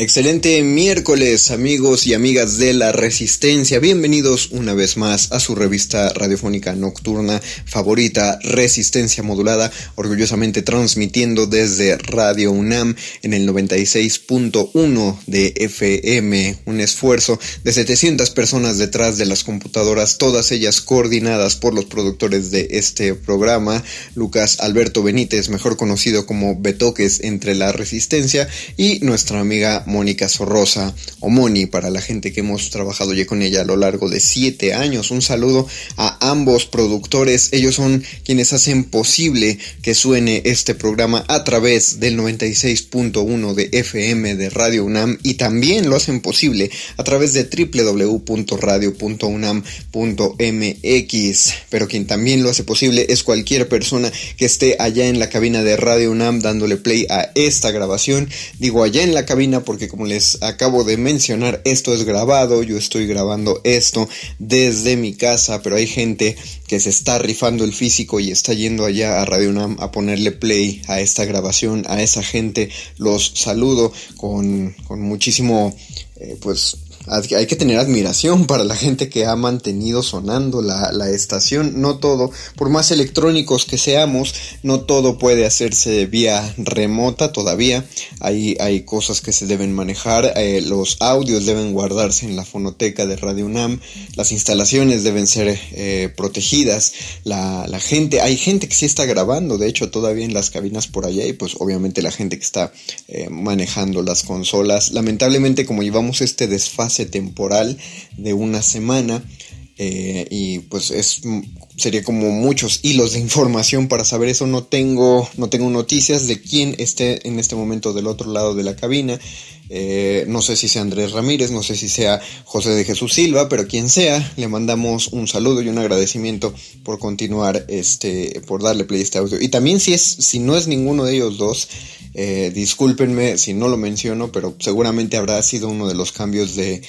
Excelente miércoles amigos y amigas de la Resistencia, bienvenidos una vez más a su revista radiofónica nocturna favorita Resistencia Modulada, orgullosamente transmitiendo desde Radio UNAM en el 96.1 de FM, un esfuerzo de 700 personas detrás de las computadoras, todas ellas coordinadas por los productores de este programa, Lucas Alberto Benítez, mejor conocido como Betoques entre la Resistencia, y nuestra amiga Mónica Sorrosa o Moni para la gente que hemos trabajado ya con ella a lo largo de siete años. Un saludo a ambos productores. Ellos son quienes hacen posible que suene este programa a través del 96.1 de FM de Radio UNAM y también lo hacen posible a través de www.radio.unam.mx. Pero quien también lo hace posible es cualquier persona que esté allá en la cabina de Radio UNAM dándole play a esta grabación. Digo allá en la cabina porque como les acabo de mencionar, esto es grabado, yo estoy grabando esto desde mi casa, pero hay gente que se está rifando el físico y está yendo allá a Radio UNAM a ponerle play a esta grabación, a esa gente los saludo con, con muchísimo, eh, pues hay que tener admiración para la gente que ha mantenido sonando la, estación. No todo, por más electrónicos que seamos, no todo puede hacerse vía remota todavía. Hay, cosas que se deben manejar. Eh, los audios deben guardarse en la fonoteca de Radio UNAM. Las instalaciones deben ser eh, protegidas. La, gente, hay gente que sí está grabando, de hecho, todavía en las cabinas por allá. Y pues obviamente la gente que está eh, manejando las consolas. Lamentablemente, como llevamos este desfase temporal de una semana. Eh, y pues es sería como muchos hilos de información para saber eso no tengo no tengo noticias de quién esté en este momento del otro lado de la cabina eh, no sé si sea Andrés Ramírez, no sé si sea José de Jesús Silva, pero quien sea, le mandamos un saludo y un agradecimiento por continuar, este, por darle play este audio. Y también si es, si no es ninguno de ellos dos, eh, discúlpenme si no lo menciono, pero seguramente habrá sido uno de los cambios de,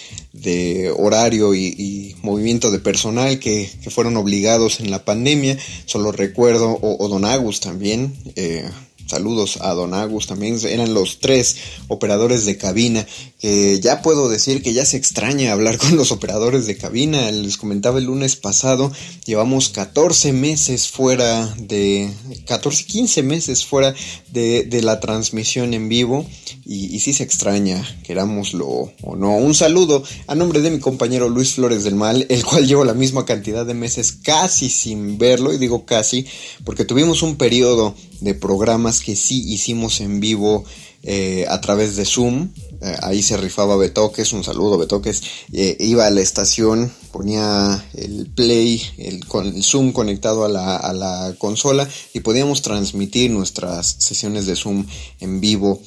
horario y, movimiento de personal que, fueron obligados en la pandemia. Solo recuerdo, o, Don Agus también. Eh, saludos a Don Agus también, eran los tres operadores de cabina, que ya puedo decir que ya se extraña hablar con los operadores de cabina, les comentaba el lunes pasado, llevamos 14 meses fuera de, 14, 15 meses fuera de, la transmisión en vivo y, y sí se extraña, querámoslo o no. Un saludo a nombre de mi compañero Luis Flores del Mal, el cual llevo la misma cantidad de meses casi sin verlo, y digo casi, porque tuvimos un periodo de programas que sí hicimos en vivo eh, a través de Zoom. Eh, ahí se rifaba Betoques, un saludo Betoques. Eh, iba a la estación, ponía el play, el, con el Zoom conectado a la, a la, consola y podíamos transmitir nuestras sesiones de Zoom en vivo.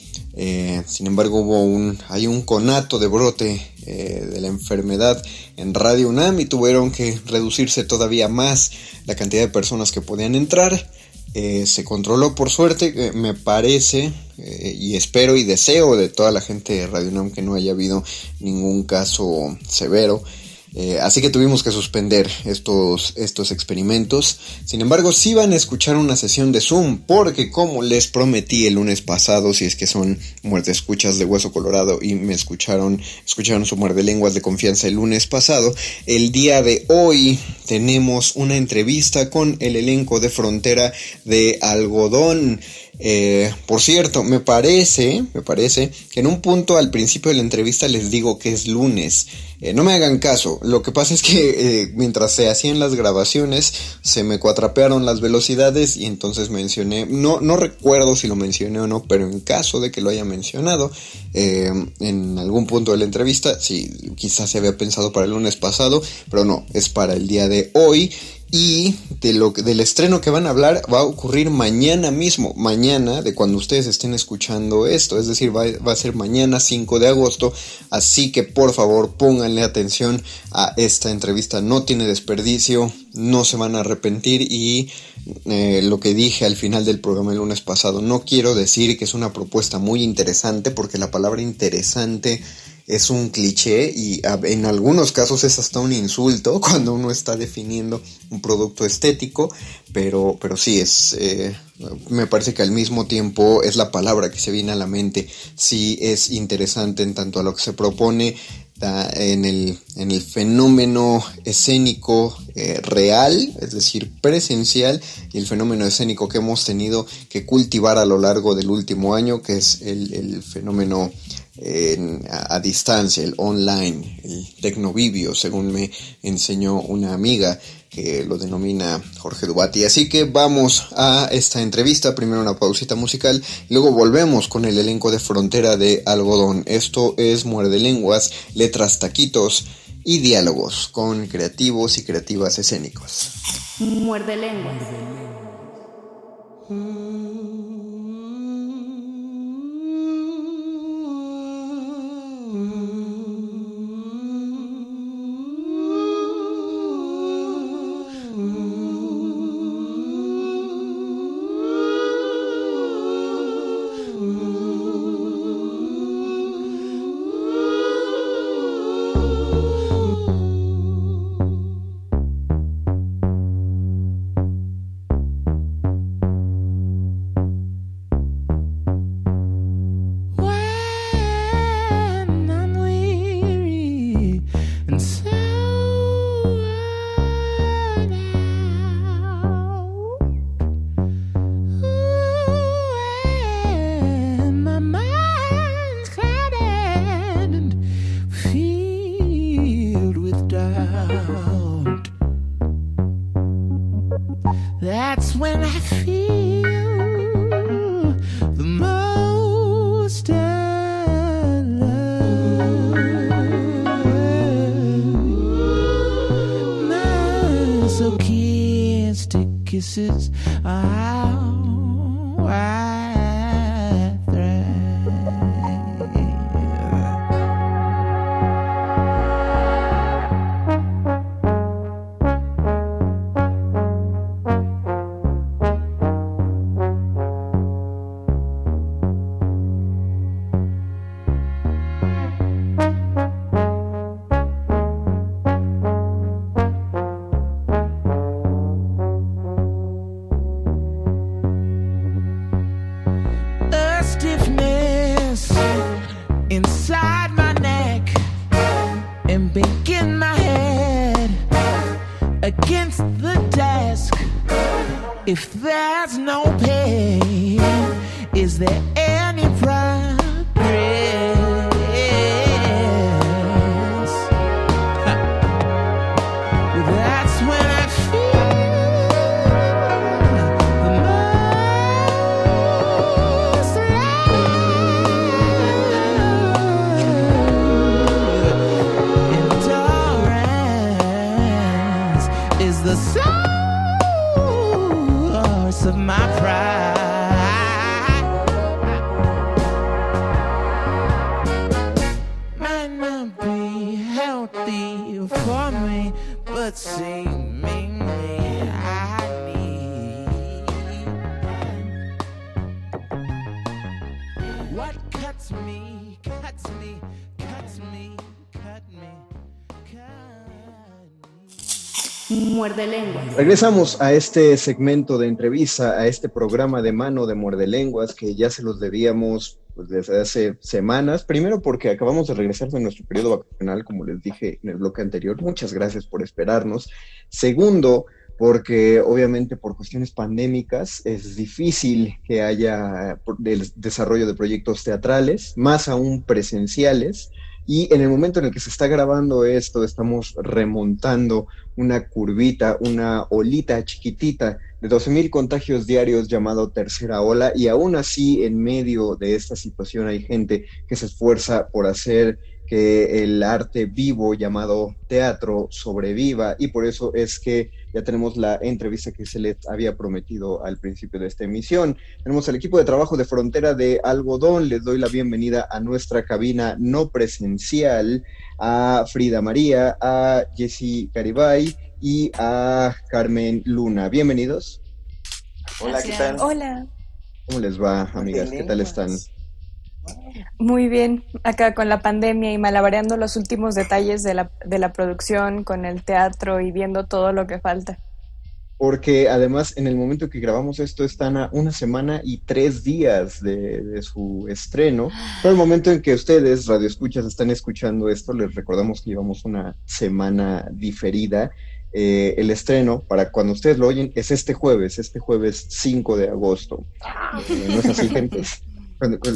sin embargo, hubo un, hay un conato de brote de la enfermedad en Radio UNAM y tuvieron que reducirse todavía más la cantidad de personas que podían entrar eh, se controló por suerte, eh, me parece, eh, y espero y deseo de toda la gente de Radio Nam que no haya habido ningún caso severo. Eh, así que tuvimos que suspender estos, estos experimentos. Sin embargo, sí van a escuchar una sesión de Zoom, porque como les prometí el lunes pasado, si es que son muerte escuchas de Hueso Colorado y me escucharon, escucharon su muerde lenguas de confianza el lunes pasado, el día de hoy tenemos una entrevista con el elenco de frontera de algodón. Eh, por cierto, me parece, me parece que en un punto al principio de la entrevista les digo que es lunes. Eh, no me hagan caso. Lo que pasa es que eh, mientras se hacían las grabaciones se me cuatrapearon las velocidades y entonces mencioné, no, no recuerdo si lo mencioné o no, pero en caso de que lo haya mencionado en algún punto de la entrevista, sí, quizás se había pensado para el lunes pasado, pero no, es para el día de hoy. Y del estreno que van a hablar va a ocurrir mañana mismo, mañana de cuando ustedes estén escuchando esto, es decir, va, va, a ser mañana 5 de agosto, así que por favor pónganle atención a esta entrevista, no tiene desperdicio, no se van a arrepentir. Y eh, lo que dije al final del programa el lunes pasado, no quiero decir que es una propuesta muy interesante porque la palabra interesante es un cliché y en algunos casos es hasta un insulto cuando uno está definiendo un producto estético, pero, pero sí es, eh, me parece que al mismo tiempo es la palabra que se viene a la mente, sí es interesante en tanto a lo que se propone en el, en el fenómeno escénico eh, real, es decir, presencial, y el fenómeno escénico que hemos tenido que cultivar a lo largo del último año, que es el, el fenómeno a, distancia, el online, el tecnovivio, según me enseñó una amiga que lo denomina Jorge Dubati. Así que vamos a esta entrevista, primero una pausita musical, luego volvemos con el elenco de Frontera de Algodón. Esto es Muerde Lenguas, Letras Taquitos y Diálogos con creativos y creativas escénicos. Muerde Lenguas. Regresamos a este segmento de entrevista, a este programa de mano de Muerde Lenguas que ya se los debíamos pues, desde hace semanas. Primero porque acabamos de regresar de nuestro periodo vacacional, como les dije en el bloque anterior. Muchas gracias por esperarnos. Segundo, porque obviamente por cuestiones pandémicas es difícil que haya el desarrollo de proyectos teatrales, más aún presenciales. Y en el momento en el que se está grabando esto, estamos remontando una curvita, una olita chiquitita de 12.000 contagios diarios llamado tercera ola. Y aún así en medio de esta situación hay gente que se esfuerza por hacer que el arte vivo llamado teatro sobreviva y por eso es que ya tenemos la entrevista que se les había prometido al principio de esta emisión. Tenemos al equipo de trabajo de Frontera de Algodón. Les doy la bienvenida a nuestra cabina no presencial, a Frida María, a Jessy Caribay y a Carmen Luna. Bienvenidos. Hola, ¿qué tal? Hola. ¿Cómo les va, amigas? ¿Qué tal están? Muy bien, acá con la pandemia y malabareando los últimos detalles de la, de la producción con el teatro y viendo todo lo que falta. Porque además en el momento que grabamos esto están a una semana y tres días de, su estreno. Pero el momento en que ustedes, Radio Escuchas, están escuchando esto, les recordamos que llevamos una semana diferida. Eh, el estreno, para cuando ustedes lo oyen, es este jueves, este jueves 5 de agosto. Eh, ¿No es así, gente?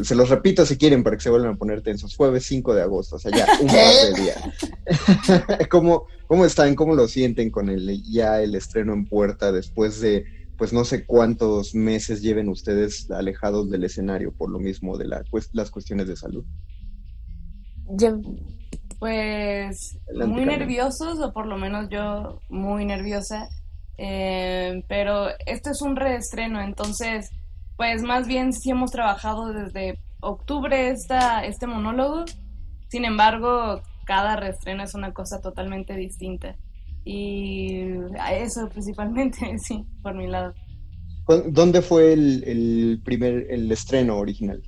se los repito si quieren para que se vuelvan a poner tensos. Jueves 5 de agosto, o sea, ya un par de día. ¿Cómo, ¿Cómo están? ¿Cómo lo sienten con el ya el estreno en puerta después de, pues no sé cuántos meses lleven ustedes alejados del escenario por lo mismo de la, las cuestiones de salud? pues muy nerviosos, o por lo menos yo muy nerviosa. Eh, pero esto es un reestreno, entonces pues más bien sí hemos trabajado desde octubre esta, este monólogo. Sin embargo, cada reestreno es una cosa totalmente distinta. Y a eso principalmente, sí, por mi lado. ¿Dónde fue el, el primer, el estreno original?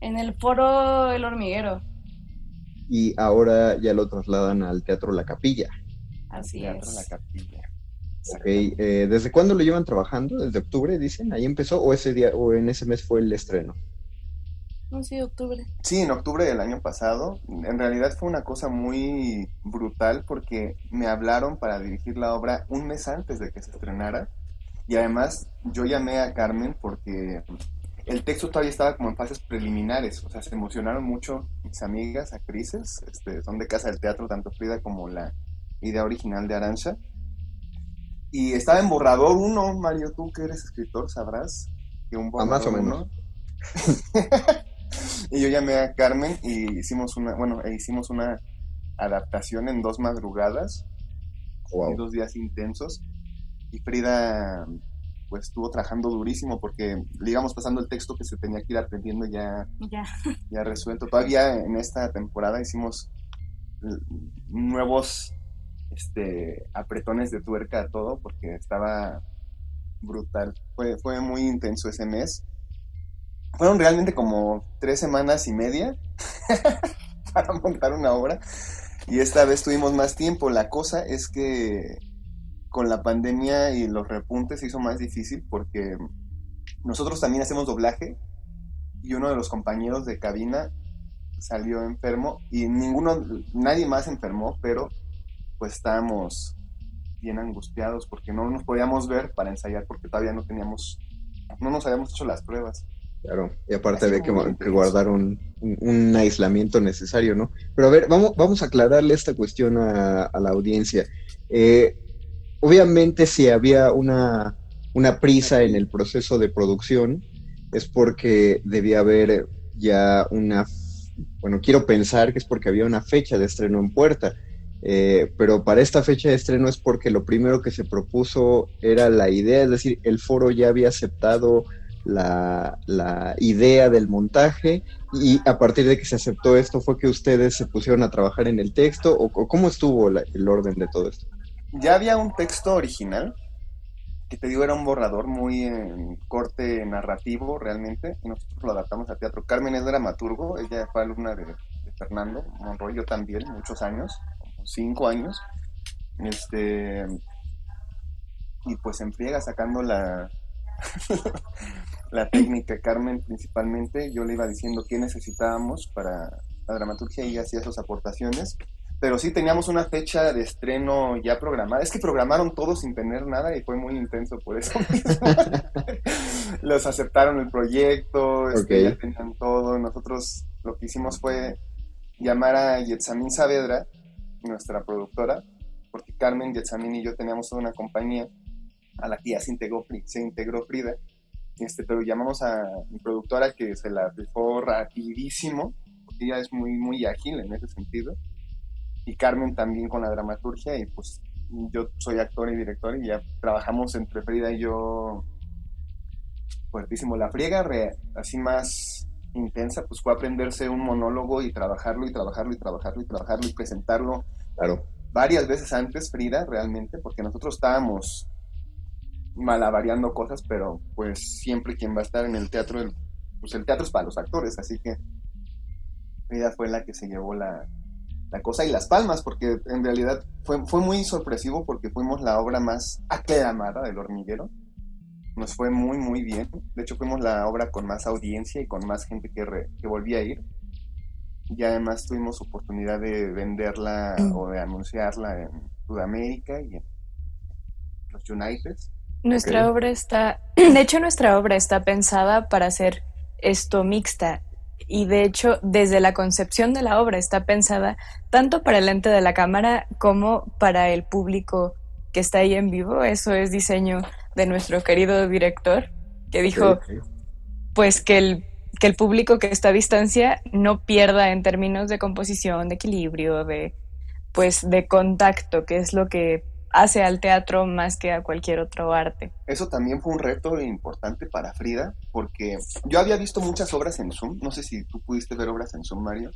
En el foro El Hormiguero. Y ahora ya lo trasladan al Teatro La Capilla. Así Teatro La Capilla. Ok, eh, ¿desde cuándo lo llevan trabajando? ¿Desde octubre, dicen? ¿Ahí empezó o ese día o en ese mes fue el estreno? No, sí, octubre. Sí, en octubre del año pasado. En realidad fue una cosa muy brutal porque me hablaron para dirigir la obra un mes antes de que se estrenara. Y además yo llamé a Carmen porque el texto todavía estaba como en fases preliminares. O sea, se emocionaron mucho mis amigas, actrices. Este, son de Casa del Teatro, tanto Frida como la idea original de Arancha y estaba en borrador uno, Mario, tú que eres escritor sabrás que un borrador ah, más o menos. y yo llamé a Carmen y hicimos una, bueno, e hicimos una adaptación en dos madrugadas, en dos días intensos. Y Frida pues estuvo trabajando durísimo porque le íbamos pasando el texto que se tenía que ir aprendiendo ya, ya. ya resuelto. Todavía en esta temporada hicimos nuevos este, apretones de tuerca a todo porque estaba brutal. Fue, fue muy intenso ese mes. Fueron realmente como tres semanas y media para montar una obra y esta vez tuvimos más tiempo. La cosa es que con la pandemia y los repuntes se hizo más difícil porque nosotros también hacemos doblaje y uno de los compañeros de cabina salió enfermo y ninguno, nadie más enfermó, pero pues estábamos bien angustiados porque no nos podíamos ver para ensayar porque todavía no teníamos, no nos habíamos hecho las pruebas. Claro, y aparte había que, guardar un, aislamiento necesario, ¿no? Pero a ver, vamos, vamos a aclararle esta cuestión a, la audiencia. Eh, obviamente si había una, una prisa en el proceso de producción, es porque debía haber ya una, bueno, quiero pensar que es porque había una fecha de estreno en puerta eh, pero para esta fecha de estreno es porque lo primero que se propuso era la idea, es decir, el foro ya había aceptado la, idea del montaje y a partir de que se aceptó esto fue que ustedes se pusieron a trabajar en el texto o, cómo estuvo el orden de todo esto. Ya había un texto original, que te digo era un borrador muy en corte narrativo realmente, y nosotros lo adaptamos a teatro. Carmen es dramaturgo, ella fue alumna de, Fernando Monroy, yo también, muchos años, cinco años. Este, y pues en friega sacando la, la técnica Carmen principalmente, yo le iba diciendo qué necesitábamos para la dramaturgia y hacía sus aportaciones pero sí teníamos una fecha de estreno ya programada. Es que programaron todo sin tener nada y fue muy intenso por eso Los aceptaron el proyecto, este, ya tenían todo. Nosotros lo que hicimos fue llamar a Yetzamin Saavedra, nuestra productora, porque Carmen, Yetzamin y yo teníamos una compañía a la que ya se integró, se integró Frida. Este, pero llamamos a mi productora que se la rifó rapidísimo, porque ella es muy, muy ágil en ese sentido y Carmen también con la dramaturgia y pues yo soy actor y director y ya trabajamos entre Frida y yo fuertísimo. La friega así más intensa pues fue aprenderse un monólogo y trabajarlo y trabajarlo y trabajarlo y trabajarlo y presentarlo claro. varias veces antes Frida realmente porque nosotros estábamos malavariando cosas pero pues siempre quien va a estar en el teatro pues el teatro es para los actores así que Frida fue la que se llevó la, la cosa y las palmas, porque en realidad fue, fue muy sorpresivo porque fuimos la obra más aclamada del hormiguero. Nos fue muy, muy bien. De hecho, fuimos la obra con más audiencia y con más gente que, que volvía a ir. Y además tuvimos oportunidad de venderla mm. o de anunciarla en Sudamérica y en los Uniteds. Nuestra obra está, de hecho nuestra obra está pensada para ser esto mixta y de hecho desde la concepción de la obra está pensada tanto para el ente de la cámara como para el público que está ahí en vivo. Eso es diseño de nuestro querido director que dijo pues que el, que el público que está a distancia no pierda en términos de composición, de equilibrio, de pues de contacto, que es lo que hace al teatro más que a cualquier otro arte. Eso también fue un reto importante para Frida, porque yo había visto muchas obras en Zoom, no sé si tú pudiste ver obras en Zoom, Mario,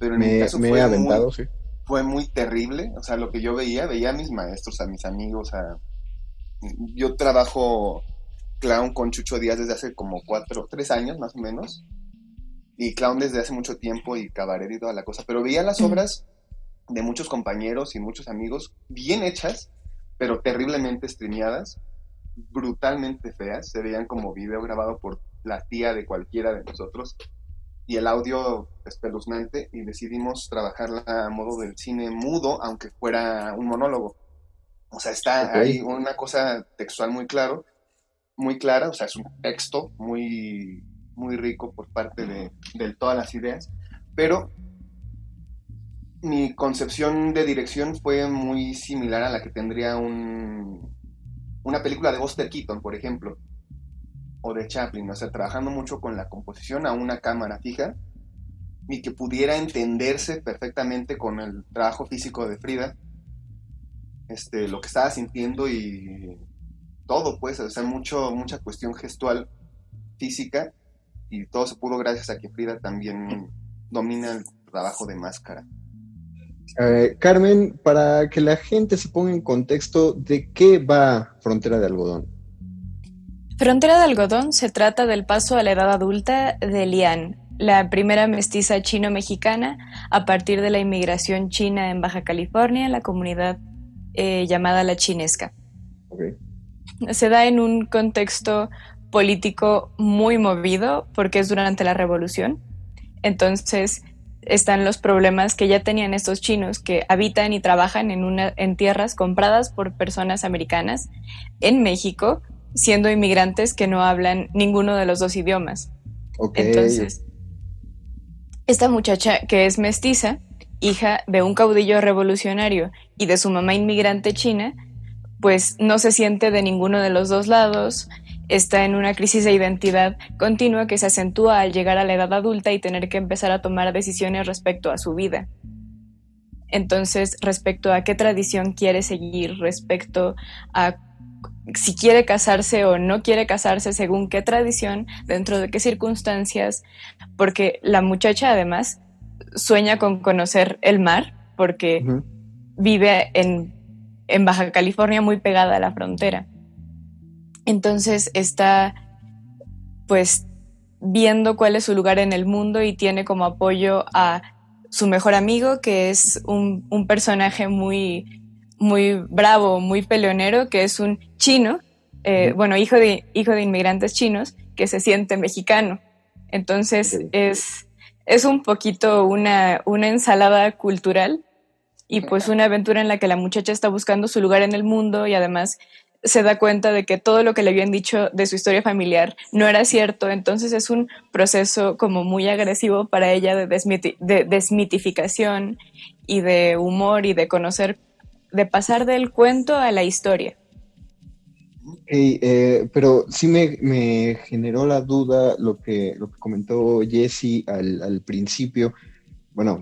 pero en mi caso fue, muy, fue muy terrible, o sea, lo que yo veía, veía a mis maestros, a mis amigos, a... Yo trabajo clown con Chucho Díaz desde hace como cuatro, tres años más o menos, y clown desde hace mucho tiempo y cabaret y toda la cosa, pero veía las obras de muchos compañeros y muchos amigos bien hechas, pero terriblemente streameadas, brutalmente feas, se veían como video grabado por la tía de cualquiera de nosotros y el audio espeluznante. Y decidimos trabajarla a modo del cine mudo, aunque fuera un monólogo. O sea, está ahí una cosa textual muy claro, muy clara, o sea, es un texto muy, muy rico por parte de, de todas las ideas, pero mi concepción de dirección fue muy similar a la que tendría un, una película de Buster Keaton, por ejemplo, o de Chaplin, o sea, trabajando mucho con la composición a una cámara fija y que pudiera entenderse perfectamente con el trabajo físico de Frida, este, lo que estaba sintiendo y todo, pues, o sea, mucho, mucha cuestión gestual, física, y todo se pudo gracias a que Frida también domina el trabajo de máscara. Eh, Carmen, para que la gente se ponga en contexto, ¿de qué va Frontera de Algodón? Frontera de Algodón se trata del paso a la edad adulta de Lian, la primera mestiza chino-mexicana a partir de la inmigración china en Baja California, la comunidad eh, llamada la chinesca. Se da en un contexto político muy movido porque es durante la revolución. Entonces, están los problemas que ya tenían estos chinos que habitan y trabajan en, una, en tierras compradas por personas americanas en México, siendo inmigrantes que no hablan ninguno de los dos idiomas. Entonces, esta muchacha que es mestiza, hija de un caudillo revolucionario y de su mamá inmigrante china, pues no se siente de ninguno de los dos lados, está en una crisis de identidad continua que se acentúa al llegar a la edad adulta y tener que empezar a tomar decisiones respecto a su vida. Entonces, respecto a qué tradición quiere seguir, respecto a si quiere casarse o no quiere casarse, según qué tradición, dentro de qué circunstancias, porque la muchacha además sueña con conocer el mar, porque vive en, en Baja California muy pegada a la frontera. Entonces está pues viendo cuál es su lugar en el mundo y tiene como apoyo a su mejor amigo, que es un, un personaje muy, muy bravo, muy peleonero, que es un chino, eh, bueno, hijo de, hijo de inmigrantes chinos, que se siente mexicano. Entonces es, es un poquito una, una ensalada cultural y pues una aventura en la que la muchacha está buscando su lugar en el mundo y además se da cuenta de que todo lo que le habían dicho de su historia familiar no era cierto, entonces es un proceso como muy agresivo para ella de, de desmitificación y de humor y de conocer, de pasar del cuento a la historia. Eh, pero sí me, generó la duda lo que, lo que comentó Jesse al, al principio, bueno,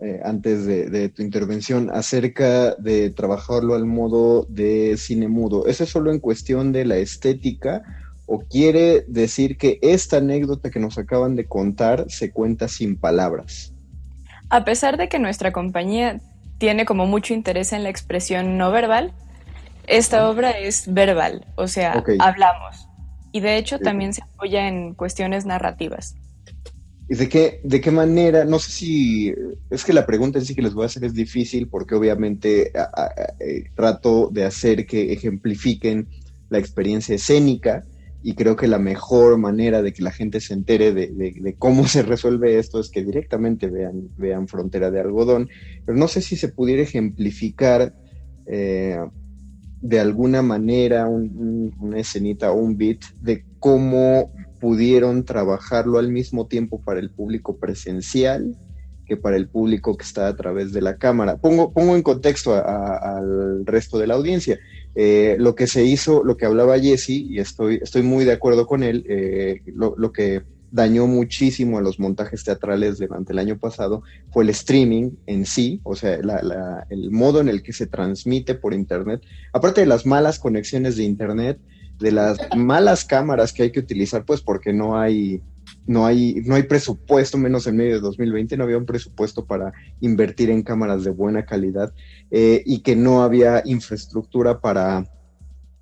eh, antes de, tu intervención, acerca de trabajarlo al modo de cine mudo. ¿Eso es solo en cuestión de la estética o quiere decir que esta anécdota que nos acaban de contar se cuenta sin palabras? A pesar de que nuestra compañía tiene como mucho interés en la expresión no verbal, esta obra es verbal, o sea, hablamos. Y de hecho también se apoya en cuestiones narrativas. ¿Y de qué, de qué manera? No sé si, es que la pregunta en sí que les voy a hacer es difícil porque obviamente eh, trato de hacer que ejemplifiquen la experiencia escénica y creo que la mejor manera de que la gente se entere de, cómo se resuelve esto es que directamente vean, vean Frontera de Algodón, pero no sé si se pudiera ejemplificar eh, de alguna manera una escenita o un beat de cómo pudieron trabajarlo al mismo tiempo para el público presencial que para el público que está a través de la cámara. Pongo, pongo en contexto al resto de la audiencia. Eh, lo que se hizo, lo que hablaba Jesse, y estoy, estoy muy de acuerdo con él, eh, lo, lo, que dañó muchísimo a los montajes teatrales durante el año pasado fue el streaming en sí, o sea, el modo en el que se transmite por Internet. Aparte de las malas conexiones de Internet, de las malas cámaras que hay que utilizar, pues porque no hay, no hay, no hay presupuesto, menos en medio de 2020, no había un presupuesto para invertir en cámaras de buena calidad eh, y que no había infraestructura para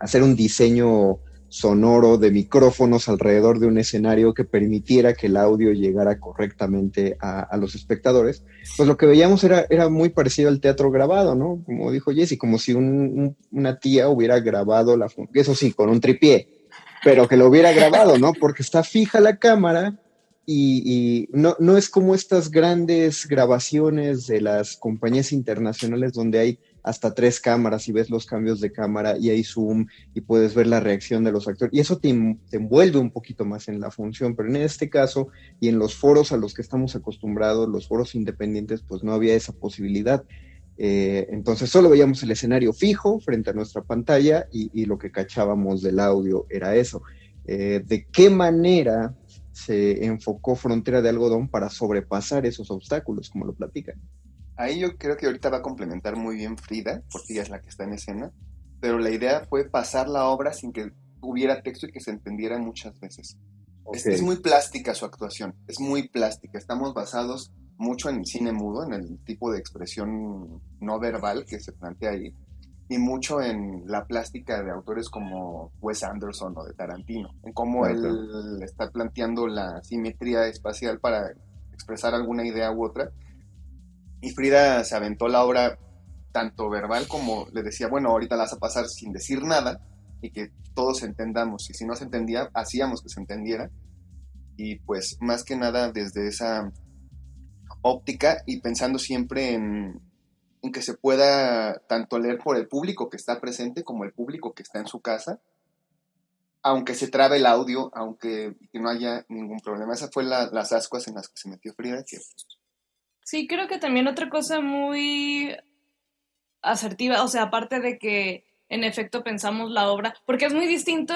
hacer un diseño sonoro de micrófonos alrededor de un escenario que permitiera que el audio llegara correctamente a, los espectadores, pues lo que veíamos era, era muy parecido al teatro grabado, ¿no? Como dijo Jesse, como si una tía hubiera grabado la, eso sí, con un tripié, pero que lo hubiera grabado, ¿no? Porque está fija la cámara y, no, no es como estas grandes grabaciones de las compañías internacionales donde hay hasta tres cámaras y ves los cambios de cámara y hay zoom y puedes ver la reacción de los actores. Y eso te, envuelve un poquito más en la función, pero en este caso y en los foros a los que estamos acostumbrados, los foros independientes, pues no había esa posibilidad. Eh, entonces solo veíamos el escenario fijo frente a nuestra pantalla y, lo que cachábamos del audio era eso. Eh, ¿De qué manera se enfocó Frontera de Algodón para sobrepasar esos obstáculos, como lo platican? Ahí yo creo que ahorita va a complementar muy bien Frida, porque ella es la que está en escena, pero la idea fue pasar la obra sin que hubiera texto y que se entendiera muchas veces. Es, muy plástica su actuación, es muy plástica. Estamos basados mucho en el cine mudo, en el tipo de expresión no verbal que se plantea ahí, y mucho en la plástica de autores como Wes Anderson o de Tarantino, en cómo él está planteando la simetría espacial para expresar alguna idea u otra y Frida se aventó la obra tanto verbal como le decía, bueno, ahorita la vas a pasar sin decir nada y que todos entendamos. Y si no se entendía, hacíamos que se entendiera. Y pues más que nada desde esa óptica y pensando siempre en, que se pueda tanto leer por el público que está presente como el público que está en su casa, aunque se trabe el audio, aunque no haya ningún problema. Esa fue las ascuas en las que se metió Frida, que Sí, creo que también otra cosa muy asertiva, o sea, aparte de que en efecto pensamos la obra, porque es muy distinto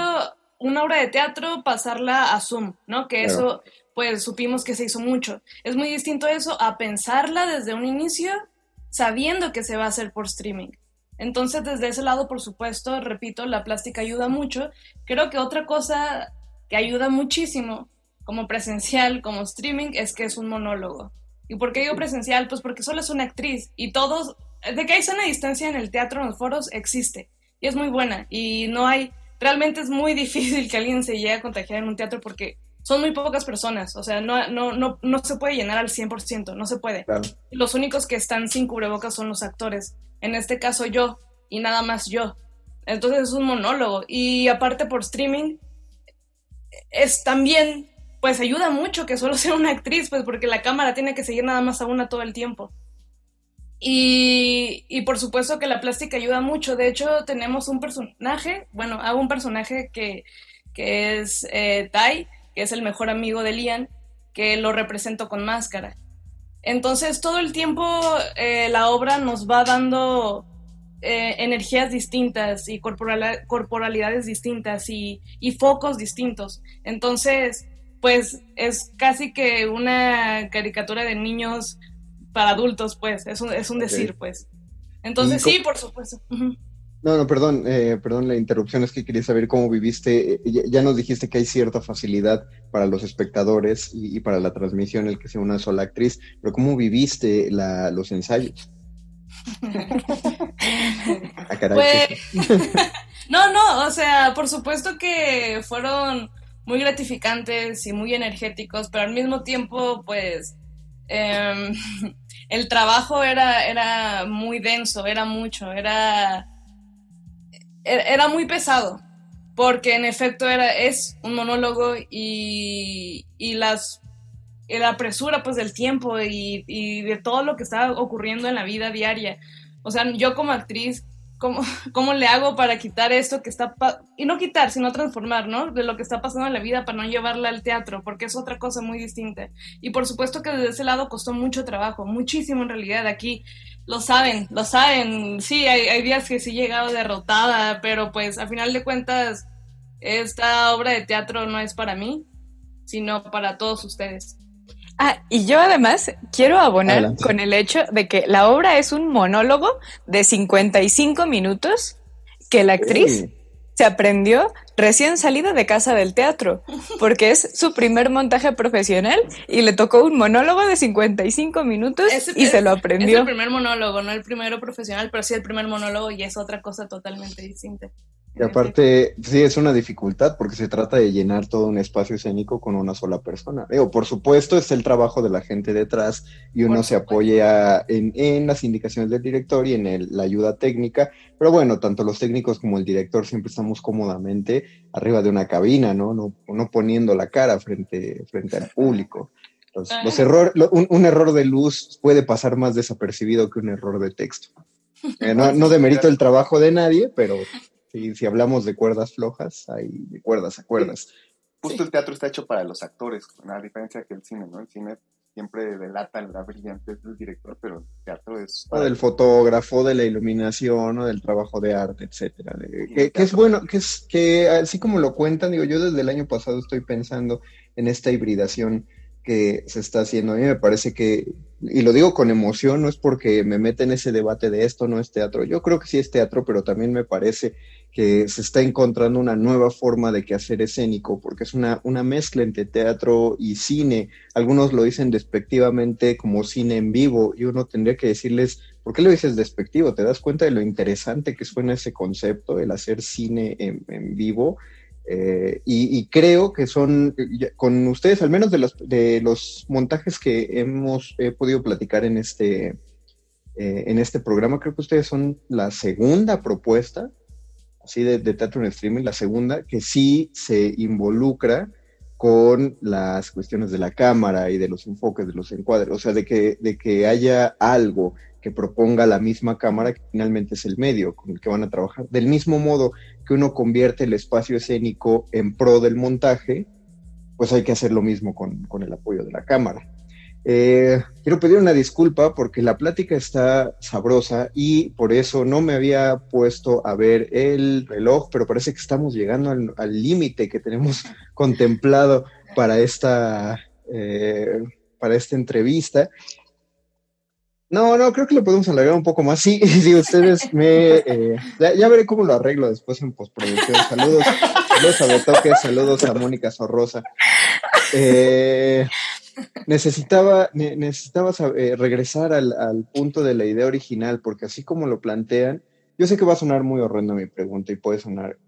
una obra de teatro pasarla a Zoom, ¿no? Que eso, pues supimos que se hizo mucho. Es muy distinto eso a pensarla desde un inicio sabiendo que se va a hacer por streaming. Entonces, desde ese lado, por supuesto, repito, la plástica ayuda mucho. Creo que otra cosa que ayuda muchísimo como presencial, como streaming, es que es un monólogo. ¿Y por qué digo presencial? Pues porque solo es una actriz y todos, de que hay sana distancia en el teatro, en los foros, existe y es muy buena y no hay realmente es muy difícil que alguien se llegue a contagiar en un teatro porque son muy pocas personas, o sea, no, no, no, no se puede llenar al 100%, no se puede. Los únicos que están sin cubrebocas son los actores, en este caso yo, y nada más yo. Entonces es un monólogo, y aparte por streaming, es también, pues ayuda mucho que solo sea una actriz, pues porque la cámara tiene que seguir nada más a una todo el tiempo. Y, y, por supuesto que la plástica ayuda mucho. De hecho, tenemos un personaje, bueno, hago un personaje que, que es eh, Tai, que es el mejor amigo de Lian, que lo represento con máscara. Entonces, todo el tiempo eh, la obra nos va dando eh, energías distintas y corporalidades distintas y, y focos distintos. Entonces, pues es casi que una caricatura de niños para adultos, pues, es un, es un decir, pues. Entonces, sí, por supuesto. No, no, perdón, eh, perdón la interrupción, es que quería saber cómo viviste, eh, ya, nos dijiste que hay cierta facilidad para los espectadores y, para la transmisión el que sea una sola actriz, pero ¿cómo viviste la, los ensayos? ah, pues, no, no, o sea, por supuesto que fueron muy gratificantes y muy energéticos, pero al mismo tiempo, pues, em, el trabajo era, era muy denso, era mucho, era era muy pesado, porque en efecto era, es un monólogo y, y las la presura pues del tiempo y, y, de todo lo que está ocurriendo en la vida diaria. O sea, yo como actriz ¿Cómo, ¿Cómo le hago para quitar esto que está, y no quitar, sino transformar, ¿no? De lo que está pasando en la vida para no llevarla al teatro, porque es otra cosa muy distinta. Y por supuesto que desde ese lado costó mucho trabajo, muchísimo en realidad. Aquí lo saben, lo saben. Sí, hay, hay días que sí he llegado derrotada, pero pues a final de cuentas, esta obra de teatro no es para mí, sino para todos ustedes. Ah, y yo además quiero abonar con el hecho de que la obra es un monólogo de 55 minutos que la actriz se aprendió recién salida de casa del teatro, porque es su primer montaje profesional y le tocó un monólogo de 55 minutos y se lo aprendió. Es el primer monólogo, no el primero profesional, pero sí el primer monólogo y es otra cosa totalmente distinta. Y aparte, sí, es una dificultad porque se trata de llenar todo un espacio escénico con una sola persona. Digo, por supuesto, es el trabajo de la gente detrás y uno se apoya en, en, las indicaciones del director y en la ayuda técnica, pero bueno, tanto los técnicos como el director siempre estamos cómodamente arriba de una cabina, ¿no? No, no poniendo la cara frente, frente al público. Los, los un, error de luz puede pasar más desapercibido que un error de texto. Eh, no, no demerito el trabajo de nadie, pero si hablamos de cuerdas flojas, hay de cuerdas a cuerdas. Justo el teatro está hecho para los actores, a diferencia que el cine, ¿no? El cine siempre delata la brillantez del director, pero el teatro es... O del fotógrafo, de la iluminación, o del trabajo de arte, etcétera. Que, que, es bueno, que es que así como lo cuentan, digo, yo desde el año pasado estoy pensando en esta hibridación que se está haciendo. A mí me parece que, y lo digo con emoción, no es porque me mete en ese debate de esto no es teatro. Yo creo que sí es teatro, pero también me parece que se está encontrando una nueva forma de que hacer escénico, porque es una, una mezcla entre teatro y cine. Algunos lo dicen despectivamente como cine en vivo, y uno tendría que decirles, ¿por qué lo dices despectivo? ¿Te das cuenta de lo interesante que suena ese concepto, el hacer cine en vivo? Eh, y, creo que son, con ustedes, al menos de los, de los montajes que hemos podido platicar en este, eh, en este programa, creo que ustedes son la segunda propuesta así de, teatro en streaming, la segunda, que sí se involucra con las cuestiones de la cámara y de los enfoques, de los encuadres, o sea, de que, de que haya algo que proponga la misma cámara, que finalmente es el medio con el que van a trabajar. Del mismo modo que uno convierte el espacio escénico en pro del montaje, pues hay que hacer lo mismo con, con el apoyo de la cámara. Eh, quiero pedir una disculpa porque la plática está sabrosa y por eso no me había puesto a ver el reloj, pero parece que estamos llegando al límite que tenemos contemplado para esta, eh, para esta entrevista. No, no, creo que lo podemos alargar un poco más. Sí, si ustedes me... Eh, ya, veré cómo lo arreglo después en postproducción. Saludos, saludos a Betoque, saludos a Mónica Sorrosa. Eh, necesitaba, necesitaba eh, regresar al, punto de la idea original, porque así como lo plantean, yo sé que va a sonar muy horrendo mi pregunta y puede sonar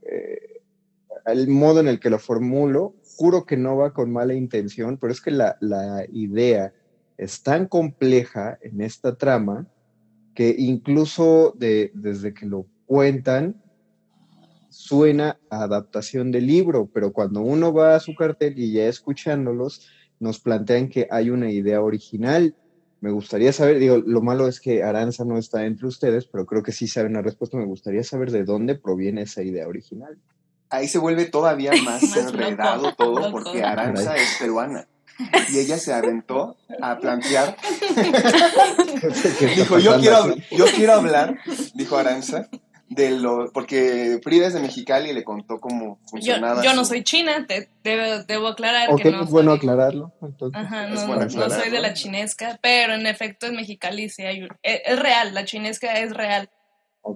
el modo en el que lo formulo, juro que no va con mala intención, pero es que la, la idea es tan compleja en esta trama que incluso de, desde que lo cuentan, suena a adaptación del libro, pero cuando uno va a su cartel y ya escuchándolos, nos plantean que hay una idea original. Me gustaría saber, digo, lo malo es que Aranza no está entre ustedes, pero creo que sí saben la respuesta. Me gustaría saber de dónde proviene esa idea original. Ahí se vuelve todavía más enredado todo porque Aranza es peruana y ella se aventó a plantear. dijo, yo quiero, yo quiero hablar, dijo Aranza, de lo, porque Frida es de Mexicali y le contó cómo funcionaba. Yo, yo no soy china, te, debo aclarar que no. es bueno aclararlo. Ajá, no, no, soy de la chinesca, pero en efecto en Mexicali sí hay, es, es real, la chinesca es real.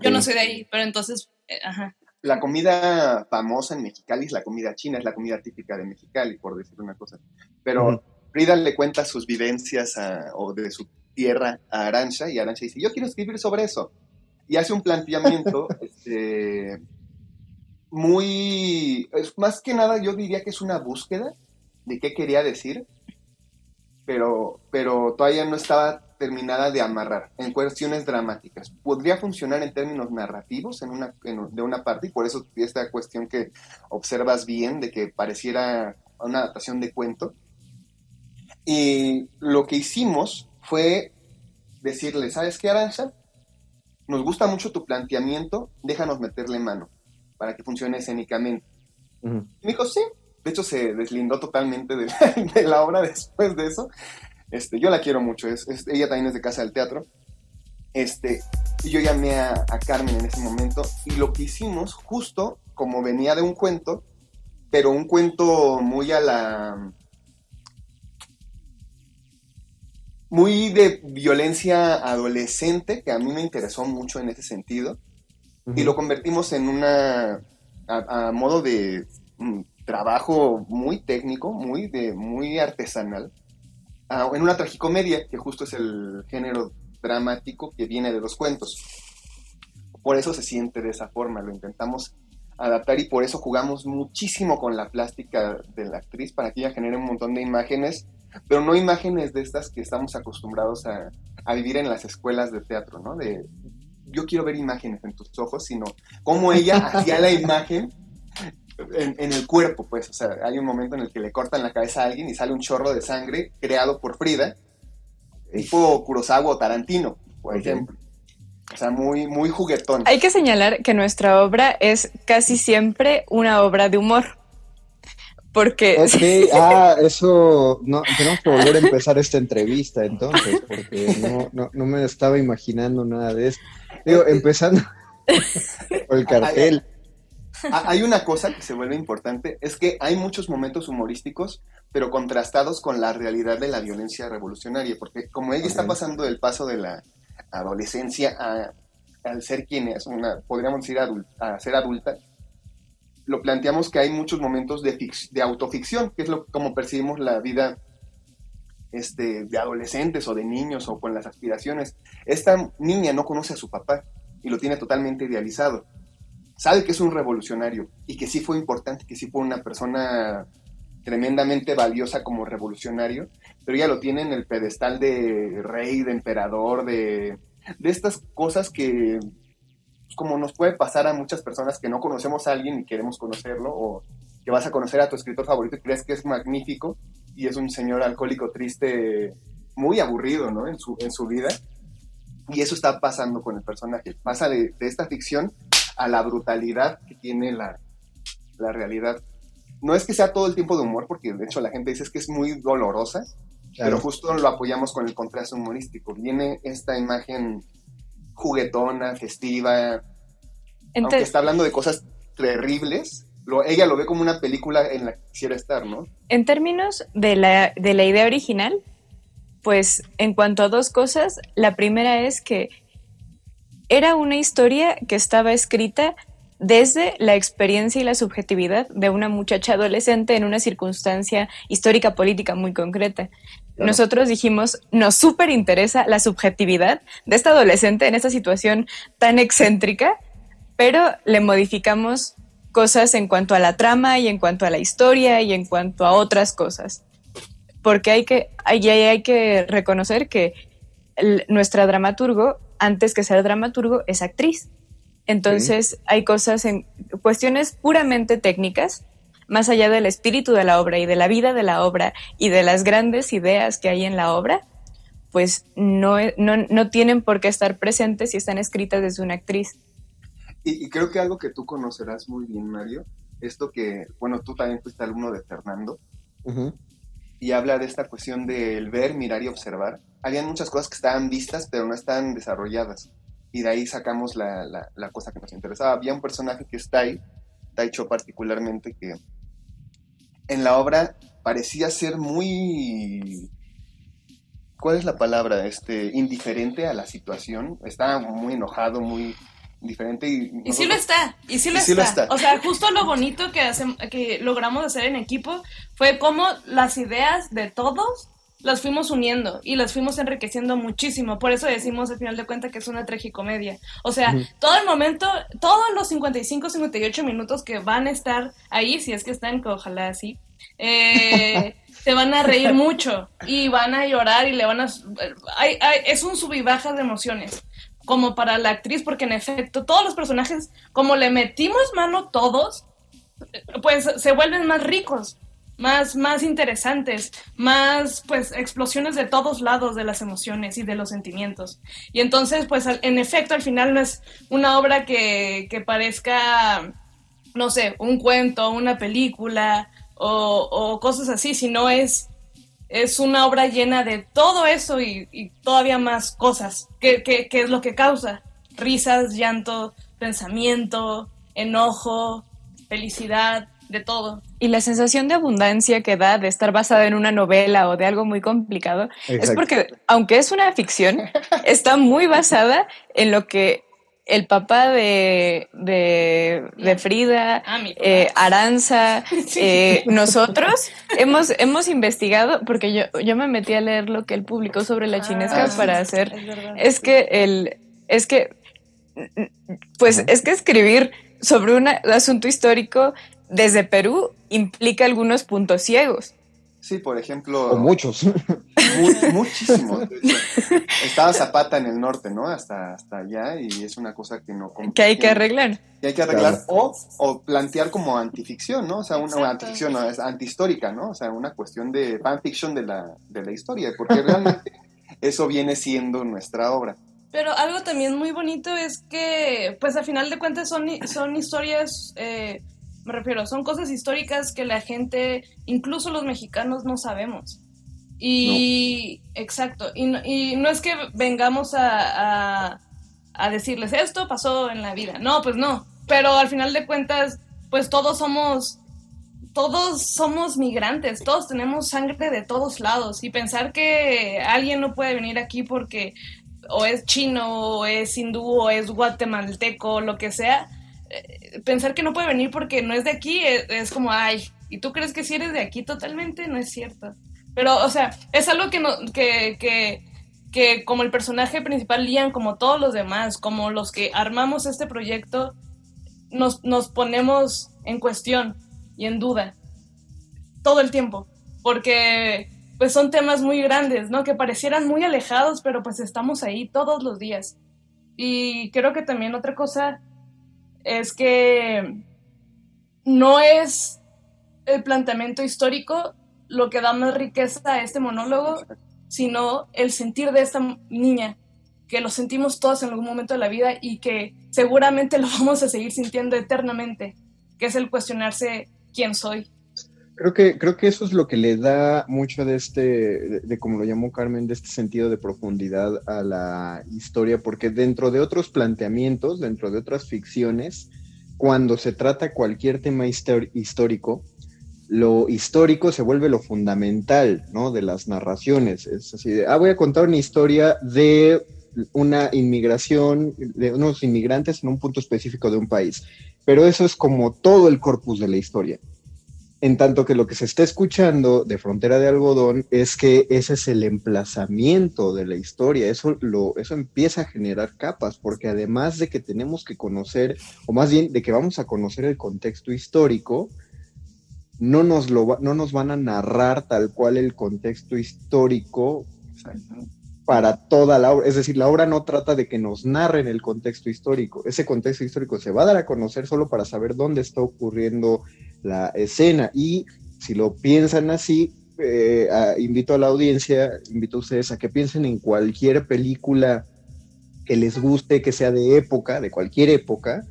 Yo no soy de ahí, pero entonces, eh, ajá la comida famosa en Mexicali es la comida china, es la comida típica de Mexicali, por decir una cosa. Pero Frida le cuenta sus vivencias o de su tierra a Arancha y Arancha dice, yo quiero escribir sobre eso. Y hace un planteamiento este, muy, más que nada yo diría que es una búsqueda de qué quería decir, pero, pero todavía no estaba terminada de amarrar en cuestiones dramáticas. Podría funcionar en términos narrativos en una, de una parte, y por eso esta cuestión que observas bien de que pareciera una adaptación de cuento. Y lo que hicimos fue decirle, ¿sabes qué, Aranza? Nos gusta mucho tu planteamiento, déjanos meterle mano para que funcione escénicamente. Y me dijo, sí. De hecho, se deslindó totalmente de de la obra después de eso este, yo la quiero mucho, es, ella también es de Casa del Teatro. Este, y yo llamé a, Carmen en ese momento y lo que hicimos, justo como venía de un cuento, pero un cuento muy a la... muy de violencia adolescente, que a mí me interesó mucho en ese sentido, y lo convertimos en una, a, modo de mm, trabajo muy técnico, muy, de, muy artesanal, en una tragicomedia, que justo es el género dramático que viene de los cuentos. Por eso se siente de esa forma, lo intentamos adaptar y por eso jugamos muchísimo con la plástica de la actriz para que ella genere un montón de imágenes, pero no imágenes de estas que estamos acostumbrados a, a vivir en las escuelas de teatro, ¿no? De yo quiero ver imágenes en tus ojos, sino cómo ella hacía la imagen en, el cuerpo, pues, o sea, hay un momento en el que le cortan la cabeza a alguien y sale un chorro de sangre creado por Frida, tipo Kurosawa o Tarantino, por ejemplo. O sea, muy, muy juguetón. Hay que señalar que nuestra obra es casi siempre una obra de humor. Porque. Ok, ah, eso. No, tenemos que volver a empezar esta entrevista entonces, porque no, no, no me estaba imaginando nada de esto. Digo, empezando por el cartel. Hay una cosa que se vuelve importante, es que hay muchos momentos humorísticos, pero contrastados con la realidad de la violencia revolucionaria, porque como ella está pasando del paso de la adolescencia a, al ser quien es, una, podríamos decir a ser adulta, lo planteamos que hay muchos momentos de, de autoficción, que es lo, como percibimos la vida este, de adolescentes o de niños o con las aspiraciones. Esta niña no conoce a su papá y lo tiene totalmente idealizado sabe que es un revolucionario y que sí fue importante, que sí fue una persona tremendamente valiosa como revolucionario, pero ya lo tiene en el pedestal de rey, de emperador, de, de estas cosas que como nos puede pasar a muchas personas que no conocemos a alguien y queremos conocerlo, o que vas a conocer a tu escritor favorito y crees que es magnífico y es un señor alcohólico triste, muy aburrido ¿no? en, su, en su vida. Y eso está pasando con el personaje. Pasa de esta ficción a la brutalidad que tiene la, realidad. No es que sea todo el tiempo de humor, porque de hecho la gente dice que es muy dolorosa, pero justo lo apoyamos con el contraste humorístico. Viene esta imagen juguetona, festiva, aunque está hablando de cosas terribles, lo, ella lo ve como una película en la que quisiera estar, ¿no? En términos de la, de la idea original, pues en cuanto a dos cosas, la primera es que era una historia que estaba escrita desde la experiencia y la subjetividad de una muchacha adolescente en una circunstancia histórica política muy concreta. Nosotros dijimos, nos súper interesa la subjetividad de esta adolescente en esta situación tan excéntrica, pero le modificamos cosas en cuanto a la trama y en cuanto a la historia y en cuanto a otras cosas. Porque hay que, hay, hay que reconocer que nuestra dramaturgo, antes que ser dramaturgo, es actriz. Entonces hay cosas en cuestiones puramente técnicas, más allá del espíritu de la obra y de la vida de la obra y de las grandes ideas que hay en la obra, pues no, no, no tienen por qué estar presentes si están escritas desde una actriz. Y, creo que algo que tú conocerás muy bien, Mario, esto que, bueno, tú también fuiste alumno de Fernando, y habla de esta cuestión del ver, mirar y observar. Habían muchas cosas que estaban vistas, pero no estaban desarrolladas. Y de ahí sacamos la, la, cosa que nos interesaba. Había un personaje que está ahí, Taicho particularmente, que en la obra parecía ser muy ¿cuál es la palabra? Este, indiferente a la situación. Está muy enojado, muy diferente. Y, y sí lo está, y sí lo, está. O sea, justo lo bonito que, que logramos hacer en equipo fue cómo las ideas de todos las fuimos uniendo y las fuimos enriqueciendo muchísimo. Por eso decimos al final de cuentas que es una tragicomedia. O sea, todo el momento, todos los 55, 58 minutos que van a estar ahí, si es que están, que ojalá así, eh, se van a reír mucho y van a llorar y le van a... es un sub y baja de emociones como para la actriz, porque en efecto todos los personajes, como le metimos mano todos, pues se vuelven más ricos, más, más interesantes, más pues explosiones de todos lados de las emociones y de los sentimientos. Y entonces, pues en efecto, al final no es una obra que, que parezca, no sé, un cuento, una película o, o cosas así, sino es es una obra llena de todo eso y, todavía más cosas, que, es lo que causa risas, llanto, pensamiento, enojo, felicidad, de todo. Y la sensación de abundancia que da de estar basada en una novela o de algo muy complicado es porque, aunque es una ficción, está muy basada en lo que el papá de, de, Frida, ah, eh, Aranza, eh, nosotros hemos, hemos investigado, porque yo, yo me metí a leer lo que él publicó sobre la ah, chinesca para hacer. Es, que el, es que, pues es que escribir sobre un asunto histórico desde Perú implica algunos puntos ciegos. Sí, por ejemplo. O muchos. muchísimos. Estaba Zapata en el norte, ¿no? Hasta, hasta allá, y es una cosa que no. Que hay que arreglar. Que hay que arreglar, o, o, plantear como antificción, ¿no? O sea, una antificción, no, es antihistórica, ¿no? O sea, una cuestión de fanfiction de la, de la historia, porque realmente eso viene siendo nuestra obra. Pero algo también muy bonito es que, pues, al final de cuentas son, son historias. Eh, me refiero, son cosas históricas que la gente, incluso los mexicanos, no sabemos. Y, exacto, y, y, no es que vengamos a, a, decirles esto pasó en la vida, no, pues no, pero al final de cuentas, pues todos somos, todos somos migrantes, todos tenemos sangre de todos lados y pensar que alguien no puede venir aquí porque o es chino, o es hindú, o es guatemalteco, lo que sea, eh, pensar que no puede venir porque no es de aquí es, como, ay, ¿y tú crees que si eres de aquí totalmente? No es cierto. Pero, o sea, es algo que, no, que, que, que como el personaje principal, Lian, como todos los demás, como los que armamos este proyecto, nos, nos ponemos en cuestión y en duda todo el tiempo. Porque pues son temas muy grandes, ¿no? Que parecieran muy alejados, pero pues estamos ahí todos los días. Y creo que también otra cosa es que no es el planteamiento histórico lo que da más riqueza a este monólogo, sino el sentir de esta niña, que lo sentimos todos en algún momento de la vida y que seguramente lo vamos a seguir sintiendo eternamente, que es el cuestionarse quién soy. Creo que, creo que eso es lo que le da mucho de este, de, como lo llamó Carmen, de este sentido de profundidad a la historia, porque dentro de otros planteamientos, dentro de otras ficciones, cuando se trata cualquier tema histórico, lo histórico se vuelve lo fundamental, ¿no? De las narraciones. Es así de, ah, voy a contar una historia de una inmigración, de unos inmigrantes en un punto específico de un país. Pero eso es como todo el corpus de la historia En tanto que lo que se está escuchando de Frontera de Algodón es que ese es el emplazamiento de la historia, eso, lo, eso empieza a generar capas, porque además de que tenemos que conocer, o más bien de que vamos a conocer el contexto histórico, no nos, lo, no nos van a narrar tal cual el contexto histórico para toda la obra. Es decir, la obra no trata de que nos narren el contexto histórico. Ese contexto histórico se va a dar a conocer solo para saber dónde está ocurriendo la escena. Y si lo piensan así, eh, invito a la audiencia, invito a ustedes a que piensen en cualquier película que les guste, que sea de época, de cualquier época,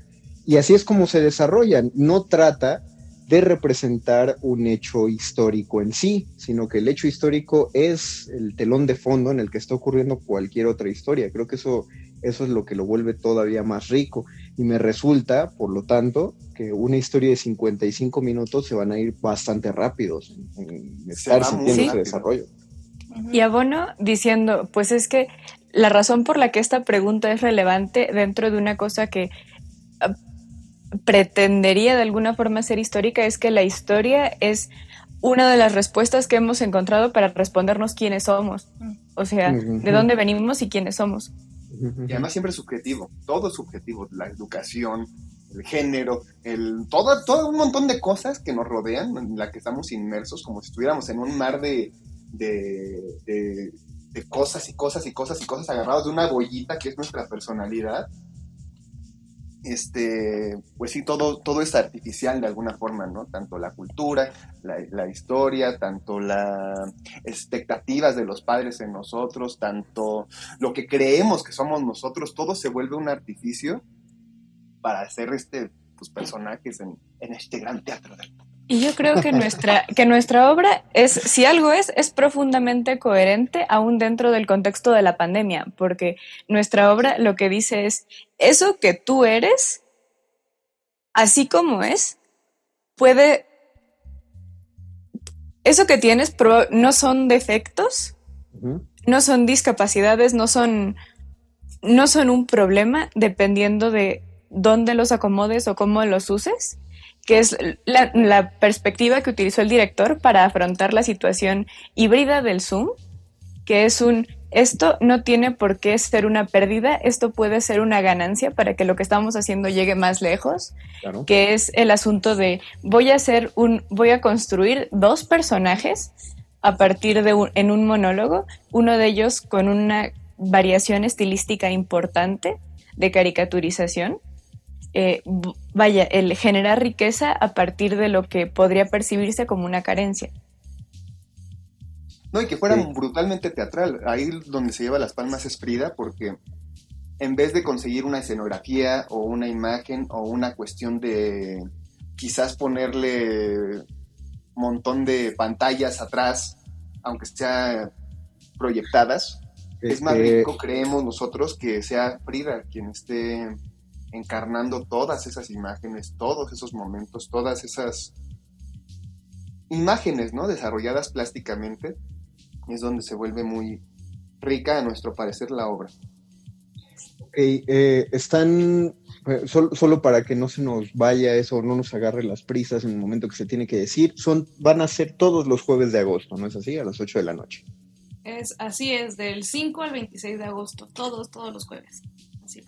y así es como se desarrollan. No trata de representar un hecho histórico en sí, sino que el hecho histórico es el telón de fondo en el que está ocurriendo cualquier otra historia. Creo que eso, eso es lo que lo vuelve todavía más rico. Y me resulta, por lo tanto, que una historia de 55 minutos se van a ir bastante rápidos en, estar sintiendo ese desarrollo. Y abono diciendo, pues es que la razón por la que esta pregunta es relevante dentro de una cosa que pretendería de alguna forma ser histórica es que la historia es una de las respuestas que hemos encontrado para respondernos quiénes somos. O sea, de dónde venimos y quiénes somos. Y además siempre es subjetivo, todo es subjetivo, la educación, el género, el, todo, todo un montón de cosas que nos rodean, en la que estamos inmersos, como si estuviéramos en un mar de, de, de, de cosas y cosas y cosas y cosas agarrados de una bollita que es nuestra personalidad este, pues sí, todo, todo es artificial de alguna forma, ¿no? Tanto la cultura, la, historia, tanto las expectativas de los padres en nosotros, tanto lo que creemos que somos nosotros, todo se vuelve un artificio para hacer este, pues, personajes en, en este gran teatro del. Y yo creo que nuestra, que nuestra obra es, si algo es, es profundamente coherente aún dentro del contexto de la pandemia, porque nuestra obra lo que dice es, eso que tú eres, así como es, puede, eso que tienes no son defectos, no son discapacidades, no son, no son un problema dependiendo de dónde los acomodes o cómo los uses que es la, perspectiva que utilizó el director para afrontar la situación híbrida del Zoom, que es un, esto no tiene por qué ser una pérdida, esto puede ser una ganancia para que lo que estamos haciendo llegue más lejos, que es el asunto de voy a hacer un, voy a construir dos personajes a partir de un, en un monólogo, uno de ellos con una variación estilística importante de caricaturización eh, vaya, el generar riqueza a partir de lo que podría percibirse como una carencia. No, y que fuera brutalmente teatral. Ahí donde se lleva las palmas es Frida, porque en vez de conseguir una escenografía o una imagen o una cuestión de quizás ponerle un montón de pantallas atrás, aunque sea proyectadas, es más este rico, creemos nosotros, que sea Frida quien esté encarnando todas esas imágenes, todos esos momentos, todas esas imágenes, ¿no? Desarrolladas plásticamente, es donde se vuelve muy rica, a nuestro parecer, la obra. Ok, eh, están, eh, solo, para que no se nos vaya eso, no nos agarre las prisas en el momento que se tiene que decir, son, van a ser todos los jueves de agosto, ¿no es así? A las 8 de la noche. Es, así es, del 5 al 26 de agosto, todos, todos los jueves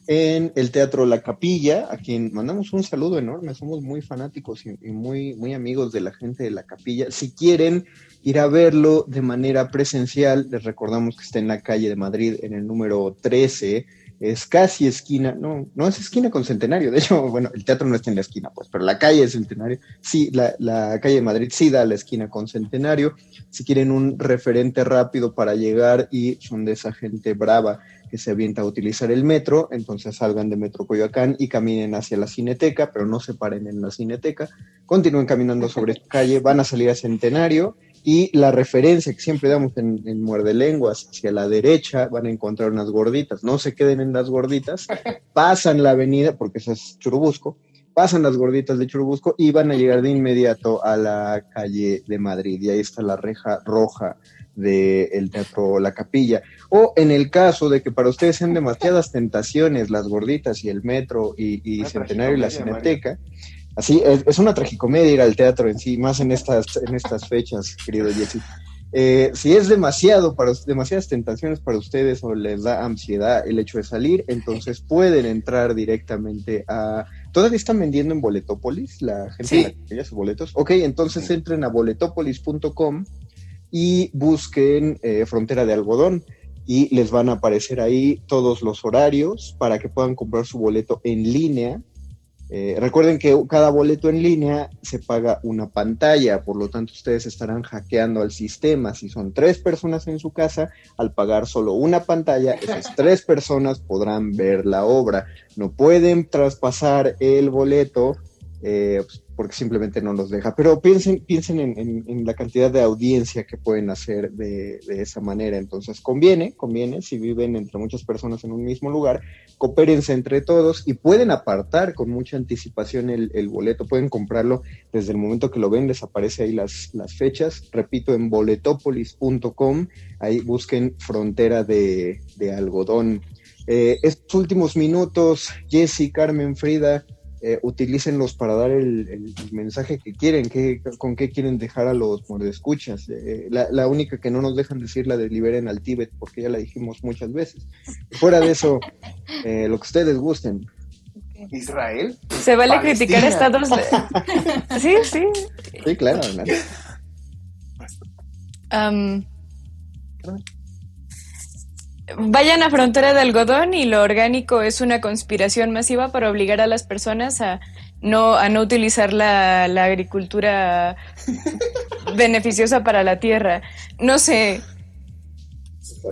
en el Teatro La Capilla, a quien mandamos un saludo enorme, somos muy fanáticos y, muy, muy amigos de la gente de La Capilla. Si quieren ir a verlo de manera presencial, les recordamos que está en la calle de Madrid, en el número 13, es casi esquina, no, no es esquina con Centenario, de hecho, bueno, el teatro no está en la esquina, pues, pero la calle es Centenario, sí, la, la, calle de Madrid sí da la esquina con Centenario, si quieren un referente rápido para llegar y son de esa gente brava que se avienta a utilizar el metro, entonces salgan de Metro Coyoacán y caminen hacia la Cineteca, pero no se paren en la Cineteca, continúen caminando sobre calle, van a salir a Centenario y la referencia que siempre damos en, en Muerde Lenguas, hacia la derecha van a encontrar unas gorditas, no se queden en las gorditas, pasan la avenida, porque eso es Churubusco, pasan las gorditas de Churubusco y van a llegar de inmediato a la calle de Madrid, y ahí está la reja roja del teatro La Capilla. O en el caso de que para ustedes sean demasiadas tentaciones las gorditas y el metro y, Centenario y la Cineteca, así, es, una tragicomedia ir al teatro en sí, más en estas, en estas fechas, querido Jesse. Eh, si es demasiado para demasiadas tentaciones para ustedes o les da ansiedad el hecho de salir, entonces pueden entrar directamente a ¿Todavía están vendiendo en Boletopolis la gente sí. sus boletos? Ok, entonces entren a boletopolis.com y busquen eh, Frontera de Algodón y les van a aparecer ahí todos los horarios para que puedan comprar su boleto en línea eh, recuerden que cada boleto en línea se paga una pantalla, por lo tanto ustedes estarán hackeando al sistema. Si son tres personas en su casa, al pagar solo una pantalla, esas tres personas podrán ver la obra. No pueden traspasar el boleto eh, pues, porque simplemente no los deja. Pero piensen, piensen en, la cantidad de audiencia que pueden hacer de, esa manera. Entonces conviene, conviene, si viven entre muchas personas en un mismo lugar, coopérense entre todos y pueden apartar con mucha anticipación el, boleto, pueden comprarlo desde el momento que lo ven, les aparece ahí las, las fechas. Repito, en boletopolis.com, ahí busquen frontera de, algodón. Eh, estos últimos minutos, Jesse, Carmen, Frida, eh, utilícenlos para dar el, mensaje que quieren, que, con qué quieren dejar a los escuchas. Eh, la, la, única que no nos dejan decir la de liberen al Tíbet, porque ya la dijimos muchas veces. Fuera de eso, eh, lo que ustedes gusten. Israel. Se vale criticar a Estados sí, sí. Sí, claro. Vayan a Frontera de Algodón y lo orgánico es una conspiración masiva para obligar a las personas a no, a no utilizar la, la agricultura beneficiosa para la tierra. No sé.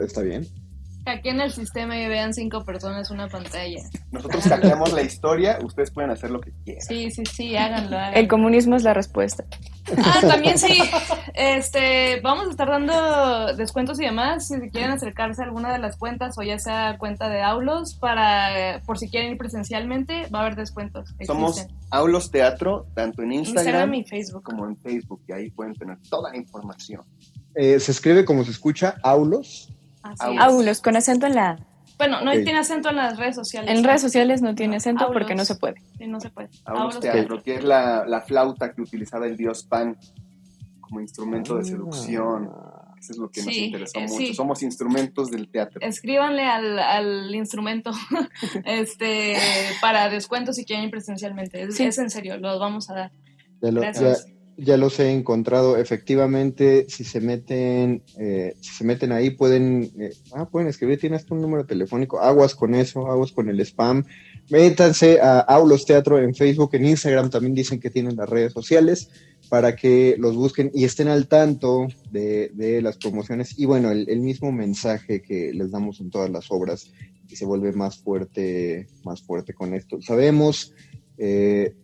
Está bien hackeen el sistema y vean cinco personas una pantalla. Nosotros hackeamos la historia, ustedes pueden hacer lo que quieran. Sí, sí, sí, háganlo, El comunismo es la respuesta. Ah, también sí. Este, vamos a estar dando descuentos y demás si quieren acercarse a alguna de las cuentas o ya sea cuenta de Aulos para por si quieren ir presencialmente, va a haber descuentos. Somos Aulos Teatro tanto en Instagram, y Facebook como en Facebook y ahí pueden tener toda la información. Eh, se escribe como se escucha Aulos Aulos, con acento en la Bueno, no tiene acento en las redes sociales. En redes sociales no tiene acento porque no se puede. Sí, no se puede. Aulos, Teatro, que es la, la, flauta que utilizaba el dios Pan como instrumento de seducción. Eso es lo que nos interesó eh, mucho. Somos instrumentos del teatro. Escríbanle al, al instrumento este para descuentos si quieren ir presencialmente. Es, es en serio, los vamos a dar. Gracias ya los he encontrado. Efectivamente, si se meten, eh, si se meten ahí, pueden, eh, ah, pueden escribir, tienes un número telefónico, aguas con eso, aguas con el spam. Métanse a Aulos Teatro en Facebook, en Instagram también dicen que tienen las redes sociales para que los busquen y estén al tanto de, de las promociones y bueno, el, el, mismo mensaje que les damos en todas las obras y se vuelve más fuerte, más fuerte con esto. Sabemos eh,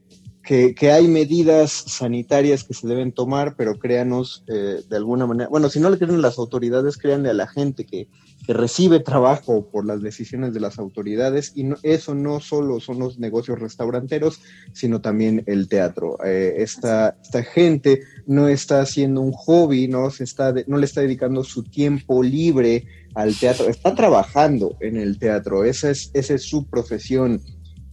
que, hay medidas sanitarias que se deben tomar, pero créanos eh, de alguna manera, bueno, si no le creen las autoridades, créanle a la gente que, recibe trabajo por las decisiones de las autoridades y eso no solo son los negocios restauranteros, sino también el teatro. Eh, esta, esta gente no está haciendo un hobby, no, se está no le está dedicando su tiempo libre al teatro, está trabajando en el teatro, esa es, esa es su profesión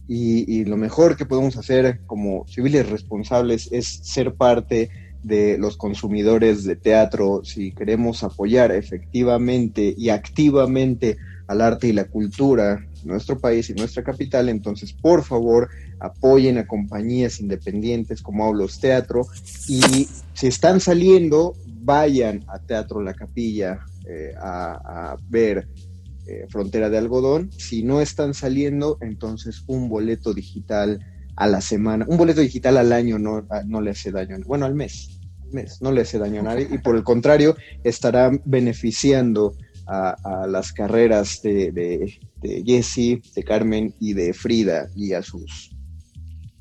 y, lo mejor que podemos hacer como civiles responsables es ser parte de los consumidores de teatro, si queremos apoyar efectivamente y activamente al arte y la cultura nuestro país y nuestra capital, entonces por favor apoyen a compañías independientes como Aulos Teatro y si están saliendo, vayan a Teatro La Capilla eh, a ver eh, frontera de algodón. Si no están saliendo, entonces un boleto digital a la semana, un boleto digital al año no, ah, no le hace daño, bueno, al mes, mes, no le hace daño a nadie y por el contrario estará beneficiando a, las carreras de, de, de Jesse, de Carmen y de Frida y a sus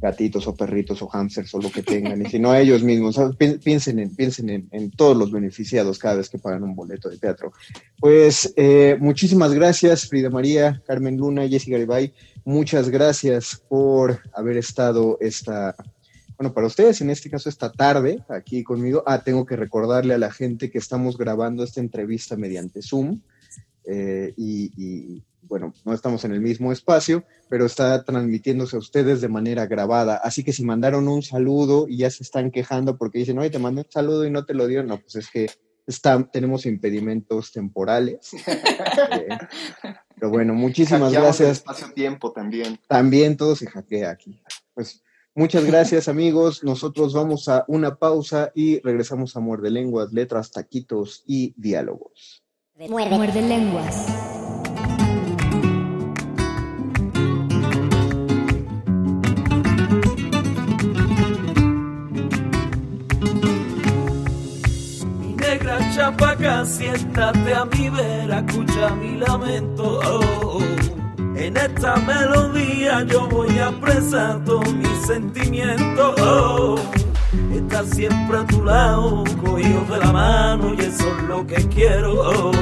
gatitos o perritos o hamsters o lo que tengan, y si no a ellos mismos, piensen, en, piensen en, todos los beneficiados cada vez que pagan un boleto de teatro. Pues eh, muchísimas gracias, Frida María, Carmen Luna, Jessica Garibay, muchas gracias por haber estado esta, bueno, para ustedes en este caso esta tarde aquí conmigo. Ah, tengo que recordarle a la gente que estamos grabando esta entrevista mediante Zoom. Eh, y, bueno, no estamos en el mismo espacio, pero está transmitiéndose a ustedes de manera grabada. Así que si mandaron un saludo y ya se están quejando porque dicen, oye, te mandé un saludo y no te lo dio, no, pues es que está, tenemos impedimentos temporales. Eh, pero bueno, muchísimas gracias. Espacio-tiempo también. También todo se hackea aquí. Pues muchas gracias, amigos. Nosotros vamos a una pausa y regresamos a Muerde Lenguas, Letras, Taquitos y Diálogos. Muerde, Muerde Lenguas. Pa' acá, siéntate a mi vera, escucha mi lamento. Oh, En esta melodía yo voy a expresar todos mis sentimientos. Oh, estar siempre a tu lado, cogido de la mano y eso es lo que quiero.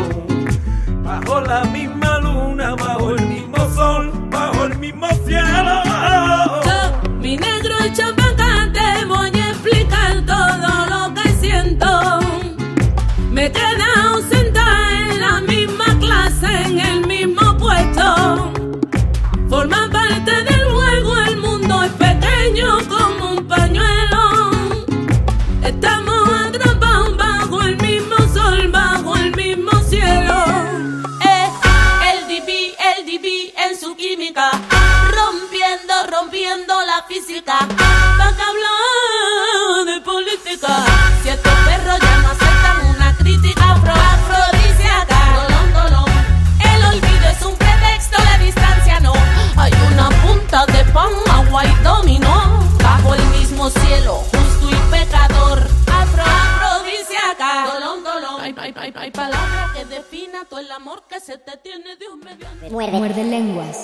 Bajo la misma luna, bajo el mismo sol, bajo el mismo cielo. Mi negro y champán, el amor que se te tiene de un medio. Muerde, Muerde Lenguas.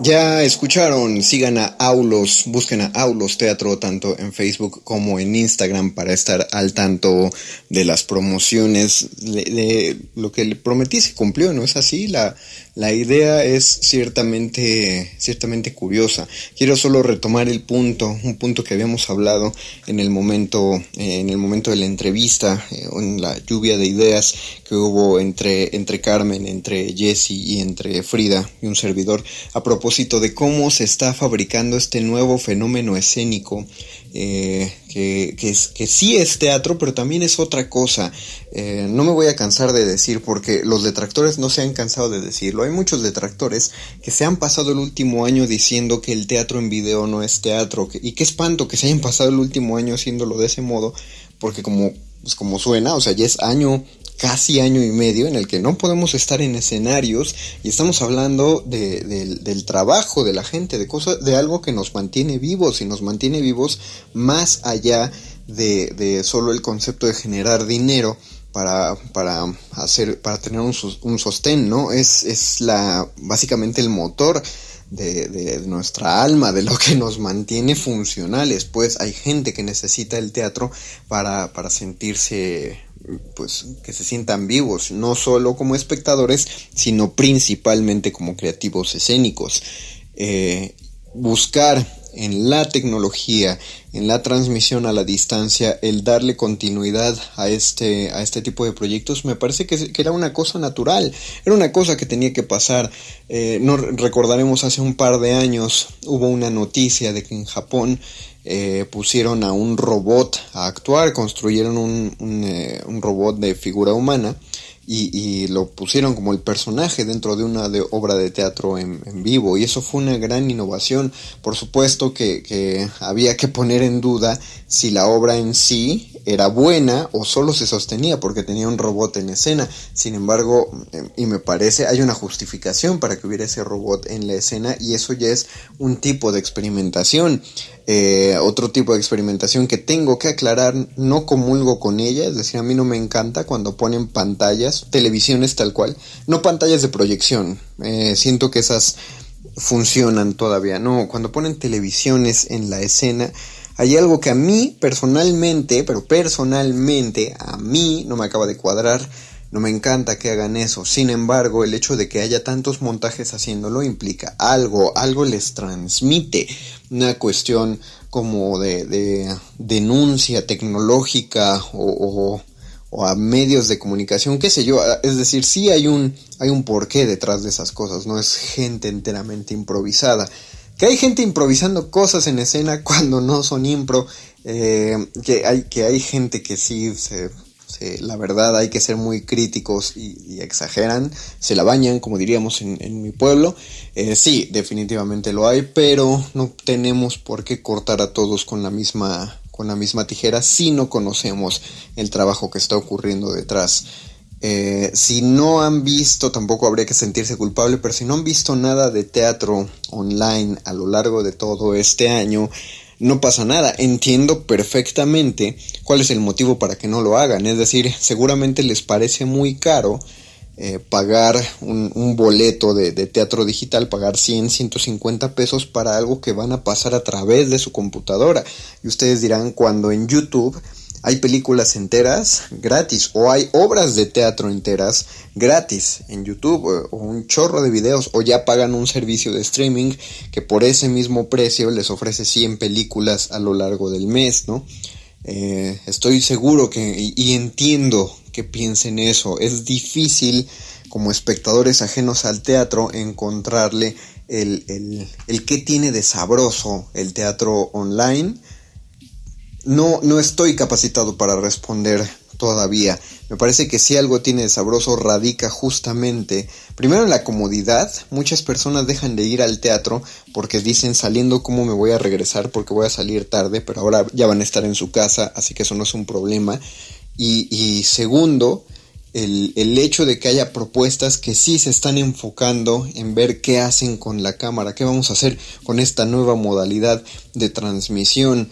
Ya escucharon, sigan a Aulos, busquen a Aulos Teatro tanto en Facebook como en Instagram para estar al tanto de las promociones, de, de lo que le prometí se cumplió, ¿no es así? La, la idea es ciertamente, ciertamente curiosa. Quiero solo retomar el punto, un punto que habíamos hablado en el momento, eh, en el momento de la entrevista, eh, en la lluvia de ideas que hubo entre, entre Carmen, entre Jesse y entre Frida y un servidor, a propósito de cómo se está fabricando este nuevo fenómeno escénico eh, que, que, que sí es teatro, pero también es otra cosa. Eh, no me voy a cansar de decir porque los detractores no se han cansado de decirlo. Hay muchos detractores que se han pasado el último año diciendo que el teatro en video no es teatro. Que, y qué espanto que se hayan pasado el último año haciéndolo de ese modo, porque como, pues como suena, o sea, ya es año casi año y medio en el que no podemos estar en escenarios y estamos hablando de, de, del trabajo de la gente, de cosas, de algo que nos mantiene vivos y nos mantiene vivos más allá de, solo el concepto de generar dinero para, para hacer, para tener un, un sostén, ¿no? Es, es la, básicamente el motor de, de, nuestra alma, de lo que nos mantiene funcionales. Pues hay gente que necesita el teatro para, para sentirse pues que se sientan vivos, no solo como espectadores, sino principalmente como creativos escénicos. Eh, buscar en la tecnología, en la transmisión a la distancia, el darle continuidad a este, a este tipo de proyectos, me parece que, que era una cosa natural, era una cosa que tenía que pasar. Eh, no recordaremos hace un par de años hubo una noticia de que en Japón eh, pusieron a un robot a actuar, construyeron un, un, eh, un robot de figura humana y, y, lo pusieron como el personaje dentro de una obra de teatro en, en, vivo y eso fue una gran innovación. Por supuesto que, que había que poner en duda si la obra en sí era buena o solo se sostenía porque tenía un robot en escena. Sin embargo, y me parece, hay una justificación para que hubiera ese robot en la escena y eso ya es un tipo de experimentación. Eh, otro tipo de experimentación que tengo que aclarar, no comulgo con ella, es decir, a mí no me encanta cuando ponen pantallas, televisiones tal cual, no pantallas de proyección. Eh, siento que esas funcionan todavía, no, cuando ponen televisiones en la escena, hay algo que a mí personalmente, pero personalmente a mí no me acaba de cuadrar. No me encanta que hagan eso. Sin embargo, el hecho de que haya tantos montajes haciéndolo implica algo, algo les transmite una cuestión como de, de denuncia tecnológica o, o, o a medios de comunicación, qué sé yo, es decir, sí hay un, hay un porqué detrás de esas cosas, no es gente enteramente improvisada. Que hay gente improvisando cosas en escena cuando no son impro, eh, que, hay, que hay gente que sí se, la verdad hay que ser muy críticos y, exageran, se la bañan, como diríamos en, mi pueblo. Eh, sí, definitivamente lo hay, pero no tenemos por qué cortar a todos con la misma con la misma tijera si no conocemos el trabajo que está ocurriendo detrás. Eh, si no han visto, tampoco habría que sentirse culpable, pero si no han visto nada de teatro online a lo largo de todo este año, no pasa nada. Entiendo perfectamente cuál es el motivo para que no lo hagan. Es decir, seguramente les parece muy caro eh, pagar un, boleto de, teatro digital, pagar 100, 150 pesos para algo que van a pasar a través de su computadora. Y ustedes dirán, cuando en YouTube hay películas enteras gratis o hay obras de teatro enteras gratis en YouTube o, un chorro de videos o ya pagan un servicio de streaming que por ese mismo precio les ofrece 100 películas a lo largo del mes, ¿no? Eh, estoy seguro que y entiendo que piensen eso. Es difícil como espectadores ajenos al teatro encontrarle el, el, el qué tiene de sabroso el teatro online. No, no estoy capacitado para responder todavía. Me parece que si algo tiene de sabroso radica justamente, primero en la comodidad. Muchas personas dejan de ir al teatro porque dicen saliendo cómo me voy a regresar porque voy a salir tarde, pero ahora ya van a estar en su casa, así que eso no es un problema. Y, segundo, el, el, hecho de que haya propuestas que sí se están enfocando en ver qué hacen con la cámara, qué vamos a hacer con esta nueva modalidad de transmisión.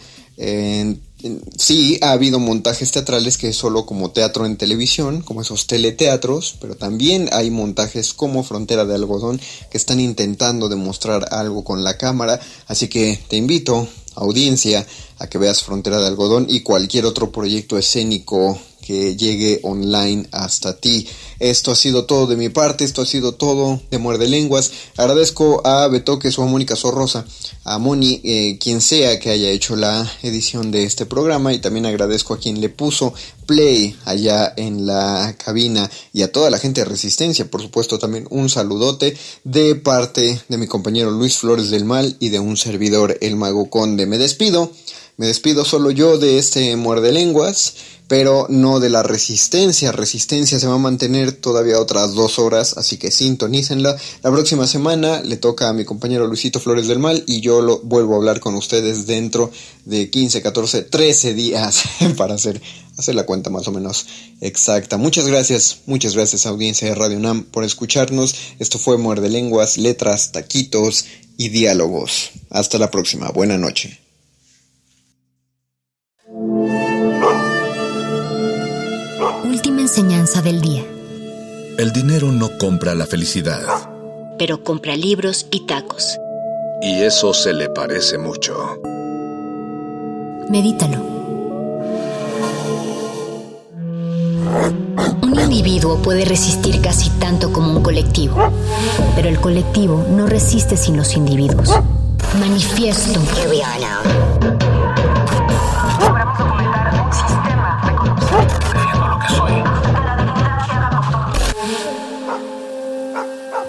Sí, ha habido montajes teatrales que es solo como teatro en televisión, como esos teleteatros, pero también hay montajes como Frontera de Algodón que están intentando demostrar algo con la cámara. Así que te invito audiencia a que veas Frontera de Algodón y cualquier otro proyecto escénico que llegue online hasta ti. Esto ha sido todo de mi parte, esto ha sido todo de Muerde Lenguas. Agradezco a Betoques o a Mónica Sorrosa, a Moni, eh, quien sea que haya hecho la edición de este programa y también agradezco a quien le puso play allá en la cabina y a toda la gente de Resistencia, por supuesto también un saludote de parte de mi compañero Luis Flores del Mal y de un servidor, el Mago Conde. Me despido, me despido solo yo de este Muerde Lenguas pero no de la resistencia. Resistencia se va a mantener todavía otras dos horas, así que sintonícenla. La próxima semana le toca a mi compañero Luisito Flores del Mal y yo lo vuelvo a hablar con ustedes dentro de 15, 14, 13 días para hacer, hacer la cuenta más o menos exacta. Muchas gracias, muchas gracias audiencia de Radio NAM por escucharnos. Esto fue Muerde Lenguas, Letras, Taquitos y Diálogos. Hasta la próxima. Buena noche. Enseñanza del día. El dinero no compra la felicidad. Pero compra libros y tacos. Y eso se le parece mucho. Medítalo. Un individuo puede resistir casi tanto como un colectivo, pero el colectivo no resiste sin los individuos. Manifiesto.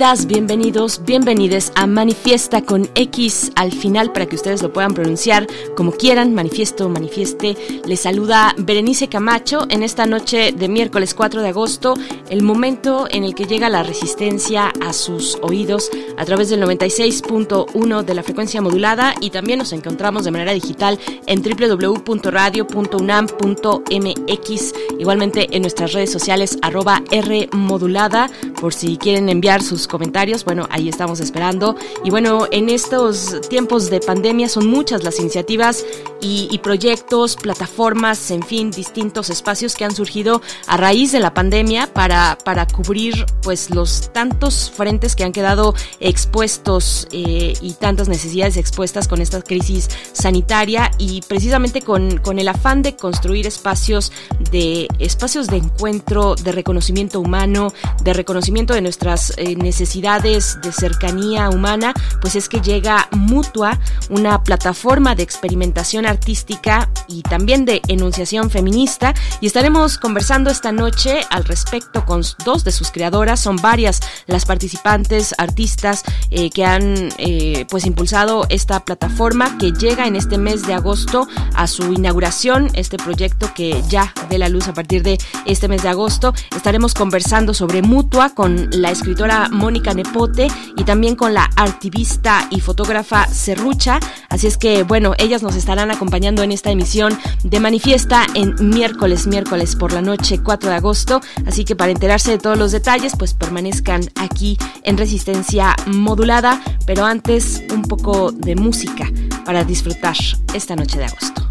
Bienvenidas, bienvenidos, bienvenides a Manifiesta con X al final para que ustedes lo puedan pronunciar como quieran, manifiesto, manifieste. Les saluda Berenice Camacho en esta noche de miércoles 4 de agosto, el momento en el que llega la resistencia a sus oídos a través del 96.1 de la frecuencia modulada y también nos encontramos de manera digital en www.radio.unam.mx, igualmente en nuestras redes sociales arroba R modulada por si quieren enviar sus comentarios. Bueno, ahí estamos esperando. Y bueno, en estos tiempos de pandemia son muchas las iniciativas y, proyectos, plataformas, en fin, distintos espacios que han surgido a raíz de la pandemia para, para cubrir pues los tantos frentes que han quedado expuestos eh, y tantas necesidades expuestas con esta crisis sanitaria y precisamente con, con el afán de construir espacios de espacios de encuentro, de reconocimiento humano, de reconocimiento de nuestras eh, necesidades de cercanía humana, pues es que llega Mutua, una plataforma de experimentación artística y también de enunciación feminista y estaremos conversando esta noche al respecto con dos de sus creadoras, son varias las participantes artistas eh, que han eh, pues impulsado esta plataforma que llega en este mes de agosto a su inauguración, este proyecto que ya ve la luz a partir de este mes de agosto. Estaremos conversando sobre Mutua con la escritora Mónica Nepote y también con la activista y fotógrafa Serrucha. Así es que, bueno, ellas nos estarán acompañando en esta emisión de Manifiesta en miércoles, miércoles por la noche, 4 de agosto. Así que para enterarse de todos los detalles, pues permanezcan aquí en Resistencia Modulada. Pero antes, un poco de música para disfrutar esta noche de agosto.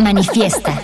Manifiesta.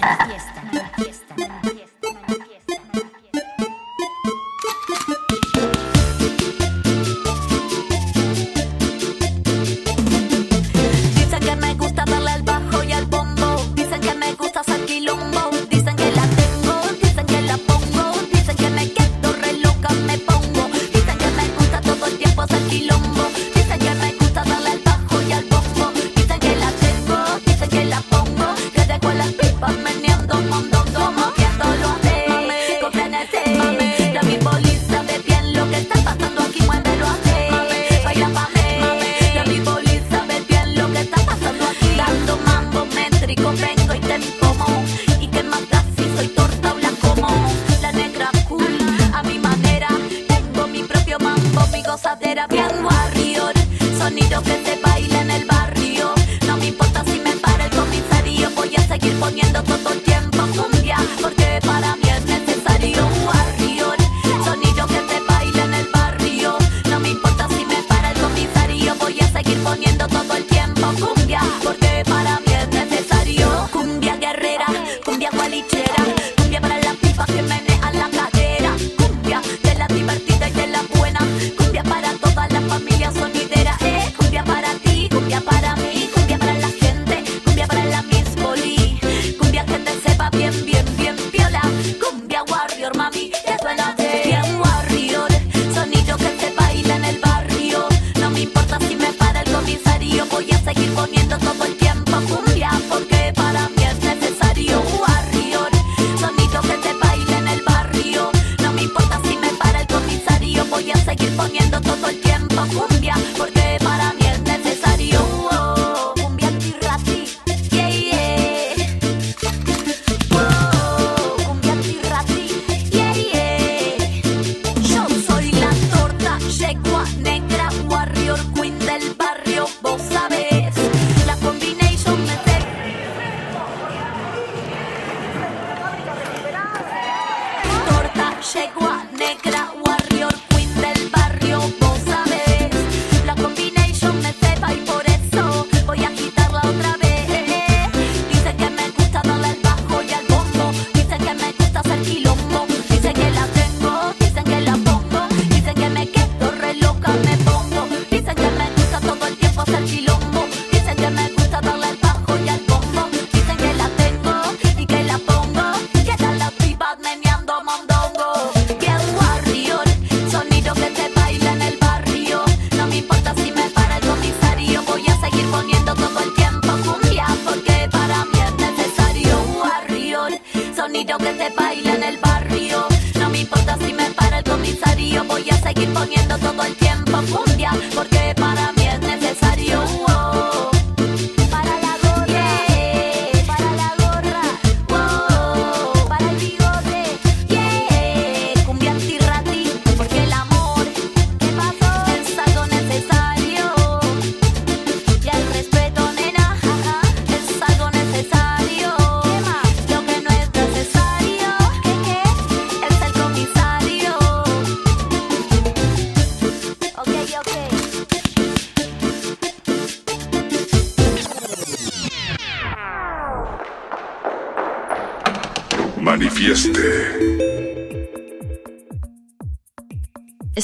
don't get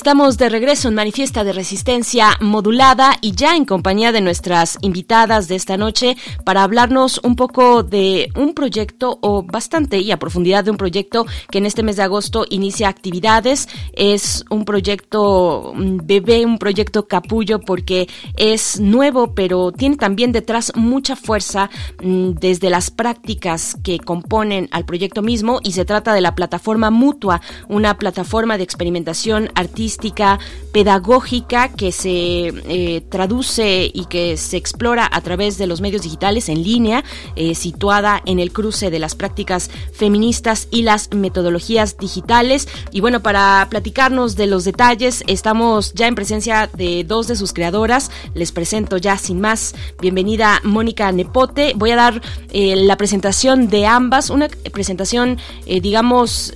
Estamos de regreso en Manifiesta de Resistencia Modulada y ya en compañía de nuestras invitadas de esta noche para hablarnos un poco de un proyecto o bastante y a profundidad de un proyecto que en este mes de agosto inicia actividades. Es un proyecto mm, bebé, un proyecto capullo porque es nuevo pero tiene también detrás mucha fuerza mm, desde las prácticas que componen al proyecto mismo y se trata de la plataforma Mutua, una plataforma de experimentación artística pedagógica que se eh, traduce y que se explora a través de los medios digitales en línea, eh, situada en el cruce de las prácticas feministas y las metodologías digitales. Y bueno, para platicarnos de los detalles, estamos ya en presencia de dos de sus creadoras. Les presento ya sin más. Bienvenida Mónica Nepote. Voy a dar eh, la presentación de ambas, una presentación, digamos,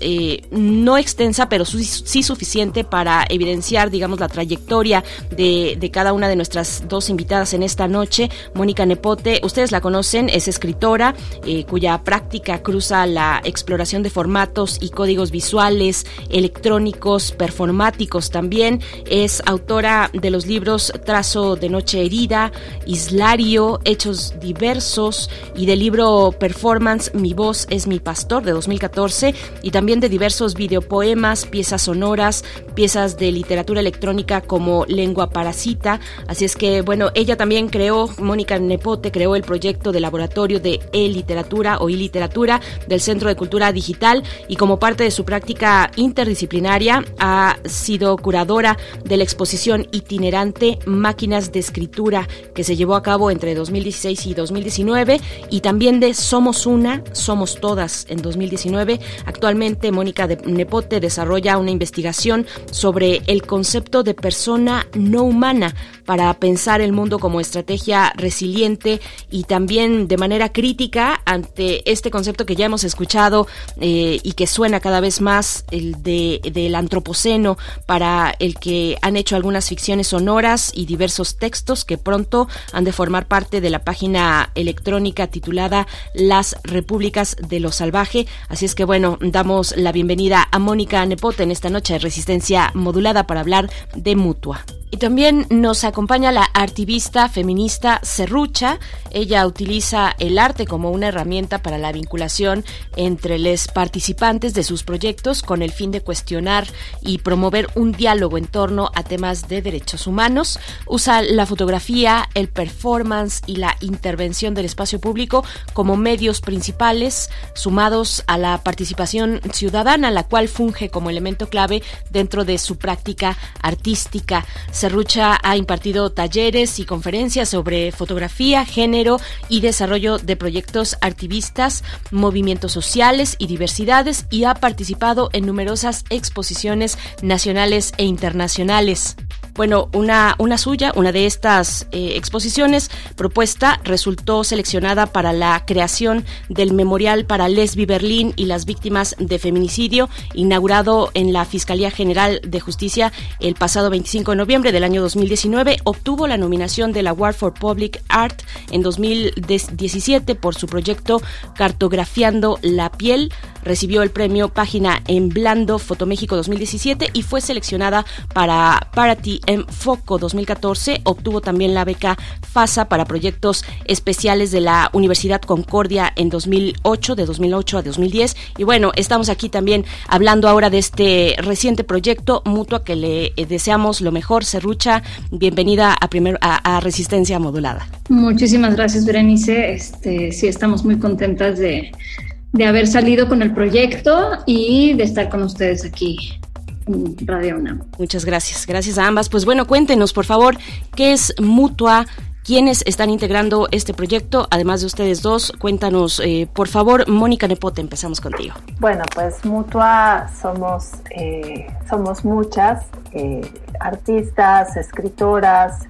no extensa, pero sí suficiente para evidenciar, digamos, la trayectoria de, de cada una de nuestras dos invitadas en esta noche. Mónica Nepote, ustedes la conocen, es escritora eh, práctica cruza la exploración de formatos y códigos visuales, electrónicos, performáticos también. Es autora de los libros Trazo de Noche Herida, Islario, Hechos Diversos y del libro Performance Mi Voz es mi Pastor de 2014 y también de diversos videopoemas, piezas sonoras, piezas de literatura electrónica como Lengua Parasita. Así es que, bueno, ella también creó, Mónica Nepote creó el proyecto de laboratorio de e-literatura o e-literatura del Centro de Cultura Digital y como parte de su práctica interdisciplinaria ha sido curadora de la exposición itinerante Máquinas de Escritura que se llevó a cabo entre 2016 y 2019 y también de Somos Una, Somos Todas en 2019. Actualmente Mónica Nepote desarrolla una investigación sobre el concepto de persona no humana para pensar el mundo como estrategia resiliente y también de manera crítica ante este concepto que ya hemos escuchado eh, y que suena cada vez más el de, del antropoceno para el que han hecho algunas ficciones sonoras y diversos textos que pronto han de formar parte de la página electrónica titulada Las Repúblicas de lo Salvaje. Así es que bueno, damos la bienvenida a Mónica Nepote en esta noche de Resistencia modulada para hablar de mutua. Y también nos acompaña la activista feminista Serrucha. Ella utiliza el arte como una herramienta para la vinculación entre los participantes de sus proyectos con el fin de cuestionar y promover un diálogo en torno a temas de derechos humanos. Usa la fotografía, el performance y la intervención del espacio público como medios principales, sumados a la participación ciudadana, la cual funge como elemento clave dentro de su práctica artística. Serrucha ha impartido talleres y conferencias sobre fotografía, género y desarrollo de proyectos activistas, movimientos sociales y diversidades y ha participado en numerosas exposiciones nacionales e internacionales. Bueno, una, una suya, una de estas eh, exposiciones propuesta resultó seleccionada para la creación del Memorial para Lesbi Berlín y las víctimas de feminicidio, inaugurado en la Fiscalía General de Justicia el pasado 25 de noviembre del año 2019. Obtuvo la nominación de la Award for Public Art en 2017 por su proyecto Cartografiando la Piel. Recibió el premio Página en Blando Fotoméxico 2017 y fue seleccionada para Parity en Foco 2014. Obtuvo también la beca FASA para proyectos especiales de la Universidad Concordia en 2008, de 2008 a 2010. Y bueno, estamos aquí también hablando ahora de este reciente proyecto mutua que le deseamos lo mejor. Serrucha, bienvenida a, primer, a, Resistencia Modulada. Muchísimas gracias, Berenice. Este, sí, estamos muy contentas de, de haber salido con el proyecto y de estar con ustedes aquí Radio UNAM. Muchas gracias, gracias a ambas. Pues bueno, cuéntenos por favor qué es Mutua. ¿Quiénes están integrando este proyecto? Además de ustedes dos, cuéntanos, eh, por favor, Mónica Nepote, empezamos contigo. Bueno, pues Mutua somos, eh, somos muchas eh, artistas, escritoras,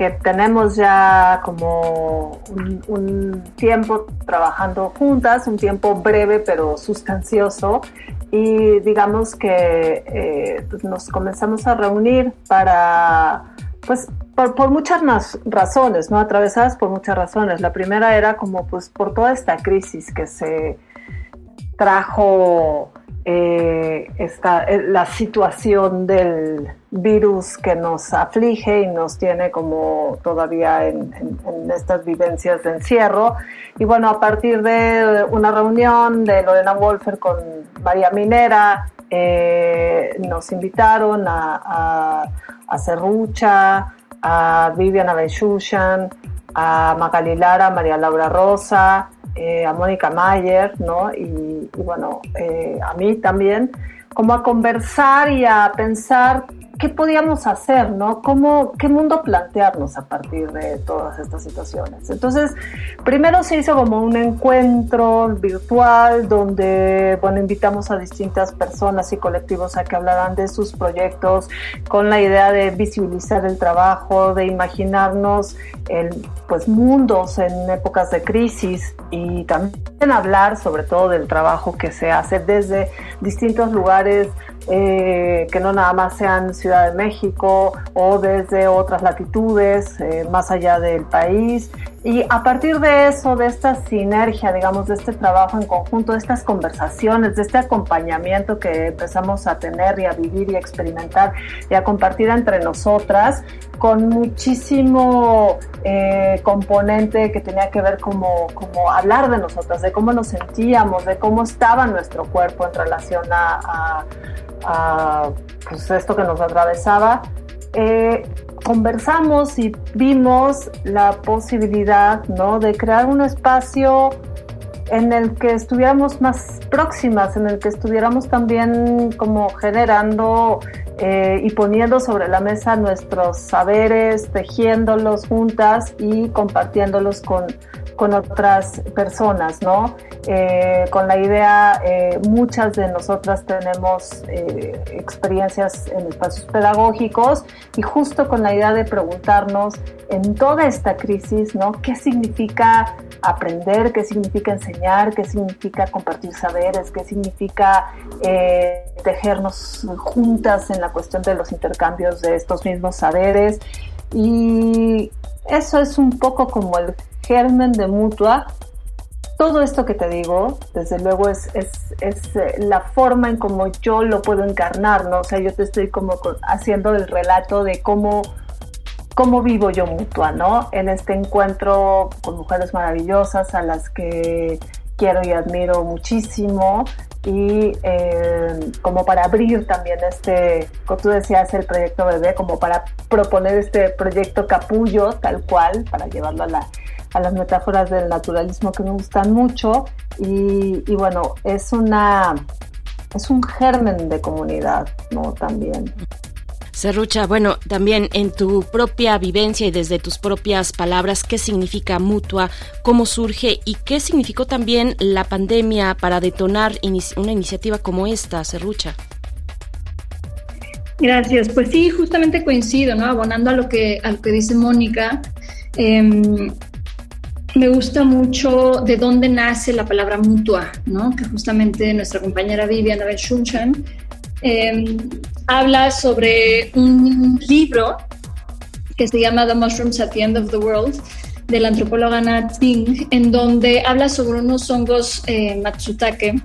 que tenemos ya como un, tiempo trabajando juntas, un tiempo breve pero sustancioso y digamos que eh, pues nos comenzamos a reunir para, pues por, muchas razones, ¿no? Atravesadas por muchas razones. La primera era como pues por toda esta crisis que se trajo eh, esta, eh, la situación del virus que nos aflige y nos tiene como todavía en, estas vivencias de encierro. Y bueno, a partir de una reunión de Lorena Wolfer con María Minera, eh, nos invitaron a, a, Cerrucha, a Viviana Benchushan, a Magali Lara, María Laura Rosa, eh, a Mónica Mayer, ¿no? Y, bueno, eh, a mí también, como a conversar y a pensar qué podíamos hacer, ¿no? ¿Cómo, ¿Qué mundo plantearnos a partir de todas estas situaciones? Entonces, primero se hizo como un encuentro virtual donde, bueno, invitamos a distintas personas y colectivos a que hablaran de sus proyectos con la idea de visibilizar el trabajo, de imaginarnos el, pues, mundos en épocas de crisis y también hablar sobre todo del trabajo que se hace desde distintos lugares eh, que no nada más sean Ciudad de México o desde otras latitudes, eh, más allá del país. Y a partir de eso, de esta sinergia, digamos, de este trabajo en conjunto, de estas conversaciones, de este acompañamiento que empezamos a tener y a vivir y a experimentar y a compartir entre nosotras, con muchísimo eh, componente que tenía que ver como, como hablar de nosotras, de cómo nos sentíamos, de cómo estaba nuestro cuerpo en relación a a pues, esto que nos atravesaba, eh, conversamos y vimos la posibilidad ¿no? de crear un espacio en el que estuviéramos más próximas, en el que estuviéramos también como generando eh, y poniendo sobre la mesa nuestros saberes, tejiéndolos juntas y compartiéndolos con, con otras personas, ¿no? Eh, con la idea, eh, muchas de nosotras tenemos eh, experiencias en espacios pedagógicos y justo con la idea de preguntarnos en toda esta crisis, ¿no? ¿Qué significa aprender? ¿Qué significa enseñar? ¿Qué significa compartir saberes? ¿Qué significa tejernos juntas en la cuestión de los intercambios de estos mismos saberes? Y eso es un poco como el germen de mutua. Todo esto que te digo, desde luego, es, es, es eh, la forma en cómo yo lo puedo encarnar, ¿no? O sea, yo te estoy como haciendo el relato de cómo, cómo vivo yo mutua, ¿no? En este encuentro con mujeres maravillosas a las que quiero y admiro muchísimo y eh, como para abrir también este, como tú decías, el proyecto bebé, como para proponer este proyecto capullo tal cual, para llevarlo a la a las metáforas del naturalismo que me gustan mucho y, bueno, es una es un germen de comunidad, ¿no? También. Serrucha, bueno, también en tu propia vivencia y desde tus propias palabras, ¿qué significa mutua? ¿Cómo surge? ¿Y qué significó también la pandemia para detonar una iniciativa como esta, Serrucha? Gracias, pues sí, justamente coincido, ¿no? Abonando a lo que, a lo que dice Mónica. Eh, me gusta mucho de dónde nace la palabra mutua, ¿no? que justamente nuestra compañera Viviana Benchunchan eh, habla sobre un libro que se llama The Mushrooms at the End of the World, de la antropóloga Nat Ding, en donde habla sobre unos hongos eh, matsutake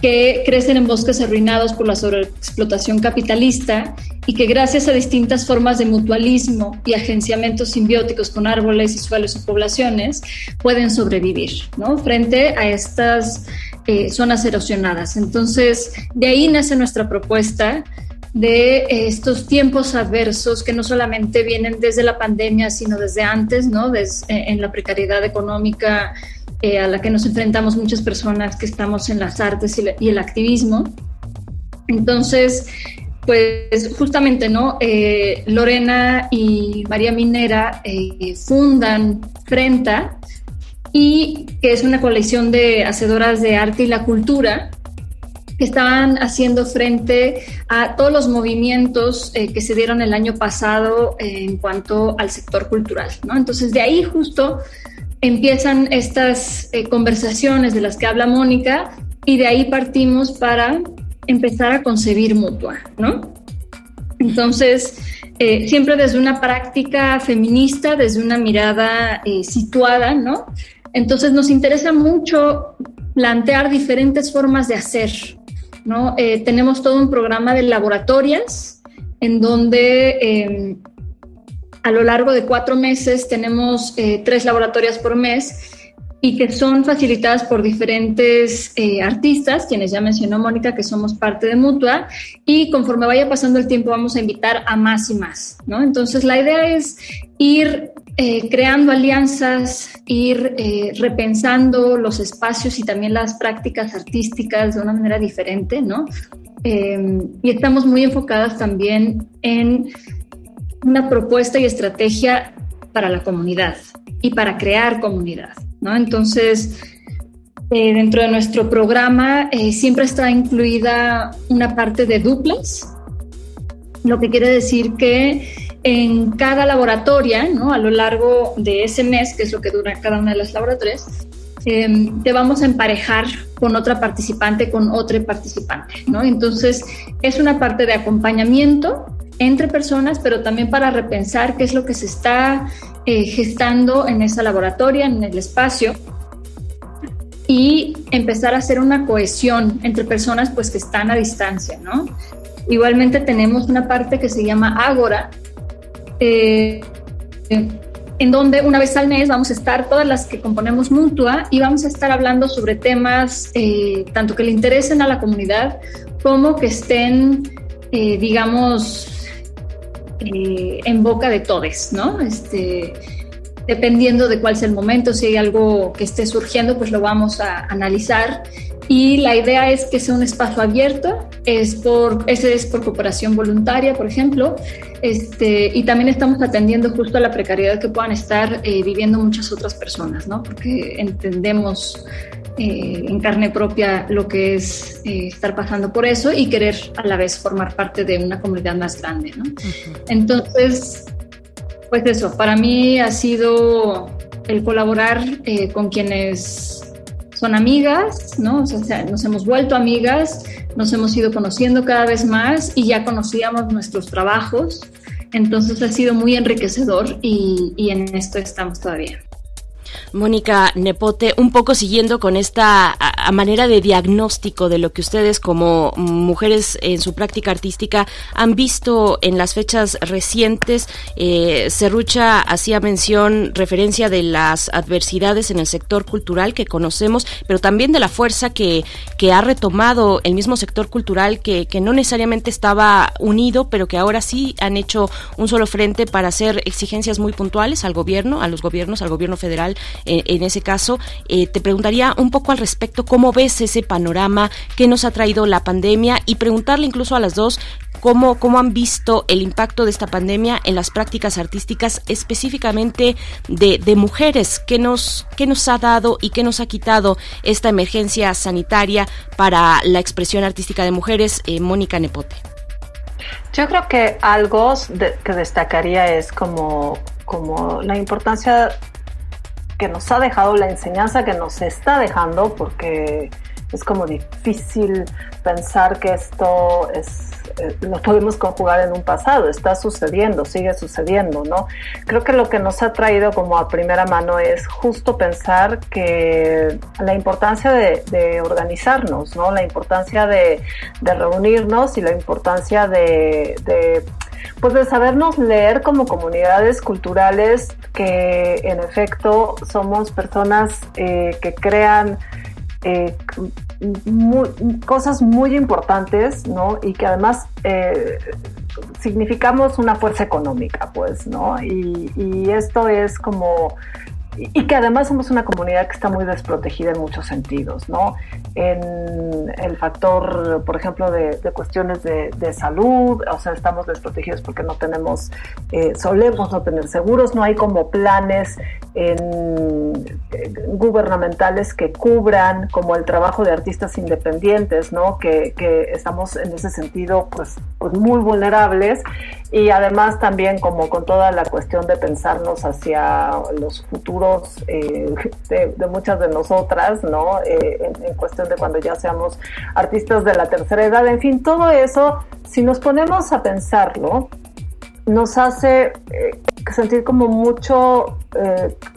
que crecen en bosques arruinados por la sobreexplotación capitalista y que gracias a distintas formas de mutualismo y agenciamientos simbióticos con árboles y suelos y poblaciones pueden sobrevivir ¿no? frente a estas eh, zonas erosionadas. Entonces, de ahí nace nuestra propuesta de eh, estos tiempos adversos que no solamente vienen desde la pandemia, sino desde antes, ¿no? Desde, en la precariedad económica eh, a la que nos enfrentamos muchas personas que estamos en las artes y, el activismo. Entonces, pues justamente, ¿no? Eh, Lorena y María Minera eh, fundan Frenta y que es una colección de hacedoras de arte y la cultura que estaban haciendo frente a todos los movimientos que se dieron el año pasado en cuanto al sector cultural, ¿no? Entonces de ahí justo empiezan estas eh, conversaciones de las que habla Mónica y de ahí partimos para empezar a concebir mutua, ¿no? Entonces, eh, siempre desde una práctica feminista, desde una mirada eh, situada, ¿no? Entonces nos interesa mucho plantear diferentes formas de hacer. ¿no? Eh, tenemos todo un programa de laboratorias en donde em, a lo largo de cuatro meses tenemos eh, tres laboratorias por mes y que son facilitadas por diferentes eh, artistas, quienes ya mencionó Mónica, que somos parte de Mutua, y conforme vaya pasando el tiempo vamos a invitar a más y más, ¿no? Entonces la idea es ir eh, creando alianzas, ir eh, repensando los espacios y también las prácticas artísticas de una manera diferente, ¿no? y estamos muy enfocadas también en una propuesta y estrategia para la comunidad y para crear comunidad. Entonces, eh, dentro de nuestro programa eh, siempre está incluida una parte de duplas, lo que quiere decir que en cada laboratoria, ¿no? a lo largo de ese mes, que es lo que dura cada una de las laboratorias, em, te vamos a emparejar con otra participante, con otro participante. ¿no? Entonces, es una parte de acompañamiento entre personas, pero también para repensar qué es lo que se está eh, gestando en esa laboratoria, en el espacio, y empezar a hacer una cohesión entre personas pues que están a distancia, ¿no? Igualmente tenemos una parte que se llama Ágora, eh, en donde una vez al mes vamos a estar todas las que componemos Mutua y vamos a estar hablando sobre temas eh, tanto que le interesen a la comunidad como que estén, digamos, eh, en boca de todos, ¿no? Este, dependiendo de cuál es el momento, si hay algo que esté surgiendo, pues lo vamos a analizar. Y la idea es que sea un espacio abierto, es por, ese es por cooperación voluntaria, por ejemplo, este, y también estamos atendiendo justo a la precariedad que puedan estar eh, viviendo muchas otras personas, ¿no? Porque entendemos eh, en carne propia lo que es eh, estar pasando por eso y querer a la vez formar parte de una comunidad más grande. ¿no? Entonces, pues eso, para mí ha sido el colaborar eh, con quienes son amigas, ¿no? O sea, nos hemos vuelto amigas, nos hemos ido conociendo cada vez más y ya conocíamos nuestros trabajos. Entonces ha sido muy enriquecedor y, y en esto estamos todavía. Mónica Nepote, un poco siguiendo con esta manera de diagnóstico de lo que ustedes como mujeres en su práctica artística han visto en las fechas recientes. Eh, Serrucha hacía mención, referencia de las adversidades en el sector cultural que conocemos, pero también de la fuerza que, que ha retomado el mismo sector cultural que, que no necesariamente estaba unido, pero que ahora sí han hecho un solo frente para hacer exigencias muy puntuales al gobierno, a los gobiernos, al gobierno federal en ese caso. Eh, te preguntaría un poco al respecto cómo ves ese panorama que nos ha traído la pandemia y preguntarle incluso a las dos cómo, cómo han visto el impacto de esta pandemia en las prácticas artísticas específicamente de, de mujeres, qué nos, qué nos ha dado y qué nos ha quitado esta emergencia sanitaria para la expresión artística de mujeres. Eh, Mónica Nepote. Yo creo que algo que destacaría es como, como la importancia que nos ha dejado, la enseñanza que nos está dejando, porque es como difícil pensar que esto es eh, lo podemos conjugar en un pasado, está sucediendo, sigue sucediendo, ¿no? Creo que lo que nos ha traído como a primera mano es justo pensar que la importancia de, organizarnos, ¿no? La importancia de, reunirnos y la importancia de, pues de sabernos leer como comunidades culturales que en efecto somos personas eh, que crean eh, cosas muy importantes, ¿no? Y que además eh, significamos una fuerza económica, pues, ¿no? Y, y esto es como y que además somos una comunidad que está muy desprotegida en muchos sentidos, ¿no? En el factor, por ejemplo, de, cuestiones de, salud, o sea, estamos desprotegidos porque no tenemos, eh, solemos no tener seguros, no hay como planes gubernamentales que cubran como el trabajo de artistas independientes, ¿no? Que, que estamos en ese sentido, pues, pues muy vulnerables y además también como con toda la cuestión de pensarnos hacia los futuros eh, de, muchas de nosotras, ¿no? Eh, en, cuestión de cuando ya seamos artistas de la tercera edad, en fin, todo eso, si nos ponemos a pensarlo, nos hace eh, sentir como mucho,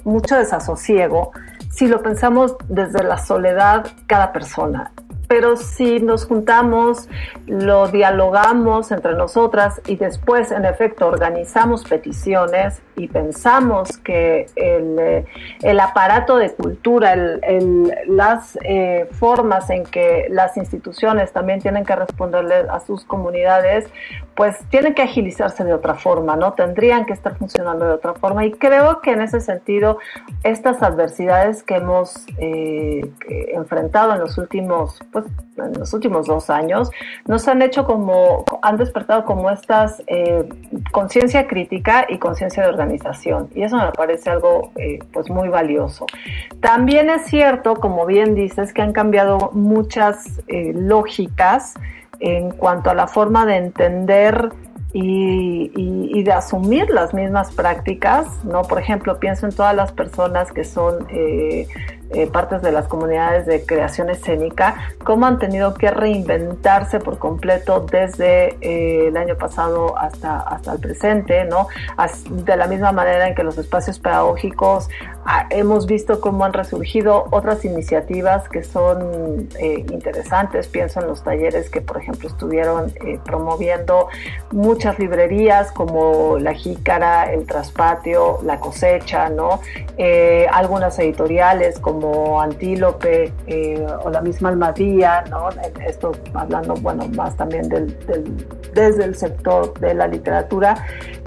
mucho desasosiego si lo pensamos desde la soledad cada persona pero si nos juntamos, lo dialogamos entre nosotras y después, en efecto, organizamos peticiones y pensamos que el, eh, el aparato de cultura, el, las eh, formas en que las instituciones también tienen que responderle a sus comunidades, pues tienen que agilizarse de otra forma, ¿no? Tendrían que estar funcionando de otra forma. Y creo que en ese sentido, estas adversidades que hemos eh, enfrentado en los últimos pues, en los últimos dos años, nos han hecho como, han despertado como estas eh, conciencia crítica y conciencia de organización. Y eso me parece algo eh, pues muy valioso. También es cierto, como bien dices, que han cambiado muchas eh, lógicas en cuanto a la forma de entender y, de asumir las mismas prácticas, ¿no? Por ejemplo, pienso en todas las personas que son eh, eh, partes de las comunidades de creación escénica, cómo han tenido que reinventarse por completo desde eh, el año pasado hasta, hasta el presente, ¿no? de la misma manera en que los espacios pedagógicos ah, hemos visto cómo han resurgido otras iniciativas que son eh, interesantes. Pienso en los talleres que, por ejemplo, estuvieron promoviendo muchas librerías como La Jícara, El Traspatio, La Cosecha, ¿no? algunas editoriales como como Antílope eh, o la misma Almadía, ¿no? Esto hablando, bueno, más también desde el sector de la literatura,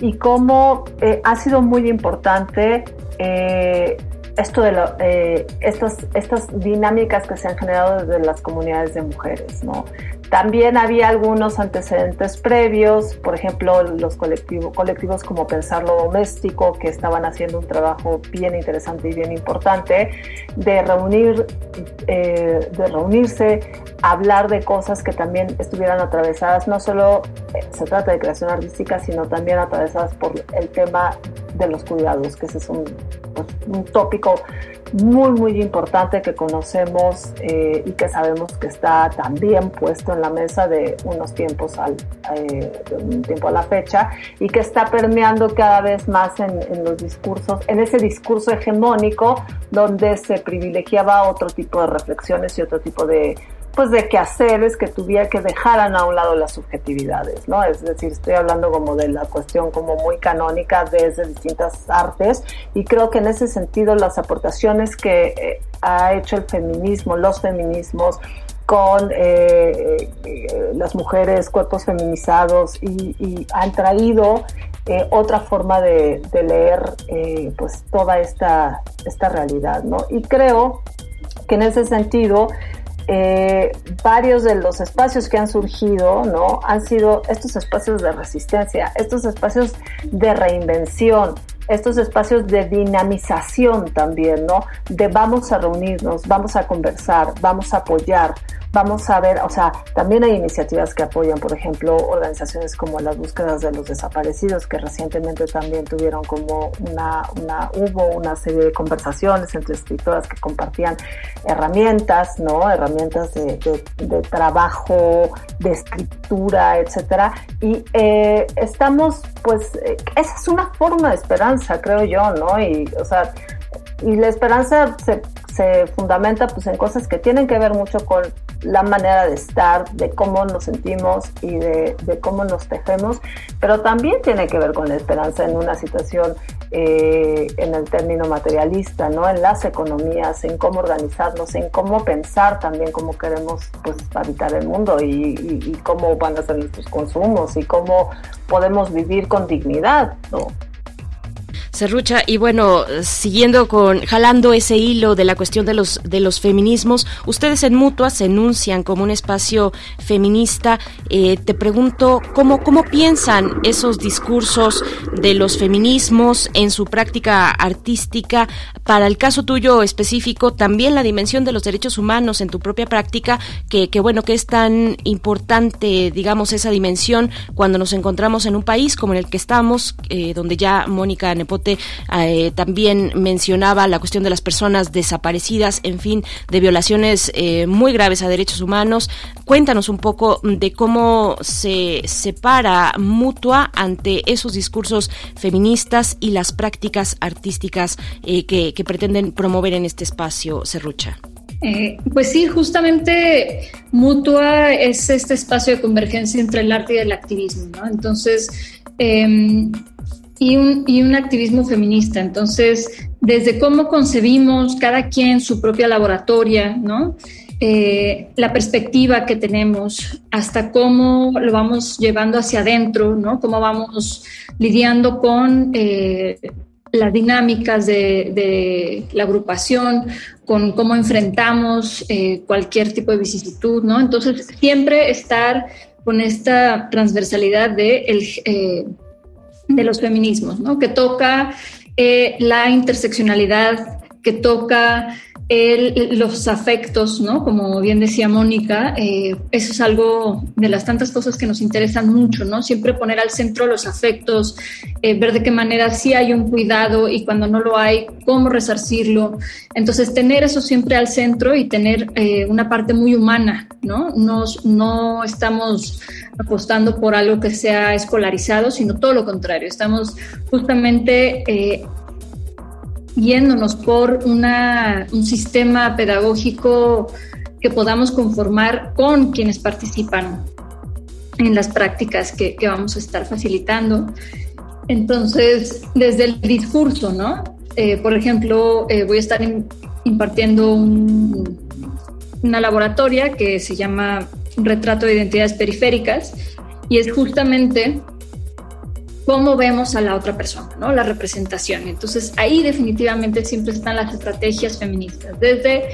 y cómo eh, ha sido muy importante eh, esto de estas, estas dinámicas que se han generado desde las comunidades de mujeres, ¿no? También había algunos antecedentes previos, por ejemplo, los colectivos, como Pensarlo Doméstico, que estaban haciendo un trabajo bien interesante y bien importante de reunir, eh, de reunirse, hablar de cosas que también estuvieran atravesadas, no solo eh, se trata de creación artística, sino también atravesadas por el tema de los cuidados, que ese es un, pues, un tópico muy, muy importante que conocemos eh, y que sabemos que está también puesto en la mesa de unos tiempos al, eh, un tiempo a la fecha y que está permeando cada vez más en, los discursos, en ese discurso hegemónico donde se privilegiaba otro tipo de reflexiones y otro tipo de pues de quehaceres que tuviera que dejaran a un lado las subjetividades, ¿no? Es decir, estoy hablando como de la cuestión como muy canónica desde distintas artes y creo que en ese sentido las aportaciones que eh, ha hecho el feminismo, los feminismos, con eh, eh, las mujeres, cuerpos feminizados y, han traído otra forma de, de leer pues toda esta, esta realidad, ¿no? Y creo que en ese sentido eh, varios de los espacios que han surgido, ¿no? Han sido estos espacios de resistencia, estos espacios de reinvención, estos espacios de dinamización también, ¿no? De vamos a reunirnos, vamos a conversar, vamos a apoyar, vamos a ver, o sea, también hay iniciativas que apoyan, por ejemplo, organizaciones como las búsquedas de los desaparecidos, que recientemente también tuvieron como una, una hubo una serie de conversaciones entre escritoras que compartían herramientas, ¿no? Herramientas de, de, trabajo, de escritura, etcétera. Y eh, estamos, pues, eh, esa es una forma de esperanza, creo yo, ¿no? Y, o sea, y la esperanza se, se fundamenta pues en cosas que tienen que ver mucho con la manera de estar, de cómo nos sentimos y de, cómo nos tejemos, pero también tiene que ver con la esperanza en una situación eh, en el término materialista, ¿no? En las economías, en cómo organizarnos, en cómo pensar también cómo queremos pues, habitar el mundo y, y cómo van a ser nuestros consumos y cómo podemos vivir con dignidad, ¿no? Serrucha, y bueno, siguiendo con, jalando ese hilo de la cuestión de los, de los feminismos, ustedes en Mutua se enuncian como un espacio feminista. Eh, te pregunto, ¿cómo, ¿cómo piensan esos discursos de los feminismos en su práctica artística? Para el caso tuyo específico, también la dimensión de los derechos humanos en tu propia práctica, que, que bueno, que es tan importante, digamos, esa dimensión cuando nos encontramos en un país como en el que estamos, eh, donde ya Mónica Nepote Eh, también mencionaba la cuestión de las personas desaparecidas, en fin, de violaciones eh, muy graves a derechos humanos. Cuéntanos un poco de cómo se separa mutua ante esos discursos feministas y las prácticas artísticas eh, que, pretenden promover en este espacio, Serrucha. Pues sí, justamente Mutua es este espacio de convergencia entre el arte y el activismo, ¿no? Entonces, em, y, un, y un activismo feminista. Entonces, desde cómo concebimos cada quien su propia laboratoria, ¿no? Eh, la perspectiva que tenemos, hasta cómo lo vamos llevando hacia adentro, ¿no? Cómo vamos lidiando con eh, las dinámicas de, la agrupación, con cómo enfrentamos eh, cualquier tipo de vicisitud, ¿no? Entonces, siempre estar con esta transversalidad de, de los feminismos, ¿no? Que toca la interseccionalidad, que toca los afectos, ¿no? Como bien decía Mónica, eh, eso es algo de las tantas cosas que nos interesan mucho, ¿no? Siempre poner al centro los afectos, eh, ver de qué manera sí hay un cuidado y cuando no lo hay, cómo resarcirlo. Entonces, tener eso siempre al centro y tener eh, una parte muy humana, ¿no? Nos, no estamos apostando por algo que sea escolarizado, sino todo lo contrario. Estamos justamente yéndonos por una, un sistema pedagógico que podamos conformar con quienes participan en las prácticas que, vamos a estar facilitando. Entonces, desde el discurso, ¿no? Eh, por ejemplo, eh, voy a estar impartiendo una laboratoria que se llama Retrato de Identidades Periféricas y es justamente cómo vemos a la otra persona, ¿no? La representación. Entonces ahí definitivamente siempre están las estrategias feministas, desde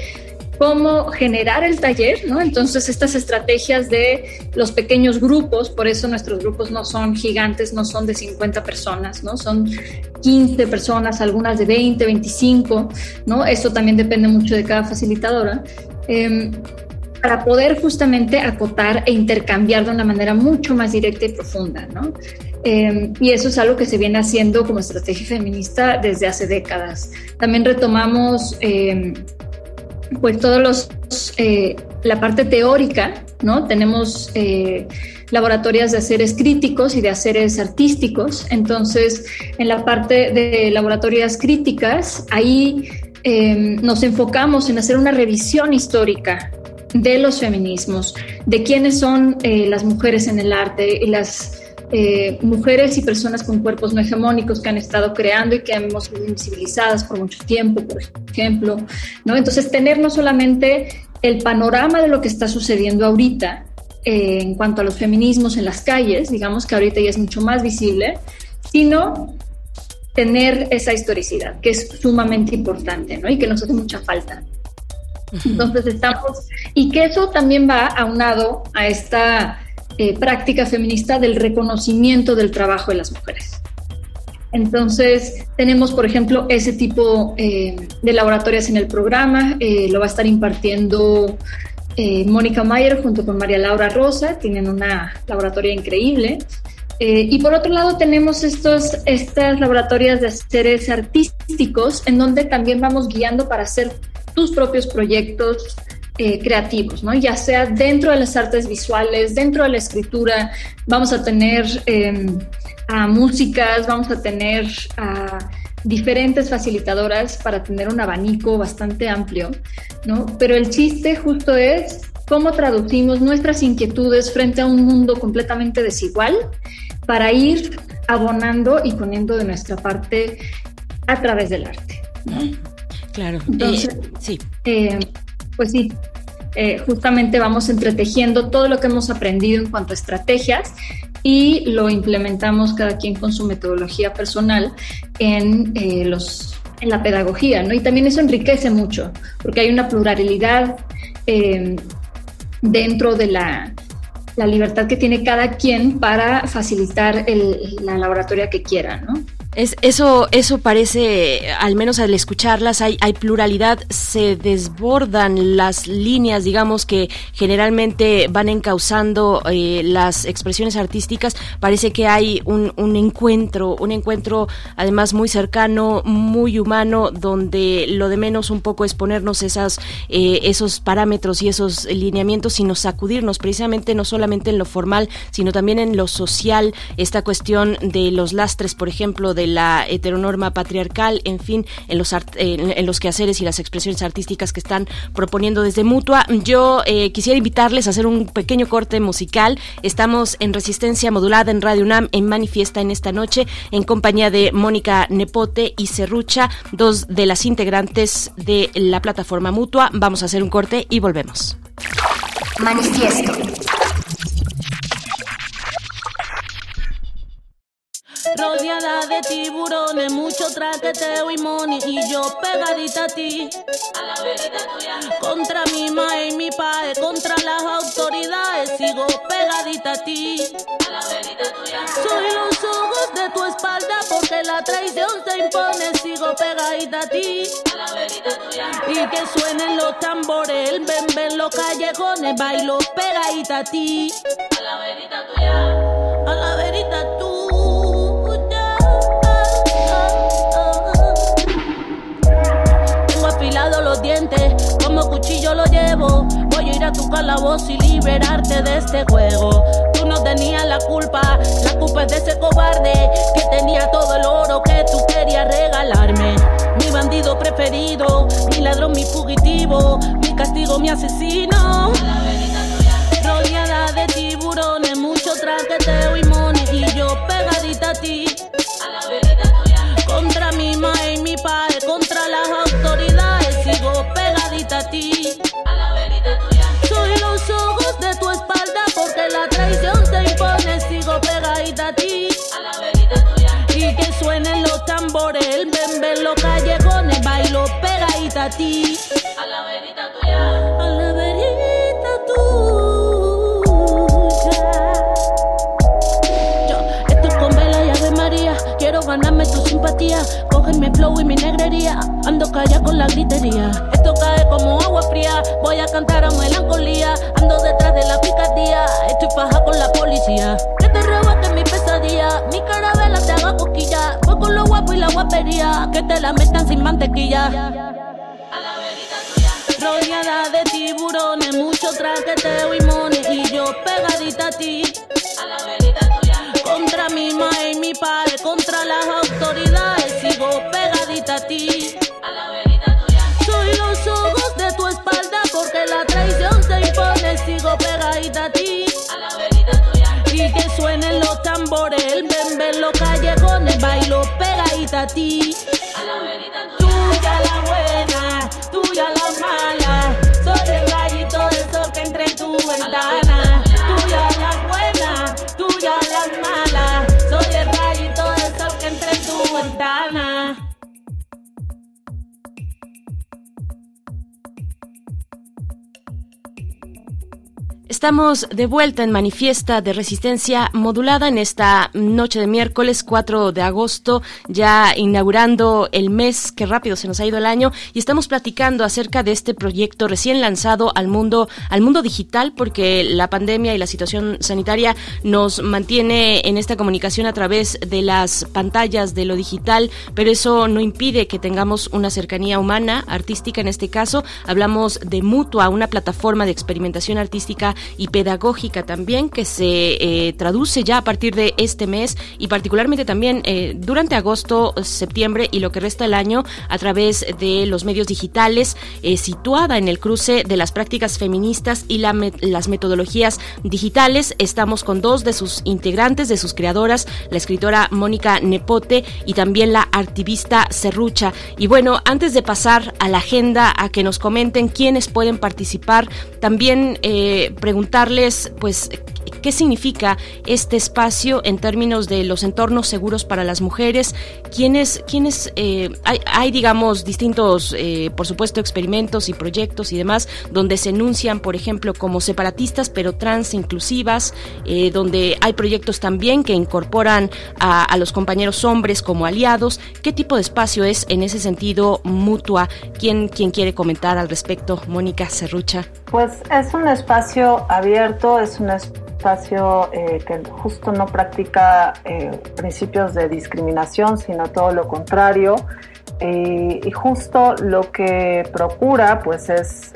cómo generar el taller, ¿no? Entonces estas estrategias de los pequeños grupos, por eso nuestros grupos no son gigantes, no son de 50 personas, ¿no? Son 15 personas, algunas de 20, 25, ¿no? Eso también depende mucho de cada facilitadora. Em, para poder justamente acotar e intercambiar de una manera mucho más directa y profunda, ¿no? Em, y eso es algo que se viene haciendo como estrategia feminista desde hace décadas. También retomamos eh, pues todos los eh, la parte teórica, ¿no? Tenemos eh, laboratorios de haceres críticos y de haceres artísticos. Entonces, en la parte de laboratorias críticas, ahí em, nos enfocamos en hacer una revisión histórica de los feminismos, de quiénes son las mujeres en el arte y las eh, mujeres y personas con cuerpos no hegemónicos que han estado creando y que hemos sido invisibilizadas por mucho tiempo, por ejemplo, ¿no? Entonces, tener no solamente el panorama de lo que está sucediendo ahorita eh, en cuanto a los feminismos en las calles, digamos que ahorita ya es mucho más visible, sino tener esa historicidad, que es sumamente importante, ¿no? Y que nos hace mucha falta. Entonces estamos, y que eso también va aunado a esta eh, práctica feminista del reconocimiento del trabajo de las mujeres. Entonces, tenemos, por ejemplo, ese tipo eh, de laboratorios en el programa. Eh, lo va a estar impartiendo Mónica Mayer junto con María Laura Rosa. Tienen una laboratoria increíble. y por otro lado, tenemos estos, estas laboratorias de seres artísticos en donde también vamos guiando para hacer tus propios proyectos eh, creativos, ¿no? ya sea dentro de las artes visuales, dentro de la escritura, vamos a tener em, a músicas, vamos a tener a diferentes facilitadoras para tener un abanico bastante amplio, ¿no? Pero el chiste justo es cómo traducimos nuestras inquietudes frente a un mundo completamente desigual para ir abonando y poniendo de nuestra parte a través del arte. Claro. Entonces, eh, sí. Eh, pues sí, eh, justamente vamos entretejiendo todo lo que hemos aprendido en cuanto a estrategias y lo implementamos cada quien con su metodología personal en, eh, los, en la pedagogía, ¿no? Y también eso enriquece mucho, porque hay una pluralidad eh, dentro de la, libertad que tiene cada quien para facilitar la laboratoria que quiera, ¿no? Es, eso, eso parece, al menos al escucharlas, hay, hay pluralidad, se desbordan las líneas, digamos, que generalmente van encauzando eh, las expresiones artísticas. Parece que hay un, un, encuentro, un encuentro además muy cercano, muy humano, donde lo de menos un poco es ponernos esas, eh, esos parámetros y esos lineamientos, sino sacudirnos precisamente no solamente en lo formal, sino también en lo social, esta cuestión de los lastres, por ejemplo, de la heteronorma patriarcal, en fin, en los, en, los quehaceres y las expresiones artísticas que están proponiendo desde Mutua. Yo eh, quisiera invitarles a hacer un pequeño corte musical. Estamos en Resistencia Modulada en Radio UNAM en Manifiesta en esta noche en compañía de Mónica Nepote y Serrucha, dos de las integrantes de la plataforma Mutua. Vamos a hacer un corte y volvemos. Manifiesto. Rodeada de tiburones, mucho traqueteo y money y yo pegadita a ti. A la verita tuya. Contra mi ma y mi padre, contra las autoridades, sigo pegadita a ti. A la verita tuya. Soy los ojos de tu espalda porque la traición se impone, sigo pegadita a ti. A la verita tuya. Y que suenen los tambores, el bembe en los callejones, bailo pegadita a ti. A la verita tuya. A la verita tuya. Los dientes, como cuchillo lo llevo. Voy a ir a tu calabozo y liberarte de este juego. Tú no tenías la culpa, la culpa es de ese cobarde que tenía todo el oro que tú querías regalarme. Mi bandido preferido, mi ladrón, mi fugitivo, mi castigo, mi asesino. Rodeada de tiburones, mucho traqueteo y a la. Y que suenen los tambores, el bembe los callejones, bailo pegadita a ti. A la verita tuya. A la verita tuya. Quiero ganarme tu simpatía. Cógeme flow y mi negrería. Ando calla con la gritería. Esto cae como agua fría. Voy a cantar a melancolía. Ando detrás de la picardía. Estoy faja con la policía. Que mi carabela te haga coquilla. Voy con lo guapo y la guapería. Que te la metan sin mantequilla. Rodeada de tiburones, mucho traqueteo y money. Y yo pegadita a ti. Contra mi ma y mi padre, contra las autoridades, sigo pegadita a ti. Soy los ojos de tu espalda porque la traición se impone, sigo pegadita a ti. Pegadita a Estamos de vuelta en Manifiesta de Resistencia Modulada en esta noche de miércoles 4 de agosto, ya inaugurando el mes, que rápido se nos ha ido el año, y estamos platicando acerca de este proyecto recién lanzado al mundo, al mundo digital, porque la pandemia y la situación sanitaria nos mantiene en esta comunicación a través de las pantallas de lo digital, pero eso no impide que tengamos una cercanía humana, artística en este caso. Hablamos de Mutua, una plataforma de experimentación artística y pedagógica también que se eh, traduce ya a partir de este mes y particularmente también eh, durante agosto, septiembre y lo que resta el año a través de los medios digitales, eh, situada en el cruce de las prácticas feministas y las metodologías digitales. Estamos con dos de sus integrantes, de sus creadoras, la escritora Mónica Nepote y también la activista Serrucha. Y bueno, antes de pasar a la agenda, a que nos comenten quiénes pueden participar, también eh, preguntarles, pues, qué significa este espacio en términos de los entornos seguros para las mujeres, quiénes, quiénes eh, hay, digamos, distintos, eh, por supuesto, experimentos y proyectos y demás, donde se enuncian, por ejemplo, como separatistas, pero trans inclusivas, eh, donde hay proyectos también que incorporan a, a los compañeros hombres como aliados. ¿Qué tipo de espacio es en ese sentido mutua? ¿Quién, quién quiere comentar al respecto? Mónica Cerrucha. Pues es un espacio abierto, es un espacio eh, que justo no practica eh, principios de discriminación, sino todo lo contrario. Eh, y justo lo que procura pues es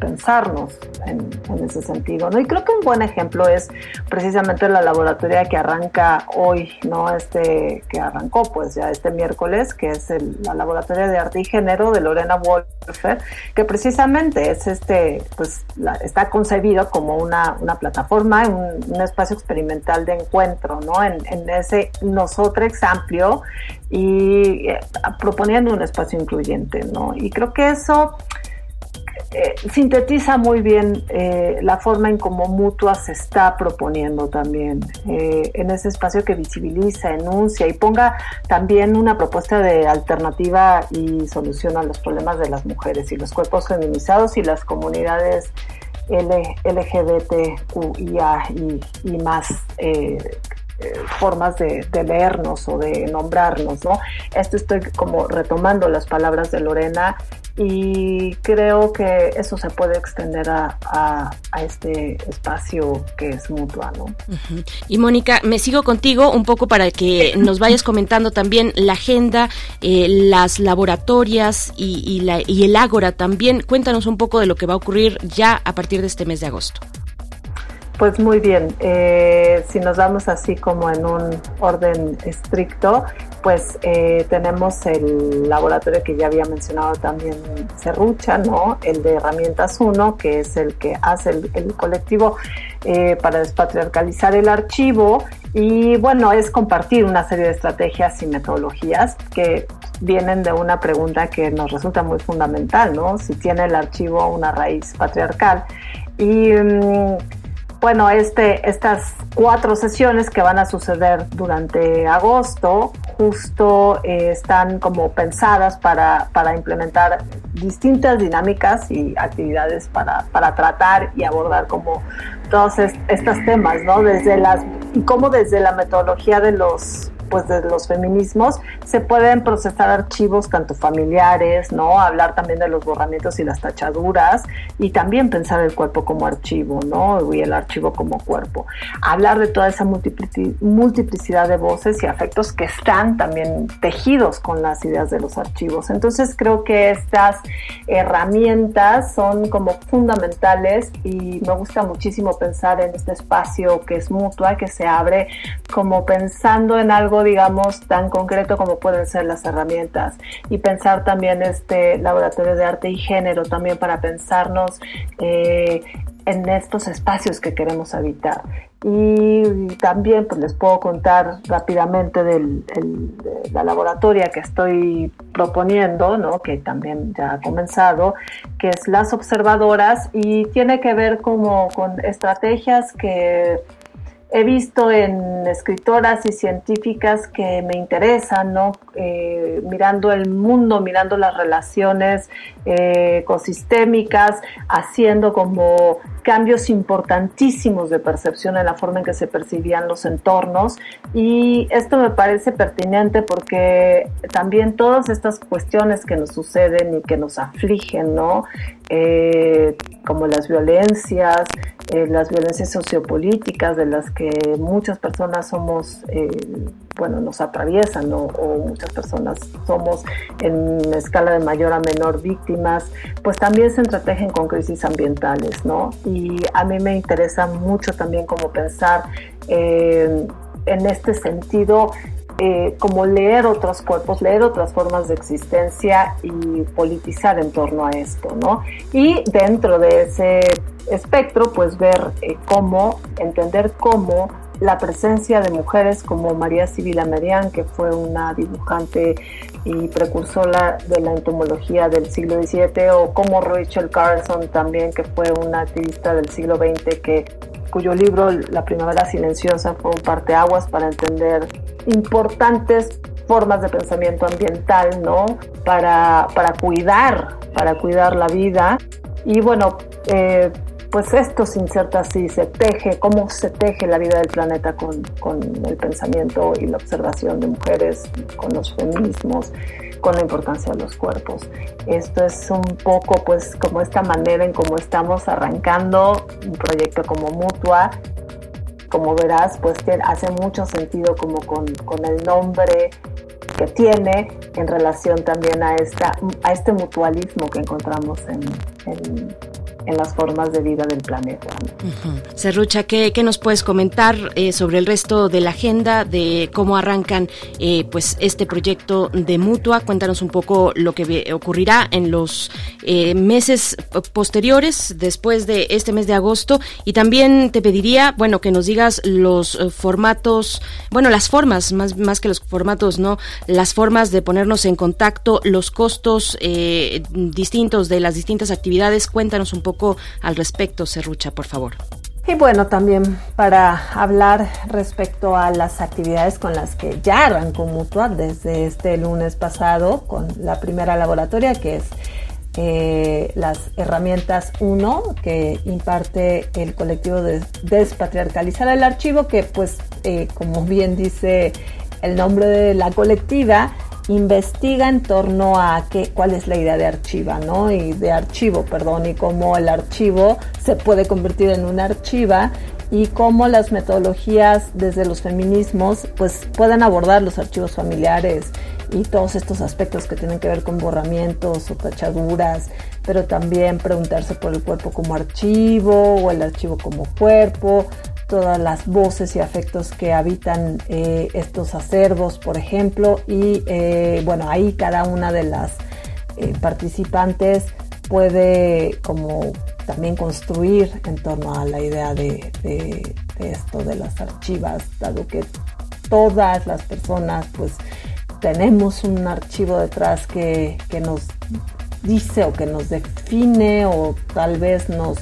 pensarnos en, ese sentido. ¿no? Y creo que un buen ejemplo es precisamente la laboratoria que arranca hoy, ¿no? Este, que arrancó pues ya este miércoles, que es la laboratoria de arte y género de Lorena Wolfer, que precisamente es este, pues está concebido como una, una plataforma, un, espacio experimental de encuentro, ¿no? En, ese nosotros amplio y eh, proponiendo un espacio incluyente, ¿no? Y creo que eso eh, sintetiza muy bien eh, la forma en cómo Mutua se está proponiendo también eh, en ese espacio que visibiliza, enuncia y ponga también una propuesta de alternativa y solución a los problemas de las mujeres y los cuerpos feminizados y las comunidades LGBTQIA y, más formas de, de, leernos o de nombrarnos, ¿no? Esto estoy como retomando las palabras de Lorena y creo que eso se puede extender a, a, este espacio que es mutuo. ¿no? Y Mónica, me sigo contigo un poco para que nos vayas comentando también la agenda, eh, las laboratorias y, y, la, y el Ágora también. Cuéntanos un poco de lo que va a ocurrir ya a partir de este mes de agosto. Pues muy bien, eh, si nos vamos así como en un orden estricto, pues eh, tenemos el laboratorio que ya había mencionado también Cerrucha, ¿no? El de Herramientas 1, que es el que hace el, colectivo eh, para despatriarcalizar el archivo y bueno, es compartir una serie de estrategias y metodologías que vienen de una pregunta que nos resulta muy fundamental, ¿no? Si tiene el archivo una raíz patriarcal. Y mm, bueno, este, estas cuatro sesiones que van a suceder durante agosto justo eh, están como pensadas para, para, implementar distintas dinámicas y actividades para, para tratar y abordar como todos estos temas, ¿no? Desde las, y cómo desde la metodología de los pues de los feminismos se pueden procesar archivos tanto familiares, ¿no? Hablar también de los borramientos y las tachaduras y también pensar el cuerpo como archivo, ¿no? Y el archivo como cuerpo. Hablar de toda esa multiplicidad de voces y afectos que están también tejidos con las ideas de los archivos. Entonces creo que estas herramientas son como fundamentales y me gusta muchísimo pensar en este espacio que es mutua, que se abre como pensando en algo digamos, tan concreto como pueden ser las herramientas y pensar también este laboratorio de arte y género también para pensarnos eh, en estos espacios que queremos habitar. Y también pues les puedo contar rápidamente del, de la laboratoria que estoy proponiendo, ¿no? que también ya ha comenzado, que es las observadoras y tiene que ver como con estrategias que he visto en escritoras y científicas que me interesan, ¿no? Eh, mirando el mundo, mirando las relaciones eh, ecosistémicas, haciendo como cambios importantísimos de percepción en la forma en que se percibían los entornos y esto me parece pertinente porque también todas estas cuestiones que nos suceden y que nos afligen, ¿no? Eh, como las violencias, eh, las violencias sociopolíticas de las que muchas personas somos, eh, bueno, nos atraviesan ¿no? o muchas personas somos en escala de mayor a menor víctimas, pues también se entretejen con crisis ambientales, ¿no? Y a mí me interesa mucho también como pensar en este sentido eh, como leer otros cuerpos, leer otras formas de existencia y politizar en torno a esto, ¿no? Y dentro de ese espectro, pues ver eh, cómo, entender cómo la presencia de mujeres como María Sibila Merian, que fue una dibujante y precursora de la entomología del siglo XVII, o como Rachel Carson también, que fue una activista del siglo XX, que, cuyo libro La Primavera Silenciosa fue un parteaguas para entender importantes formas de pensamiento ambiental, ¿no? Para, para cuidar, para cuidar la vida. Y bueno, eh, pues esto se inserta así, se teje, cómo se teje la vida del planeta con, con, el pensamiento y la observación de mujeres, con los feminismos, con la importancia de los cuerpos. Esto es un poco pues como esta manera en cómo estamos arrancando un proyecto como Mutua. Como verás, pues hace mucho sentido como con, con el nombre que tiene en relación también a, esta, a este mutualismo que encontramos en, en en las formas de vida del planeta. Serrucha, ¿qué, nos puedes comentar eh, sobre el resto de la agenda, de cómo arrancan eh, pues este proyecto de Mutua? Cuéntanos un poco lo que ocurrirá en los eh, meses posteriores, después de este mes de agosto. Y también te pediría, bueno, que nos digas los formatos, bueno, las formas, más, más que los formatos, ¿no? Las formas de ponernos en contacto, los costos distintos de las distintas actividades. Cuéntanos un poco al respecto, Serrucha, por favor. Y bueno, también para hablar respecto a las actividades con las que ya arrancó Mutua desde este lunes pasado con la primera laboratoria que es eh, las herramientas 1 que imparte el colectivo de Despatriarcalizar el Archivo que pues eh, como bien dice el nombre de la colectiva investiga en torno a qué, cuál es la idea de archiva, ¿no? Y de archivo, perdón, y cómo el archivo se puede convertir en una archiva y cómo las metodologías desde los feminismos pues pueden abordar los archivos familiares y todos estos aspectos que tienen que ver con borramientos o tachaduras, pero también preguntarse por el cuerpo como archivo o el archivo como cuerpo, todas las voces y afectos que habitan eh, estos acervos, por ejemplo, y eh, bueno, ahí cada una de las eh, participantes puede como también construir en torno a la idea de, esto de las archivas, dado que todas las personas pues tenemos un archivo detrás que, que nos dice o que nos define o tal vez nos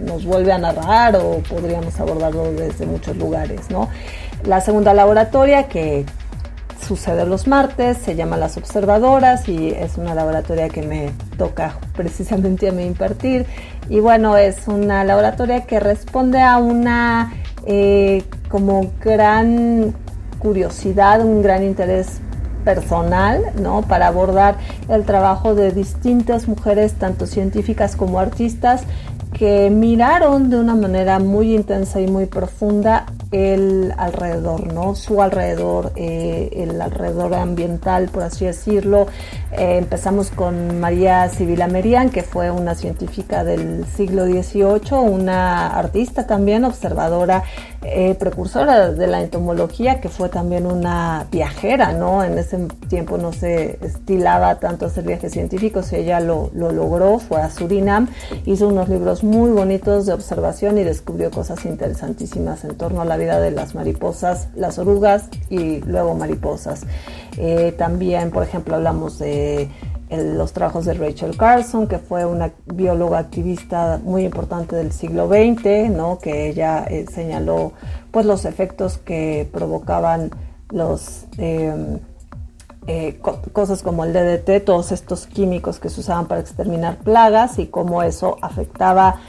nos vuelve a narrar o podríamos abordarlo desde muchos lugares, ¿no? La segunda laboratoria que sucede los martes, se llama Las Observadoras y es una laboratoria que me toca precisamente a mí impartir. Y bueno, es una laboratoria que responde a una eh, como gran curiosidad, un gran interés personal, ¿no? Para abordar el trabajo de distintas mujeres, tanto científicas como artistas, que miraron de una manera muy intensa y muy profunda el alrededor, ¿no? Su alrededor, eh, el alrededor ambiental, por así decirlo. Eh, empezamos con María Sibila Merian, que fue una científica del siglo XVIII, una artista también, observadora, eh, precursora de la entomología, que fue también una viajera, ¿no? En ese tiempo no se estilaba tanto hacer viajes científicos y ella lo, lo logró, fue a Surinam, hizo unos libros muy bonitos de observación y descubrió cosas interesantísimas en torno a la de las mariposas, las orugas y luego mariposas. Eh, también, por ejemplo, hablamos de los trabajos de Rachel Carson, que fue una bióloga activista muy importante del siglo XX, ¿no? que ella eh, señaló pues, los efectos que provocaban los... Em, eh, cosas como el DDT, todos estos químicos que se usaban para exterminar plagas y cómo eso afectaba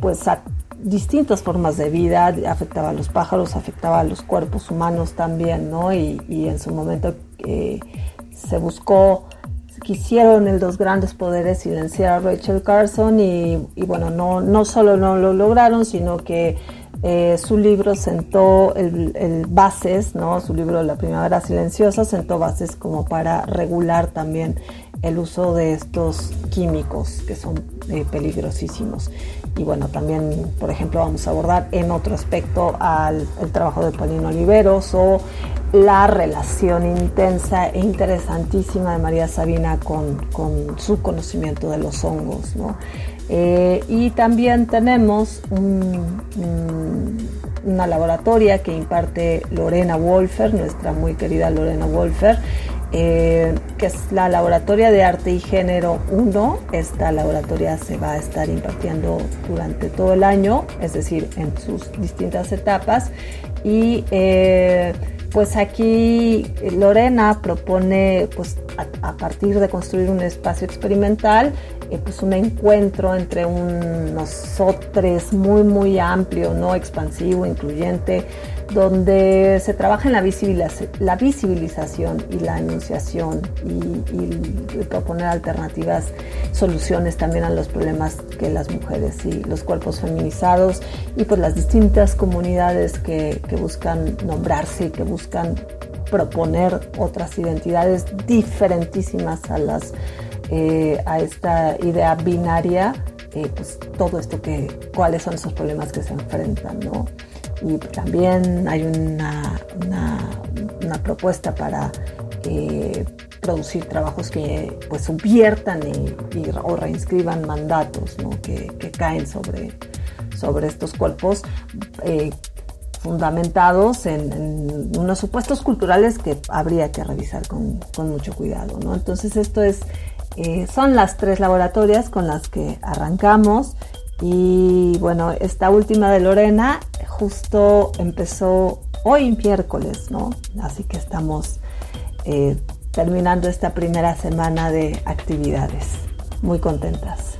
pues a distintas formas de vida, afectaba a los pájaros, afectaba a los cuerpos humanos también, ¿no? Y, en su momento eh, se buscó, quisieron el dos grandes poderes silenciar a Rachel Carson y, bueno, no, no solo no lo lograron, sino que eh, su libro sentó el, bases, ¿no? Su libro La Primavera Silenciosa sentó bases como para regular también el uso de estos químicos que son eh, peligrosísimos. Y bueno, también, por ejemplo, vamos a abordar en otro aspecto al el trabajo de Paulino Oliveros o la relación intensa e interesantísima de María Sabina con, su conocimiento de los hongos. ¿no? Eh, y también tenemos una laboratoria que imparte Lorena Wolfer, nuestra muy querida Lorena Wolfer, eh, que es la Laboratoria de Arte y Género 1. Esta laboratoria se va a estar impartiendo durante todo el año, es decir, en sus distintas etapas. Y eh, pues aquí Lorena propone, pues a, partir de construir un espacio experimental, eh, pues un encuentro entre un nosotros muy muy amplio, no expansivo, incluyente, donde se trabaja en la, la visibilización y la enunciación y, proponer alternativas, soluciones también a los problemas que las mujeres y los cuerpos feminizados y pues las distintas comunidades que, buscan nombrarse y que buscan proponer otras identidades diferentísimas a las eh, a esta idea binaria eh, pues todo esto que cuáles son esos problemas que se enfrentan no y también hay una, una, propuesta para eh, producir trabajos que pues subviertan y, o reinscriban mandatos que, caen sobre, sobre estos cuerpos eh, fundamentados en, unos supuestos culturales que habría que revisar con, mucho cuidado. ¿no? Entonces esto es, eh, son las tres laboratorias con las que arrancamos y bueno, esta última de Lorena justo empezó hoy miércoles, ¿no? Así que estamos eh, terminando esta primera semana de actividades. Muy contentas.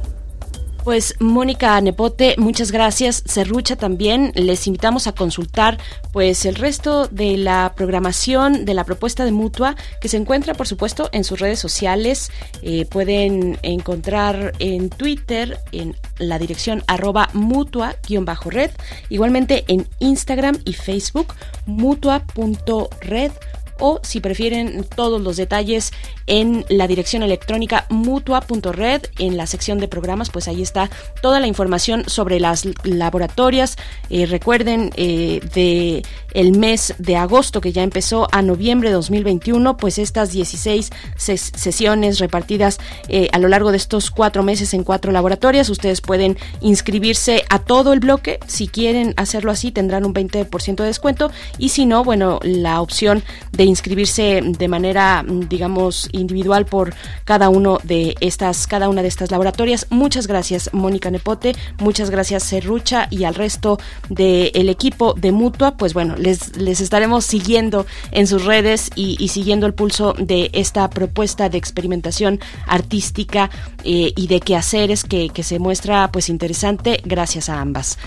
Pues Mónica Nepote, muchas gracias. Cerrucha también. Les invitamos a consultar pues el resto de la programación de la propuesta de Mutua que se encuentra por supuesto en sus redes sociales. Eh, pueden encontrar en Twitter en la dirección arroba mutua-red. Igualmente en Instagram y Facebook mutua.red o si prefieren todos los detalles en la dirección electrónica mutua.red en la sección de programas pues ahí está toda la información sobre las laboratorias. Eh, recuerden eh, de el mes de agosto que ya empezó a noviembre de 2021 pues estas 16 sesiones repartidas eh, a lo largo de estos cuatro meses en cuatro laboratorias. Ustedes pueden inscribirse a todo el bloque. Si quieren hacerlo así tendrán un 20% de descuento. Y si no bueno la opción de inscribirse de manera digamos individual por cada uno de estas, cada una de estas laboratorias. Muchas gracias, Mónica Nepote, muchas gracias, Serrucha, y al resto del equipo de Mutua. Pues bueno, les, les estaremos siguiendo en sus redes y, siguiendo el pulso de esta propuesta de experimentación artística eh, y de quehaceres que, que se muestra pues interesante gracias a ambas.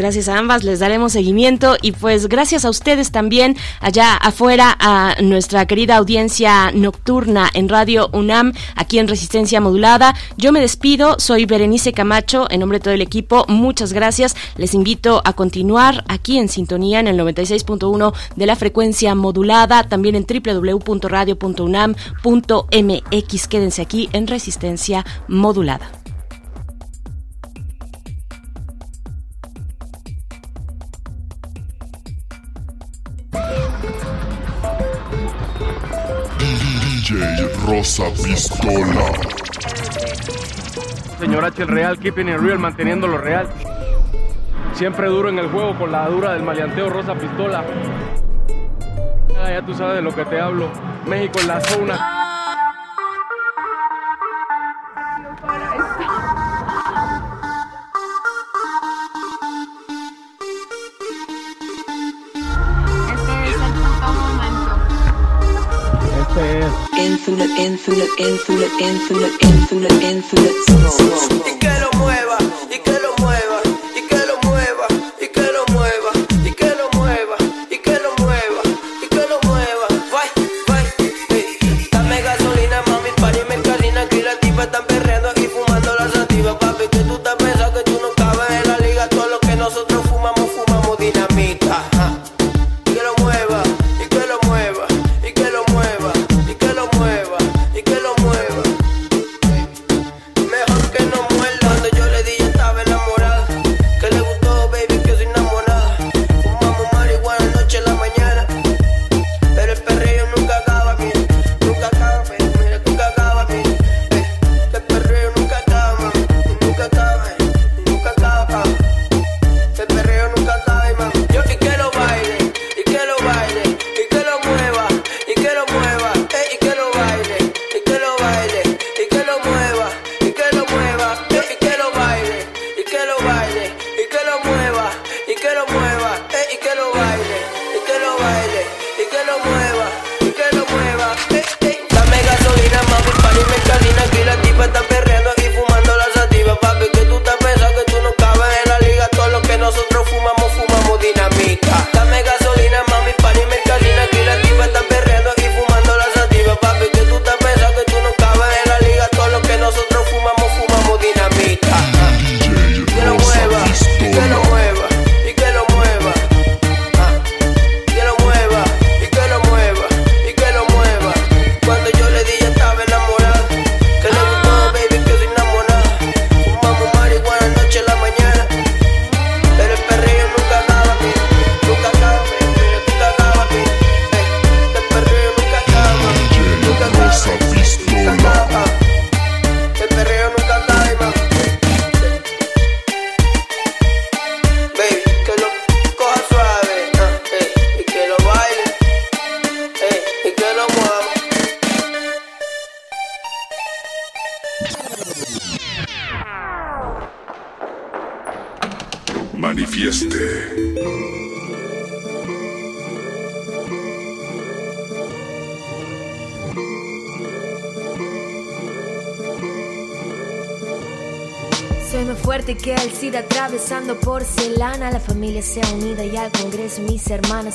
Gracias a ambas, les daremos seguimiento y pues gracias a ustedes también allá afuera, a nuestra querida audiencia nocturna en Radio UNAM, aquí en Resistencia Modulada. Yo me despido, soy Berenice Camacho, en nombre de todo el equipo, muchas gracias. Les invito a continuar aquí en sintonía en el 96.1 de la frecuencia modulada, también en www.radio.unam.mx. Quédense aquí en Resistencia Modulada. Rosa Pistola. Señor H, el real, keeping it real, manteniendo lo real. Siempre duro en el juego con la dura del maleanteo Rosa Pistola. Ah, ya tú sabes de lo que te hablo. México en la zona. Infinite, infinite, infinite, infinite, infinite, infinite. Y que lo mueva, y que lo mueva. estaba en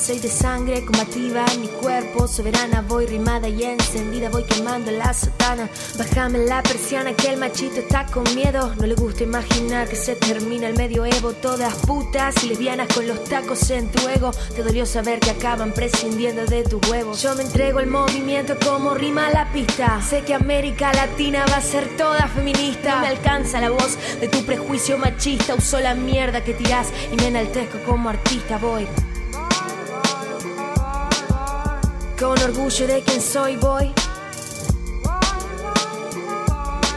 Soy de sangre combativa mi cuerpo, soberana, voy rimada y encendida, voy quemando la sotana. Bájame la persiana que el machito está con miedo. No le gusta imaginar que se termina el medioevo. Todas putas y lesbianas con los tacos en tu ego. Te dolió saber que acaban prescindiendo de tus huevos. Yo me entrego el movimiento como rima la pista. Sé que América Latina va a ser toda feminista. No me alcanza la voz de tu prejuicio machista. Uso la mierda que tirás y me enaltezco como artista. Voy. Orgullo de quien soy, voy.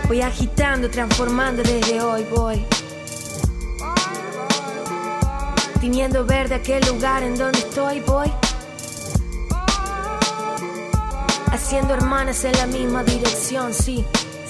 Voy agitando, transformando desde hoy, voy. Tiniendo verde aquel lugar en donde estoy, voy. Haciendo hermanas en la misma dirección, sí.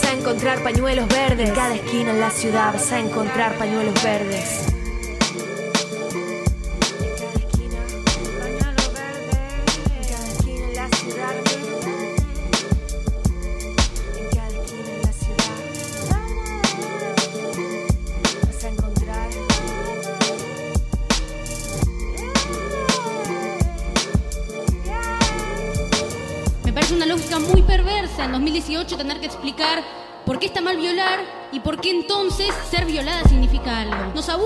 a encontrar pañuelos verdes. En cada esquina en la ciudad vas a encontrar pañuelos verdes. Me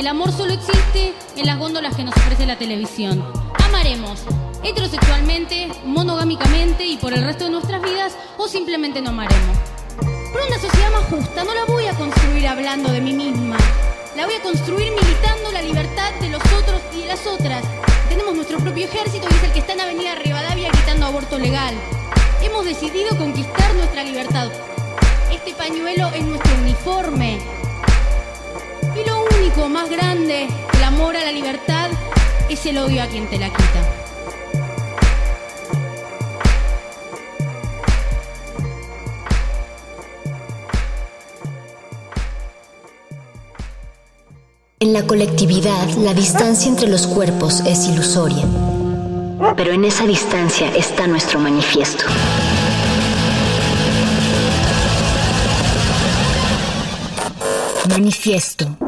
el amor solo existe en las góndolas que nos ofrece la televisión. Amaremos heterosexualmente, monogámicamente y por el resto de nuestras vidas o simplemente no amaremos. Por una sociedad más justa no la voy a construir hablando de mí misma. La voy a construir militando la libertad de los otros y de las otras. Tenemos nuestro propio ejército y es el que está en Avenida Rivadavia gritando aborto legal. Hemos decidido conquistar nuestra libertad. Este pañuelo es nuestro uniforme, único más grande, el amor a la libertad, es el odio a quien te la quita. En la colectividad, la distancia entre los cuerpos es ilusoria. Pero en esa distancia está nuestro manifiesto. Manifiesto.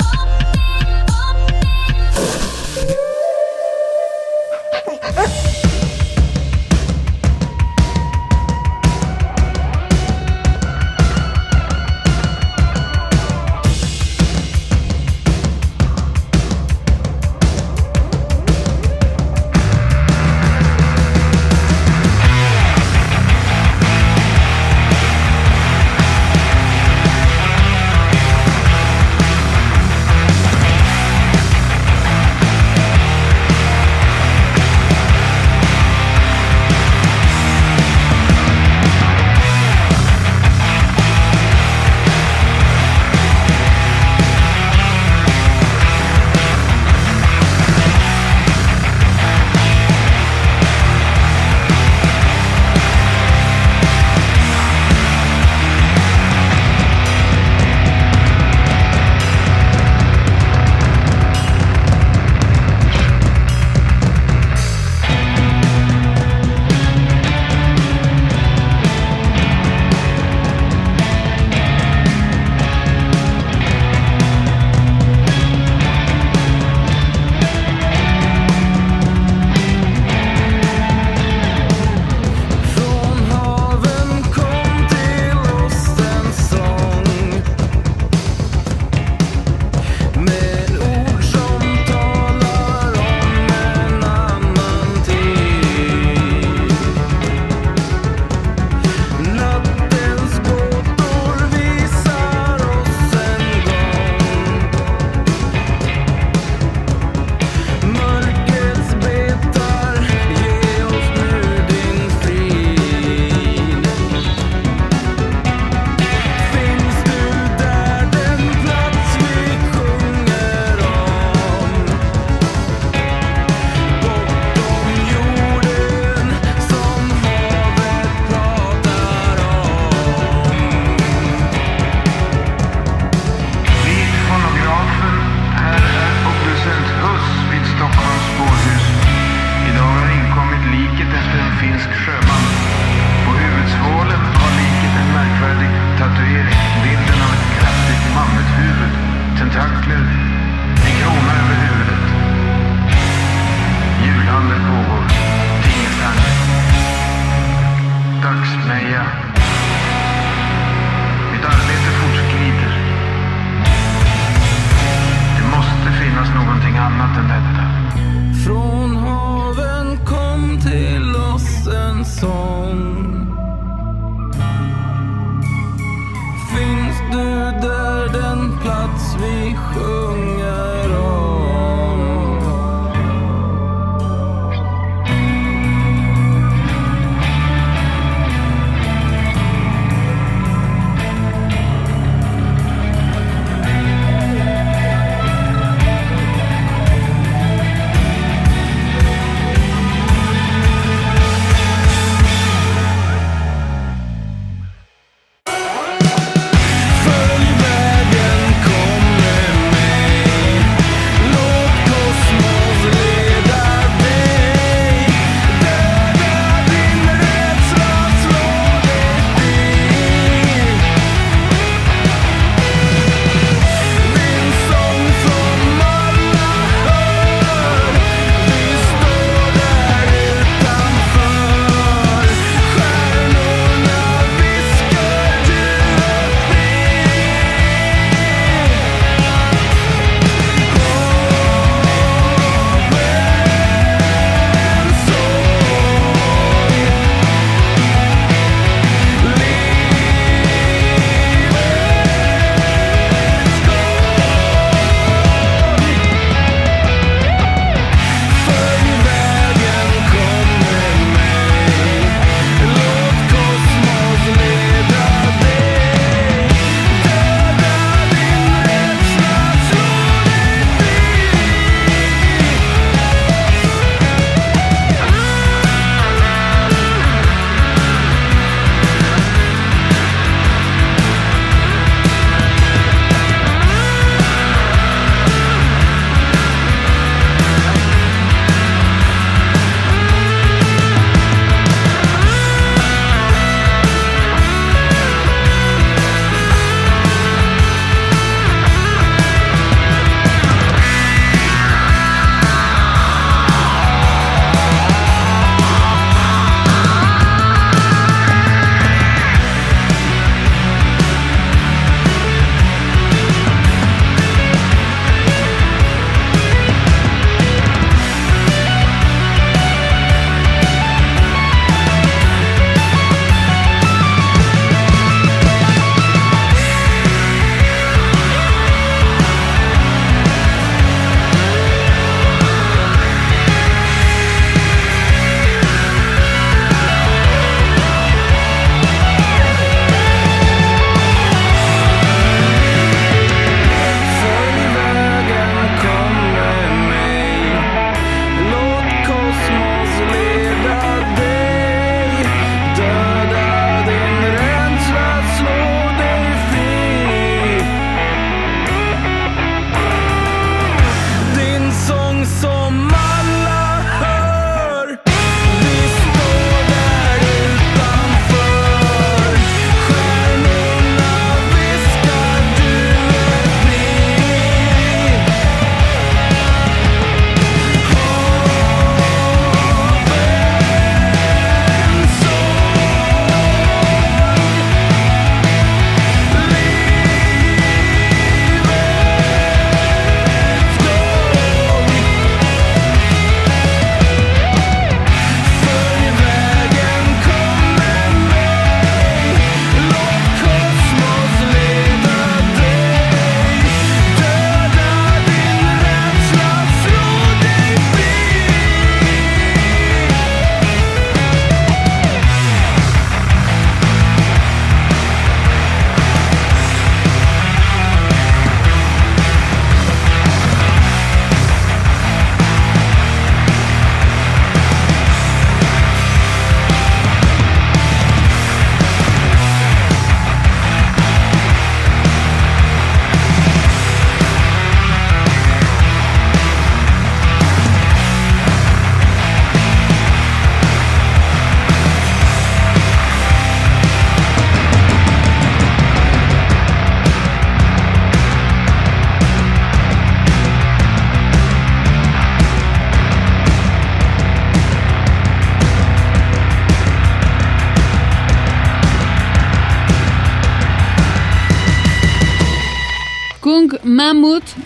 vi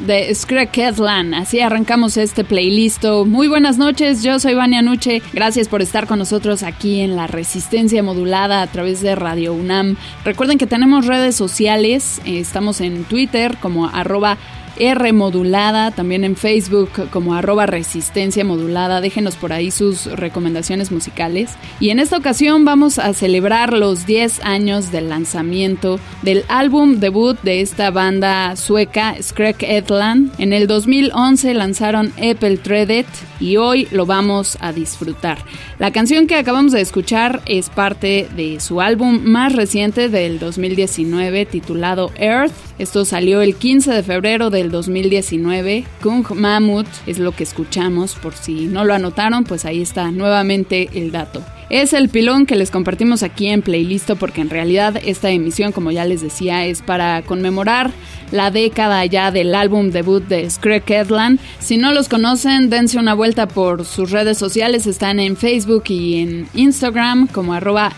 de Skreketlan. Así arrancamos este playlist. Muy buenas noches, yo soy Vania Nuche. Gracias por estar con nosotros aquí en la Resistencia Modulada a través de Radio UNAM. Recuerden que tenemos redes sociales. Estamos en Twitter como arroba R modulada, también en Facebook como arroba resistencia modulada. Déjenos por ahí sus recomendaciones musicales. Y en esta ocasión vamos a celebrar los 10 años del lanzamiento del álbum debut de esta banda sueca, Skrek Edland. En el 2011 lanzaron Apple Threaded y hoy lo vamos a disfrutar. La canción que acabamos de escuchar es parte de su álbum más reciente del 2019 titulado Earth. Esto salió el 15 de febrero del 2019. Kung Mammoth es lo que escuchamos, por si no lo anotaron, pues ahí está nuevamente el dato. Es el pilón que les compartimos aquí en Playlist porque en realidad esta emisión, como ya les decía, es para conmemorar la década ya del álbum debut de Skrek Edland. Si no los conocen, dense una vuelta por sus redes sociales, están en Facebook y en Instagram como arroba.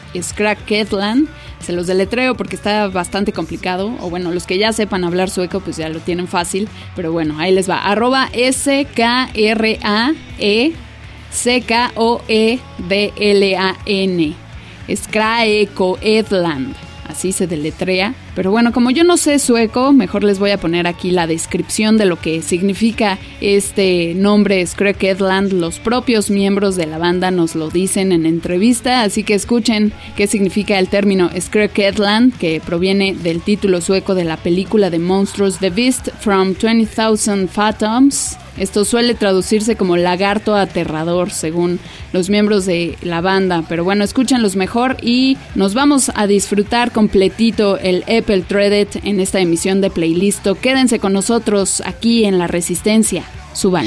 Se los deletreo porque está bastante complicado. O bueno, los que ya sepan hablar sueco, pues ya lo tienen fácil. Pero bueno, ahí les va. Arroba S-K-R-A-E C-K-O-E-D-L-A-N. Edland así se deletrea. Pero bueno, como yo no sé sueco, mejor les voy a poner aquí la descripción de lo que significa este nombre Edland. Los propios miembros de la banda nos lo dicen en entrevista, así que escuchen qué significa el término Edland, que proviene del título sueco de la película de monstruos The Beast from 20,000 Fathoms esto suele traducirse como lagarto aterrador, según los miembros de la banda. Pero bueno, escúchanlos mejor y nos vamos a disfrutar completito el Apple Threaded en esta emisión de Playlisto. Quédense con nosotros aquí en La Resistencia. Suban.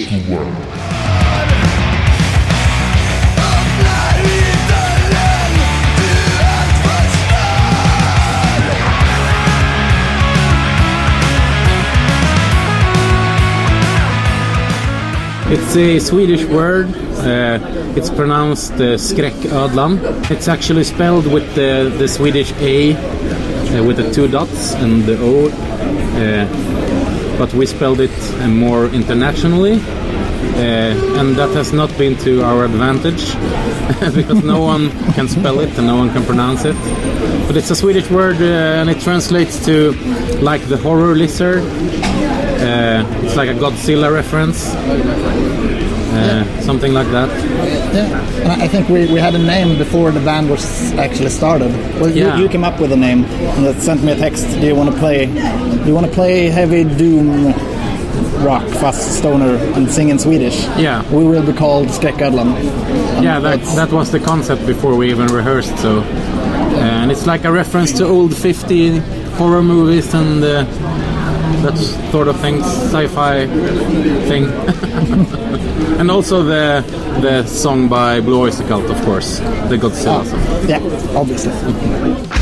It's a Swedish word. Uh, it's pronounced uh, skräcködlan. It's actually spelled with the, the Swedish A uh, with the two dots and the O. Uh, but we spelled it uh, more internationally. Uh, and that has not been to our advantage because no one can spell it and no one can pronounce it. But it's a Swedish word uh, and it translates to like the horror lizard. Uh, it's like a Godzilla reference. Uh, something like that. Yeah, and I think we, we had a name before the band was actually started. Well, yeah. you, you came up with a name and sent me a text. Do you want to play? Do you want to play heavy doom rock, fast stoner, and sing in Swedish? Yeah. We will be called Skräcködlan. Yeah, that that was the concept before we even rehearsed. So, and it's like a reference to old 50 horror movies and. Uh, that sort of thing, sci-fi thing, and also the the song by Blue Oyster Cult, of course, the Godzilla song. Yeah, obviously.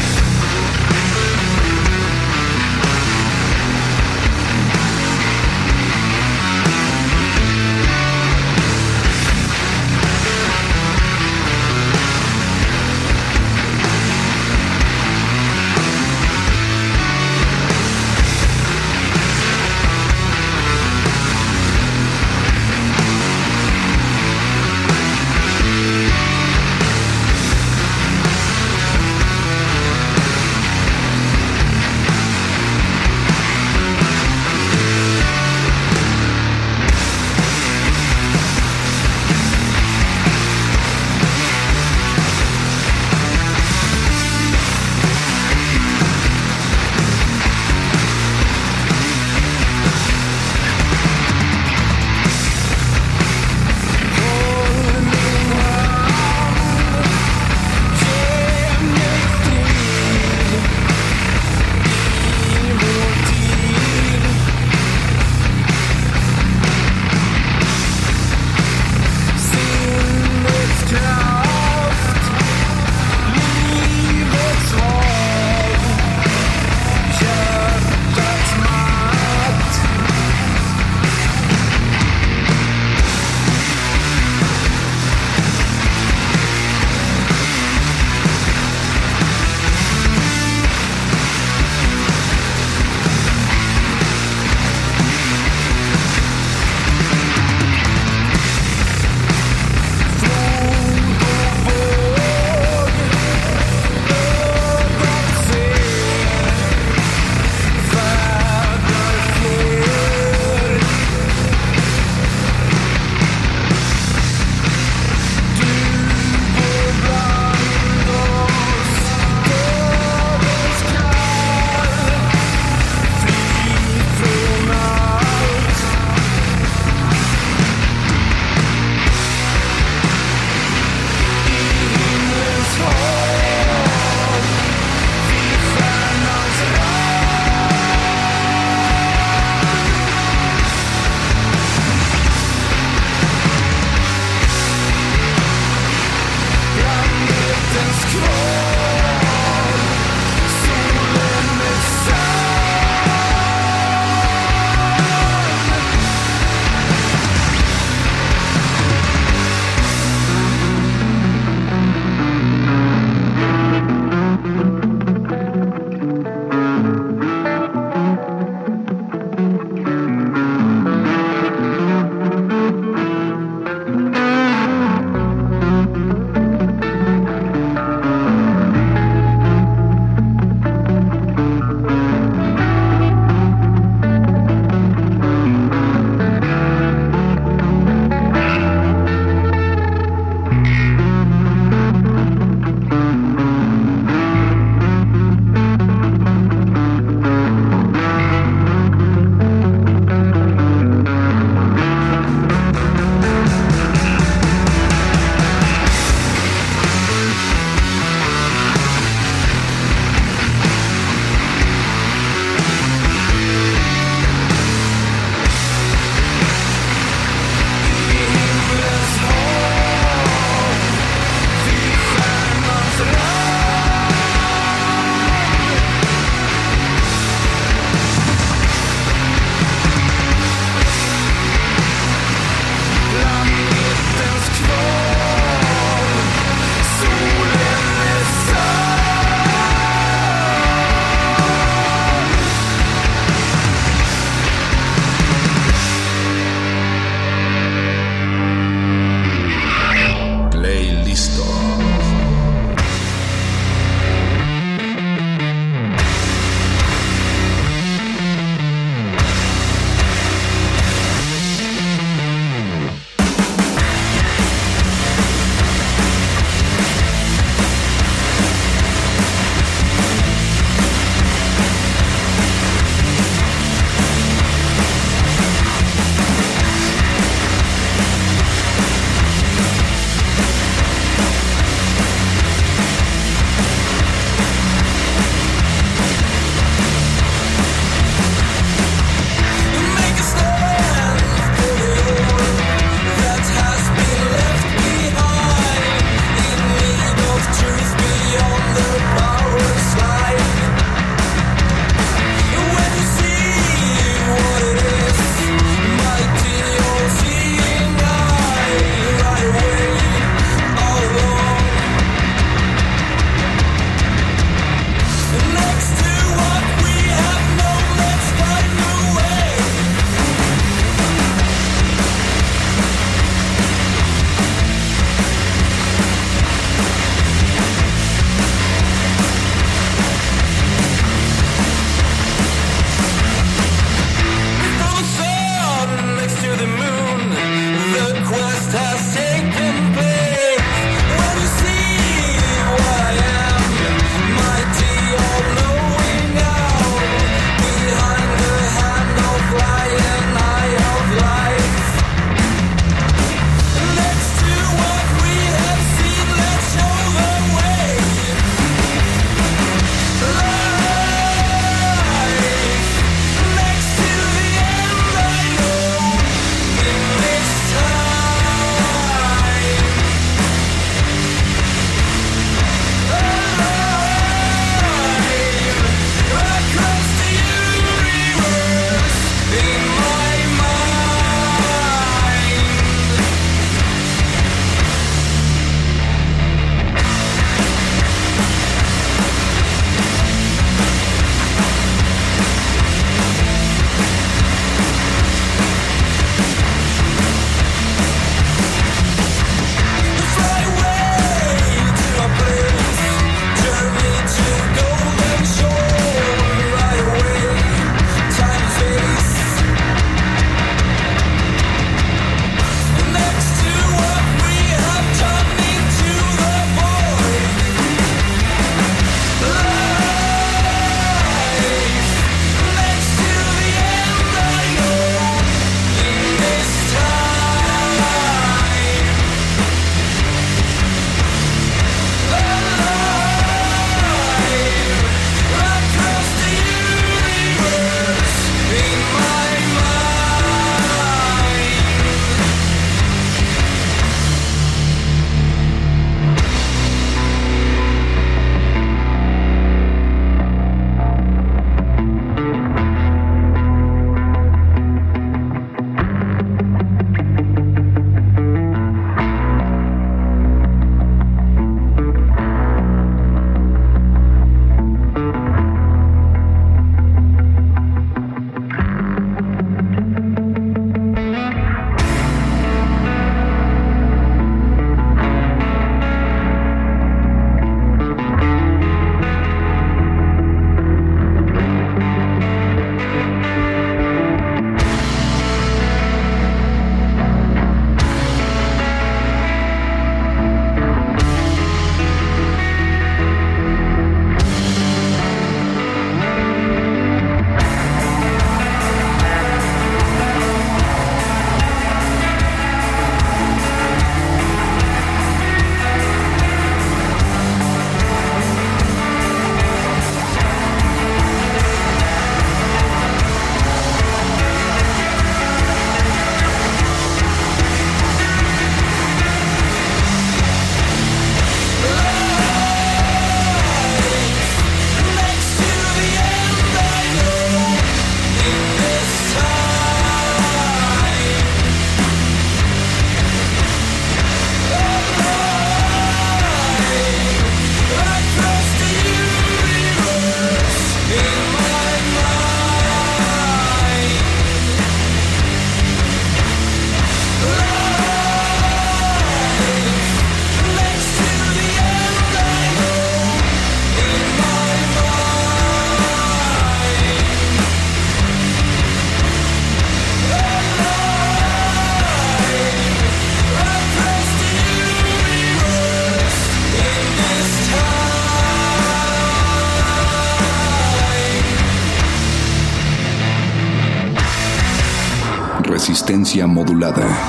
Modulada.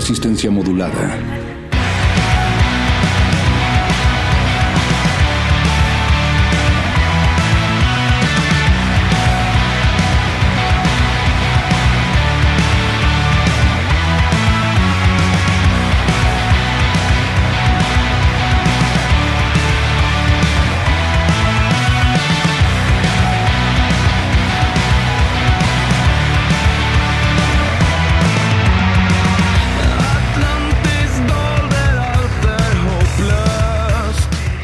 resistencia modulada.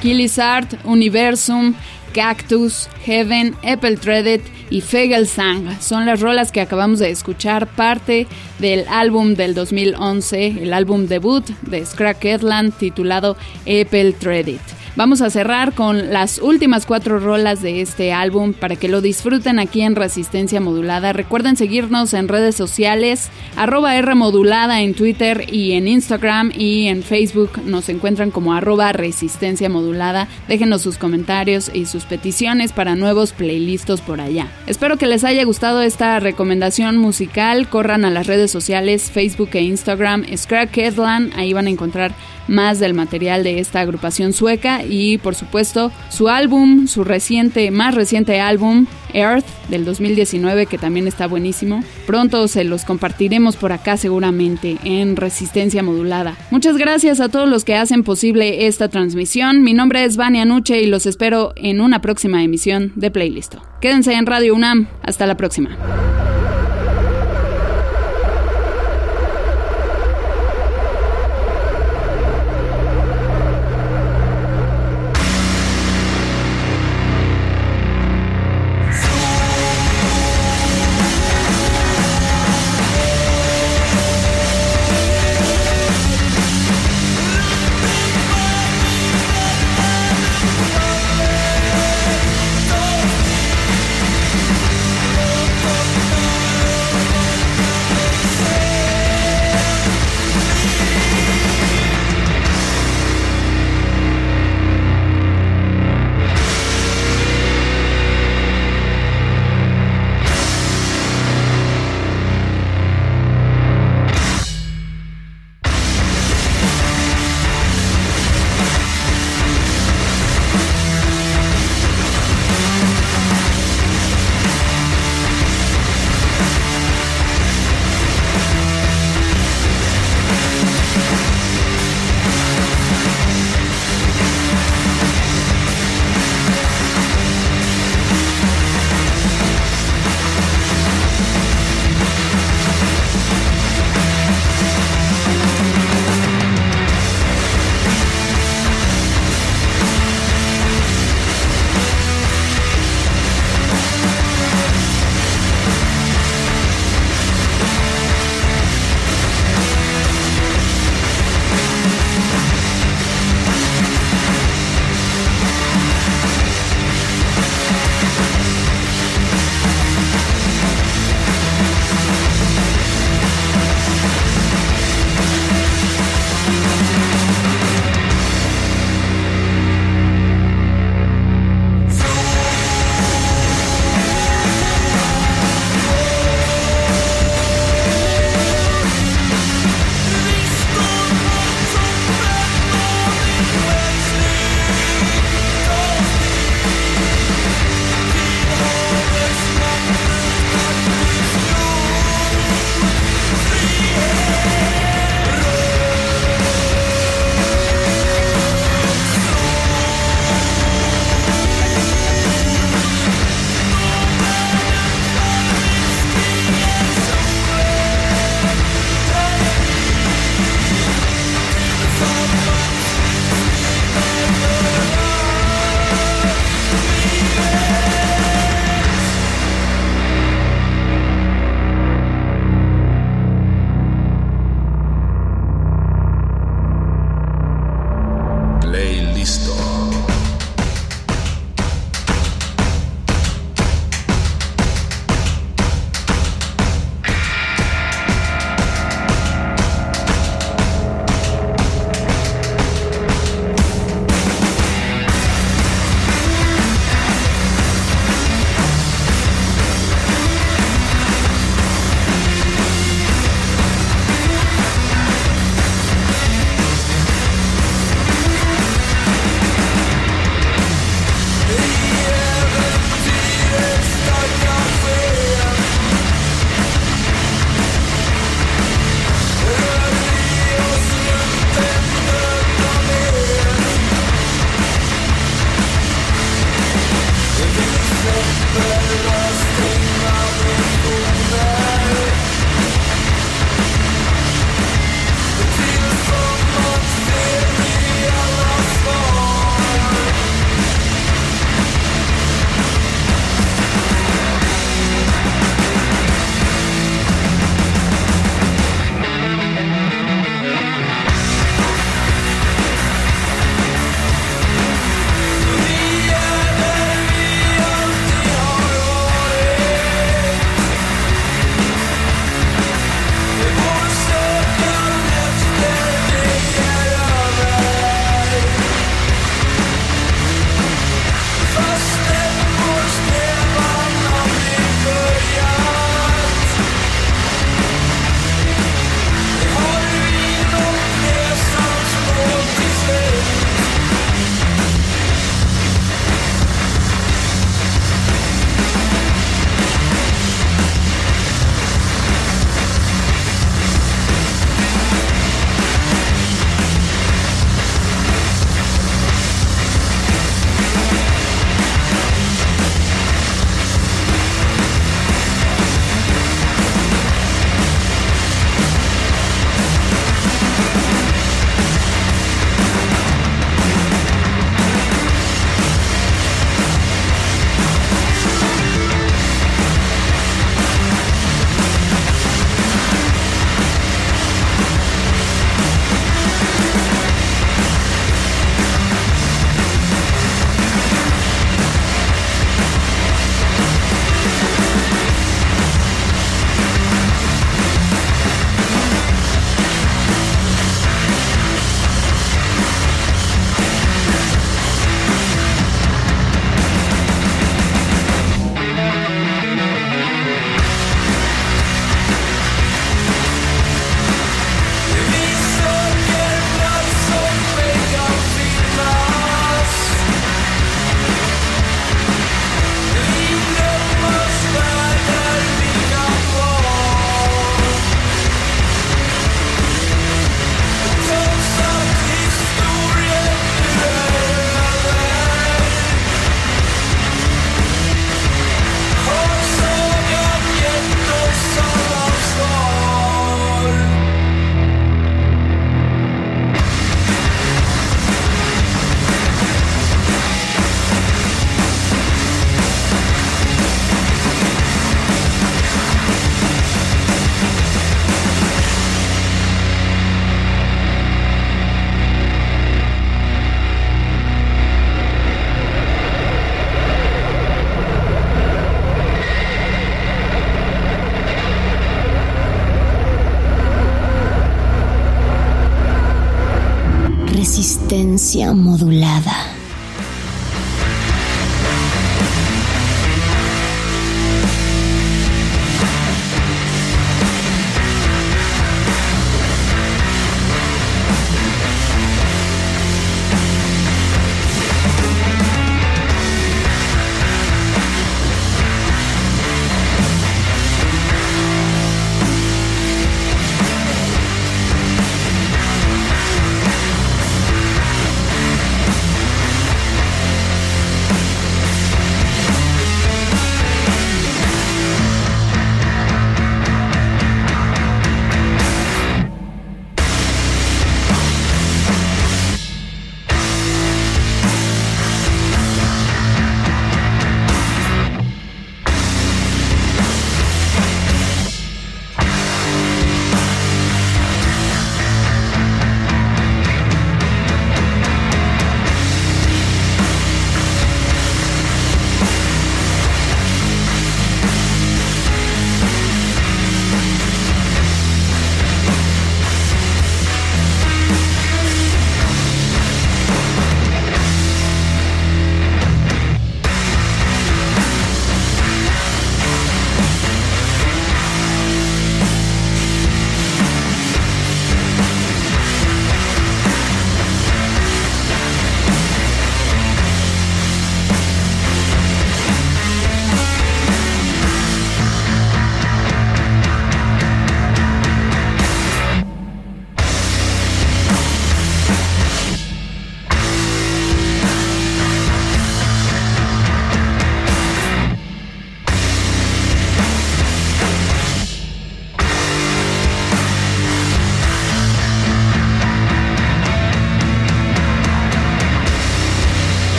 Kilizard, Universum, Cactus, Heaven, Apple Threaded y Fegelsang. Son las rolas que acabamos de escuchar, parte del álbum del 2011, el álbum debut de Scrack Headland titulado Apple Threaded. Vamos a cerrar con las últimas cuatro rolas de este álbum para que lo disfruten aquí en Resistencia Modulada. Recuerden seguirnos en redes sociales, arroba R en Twitter y en Instagram y en Facebook nos encuentran como arroba Resistencia Modulada. Déjenos sus comentarios y sus peticiones para nuevos playlists por allá. Espero que les haya gustado esta recomendación musical. Corran a las redes sociales, Facebook e Instagram, Scrap Headland, ahí van a encontrar más del material de esta agrupación sueca y por supuesto su álbum, su reciente, más reciente álbum, Earth del 2019 que también está buenísimo. Pronto se los compartiremos por acá seguramente en Resistencia Modulada. Muchas gracias a todos los que hacen posible esta transmisión. Mi nombre es Vania Nuche y los espero en una próxima emisión de Playlist. Quédense en Radio UNAM. Hasta la próxima. Resistencia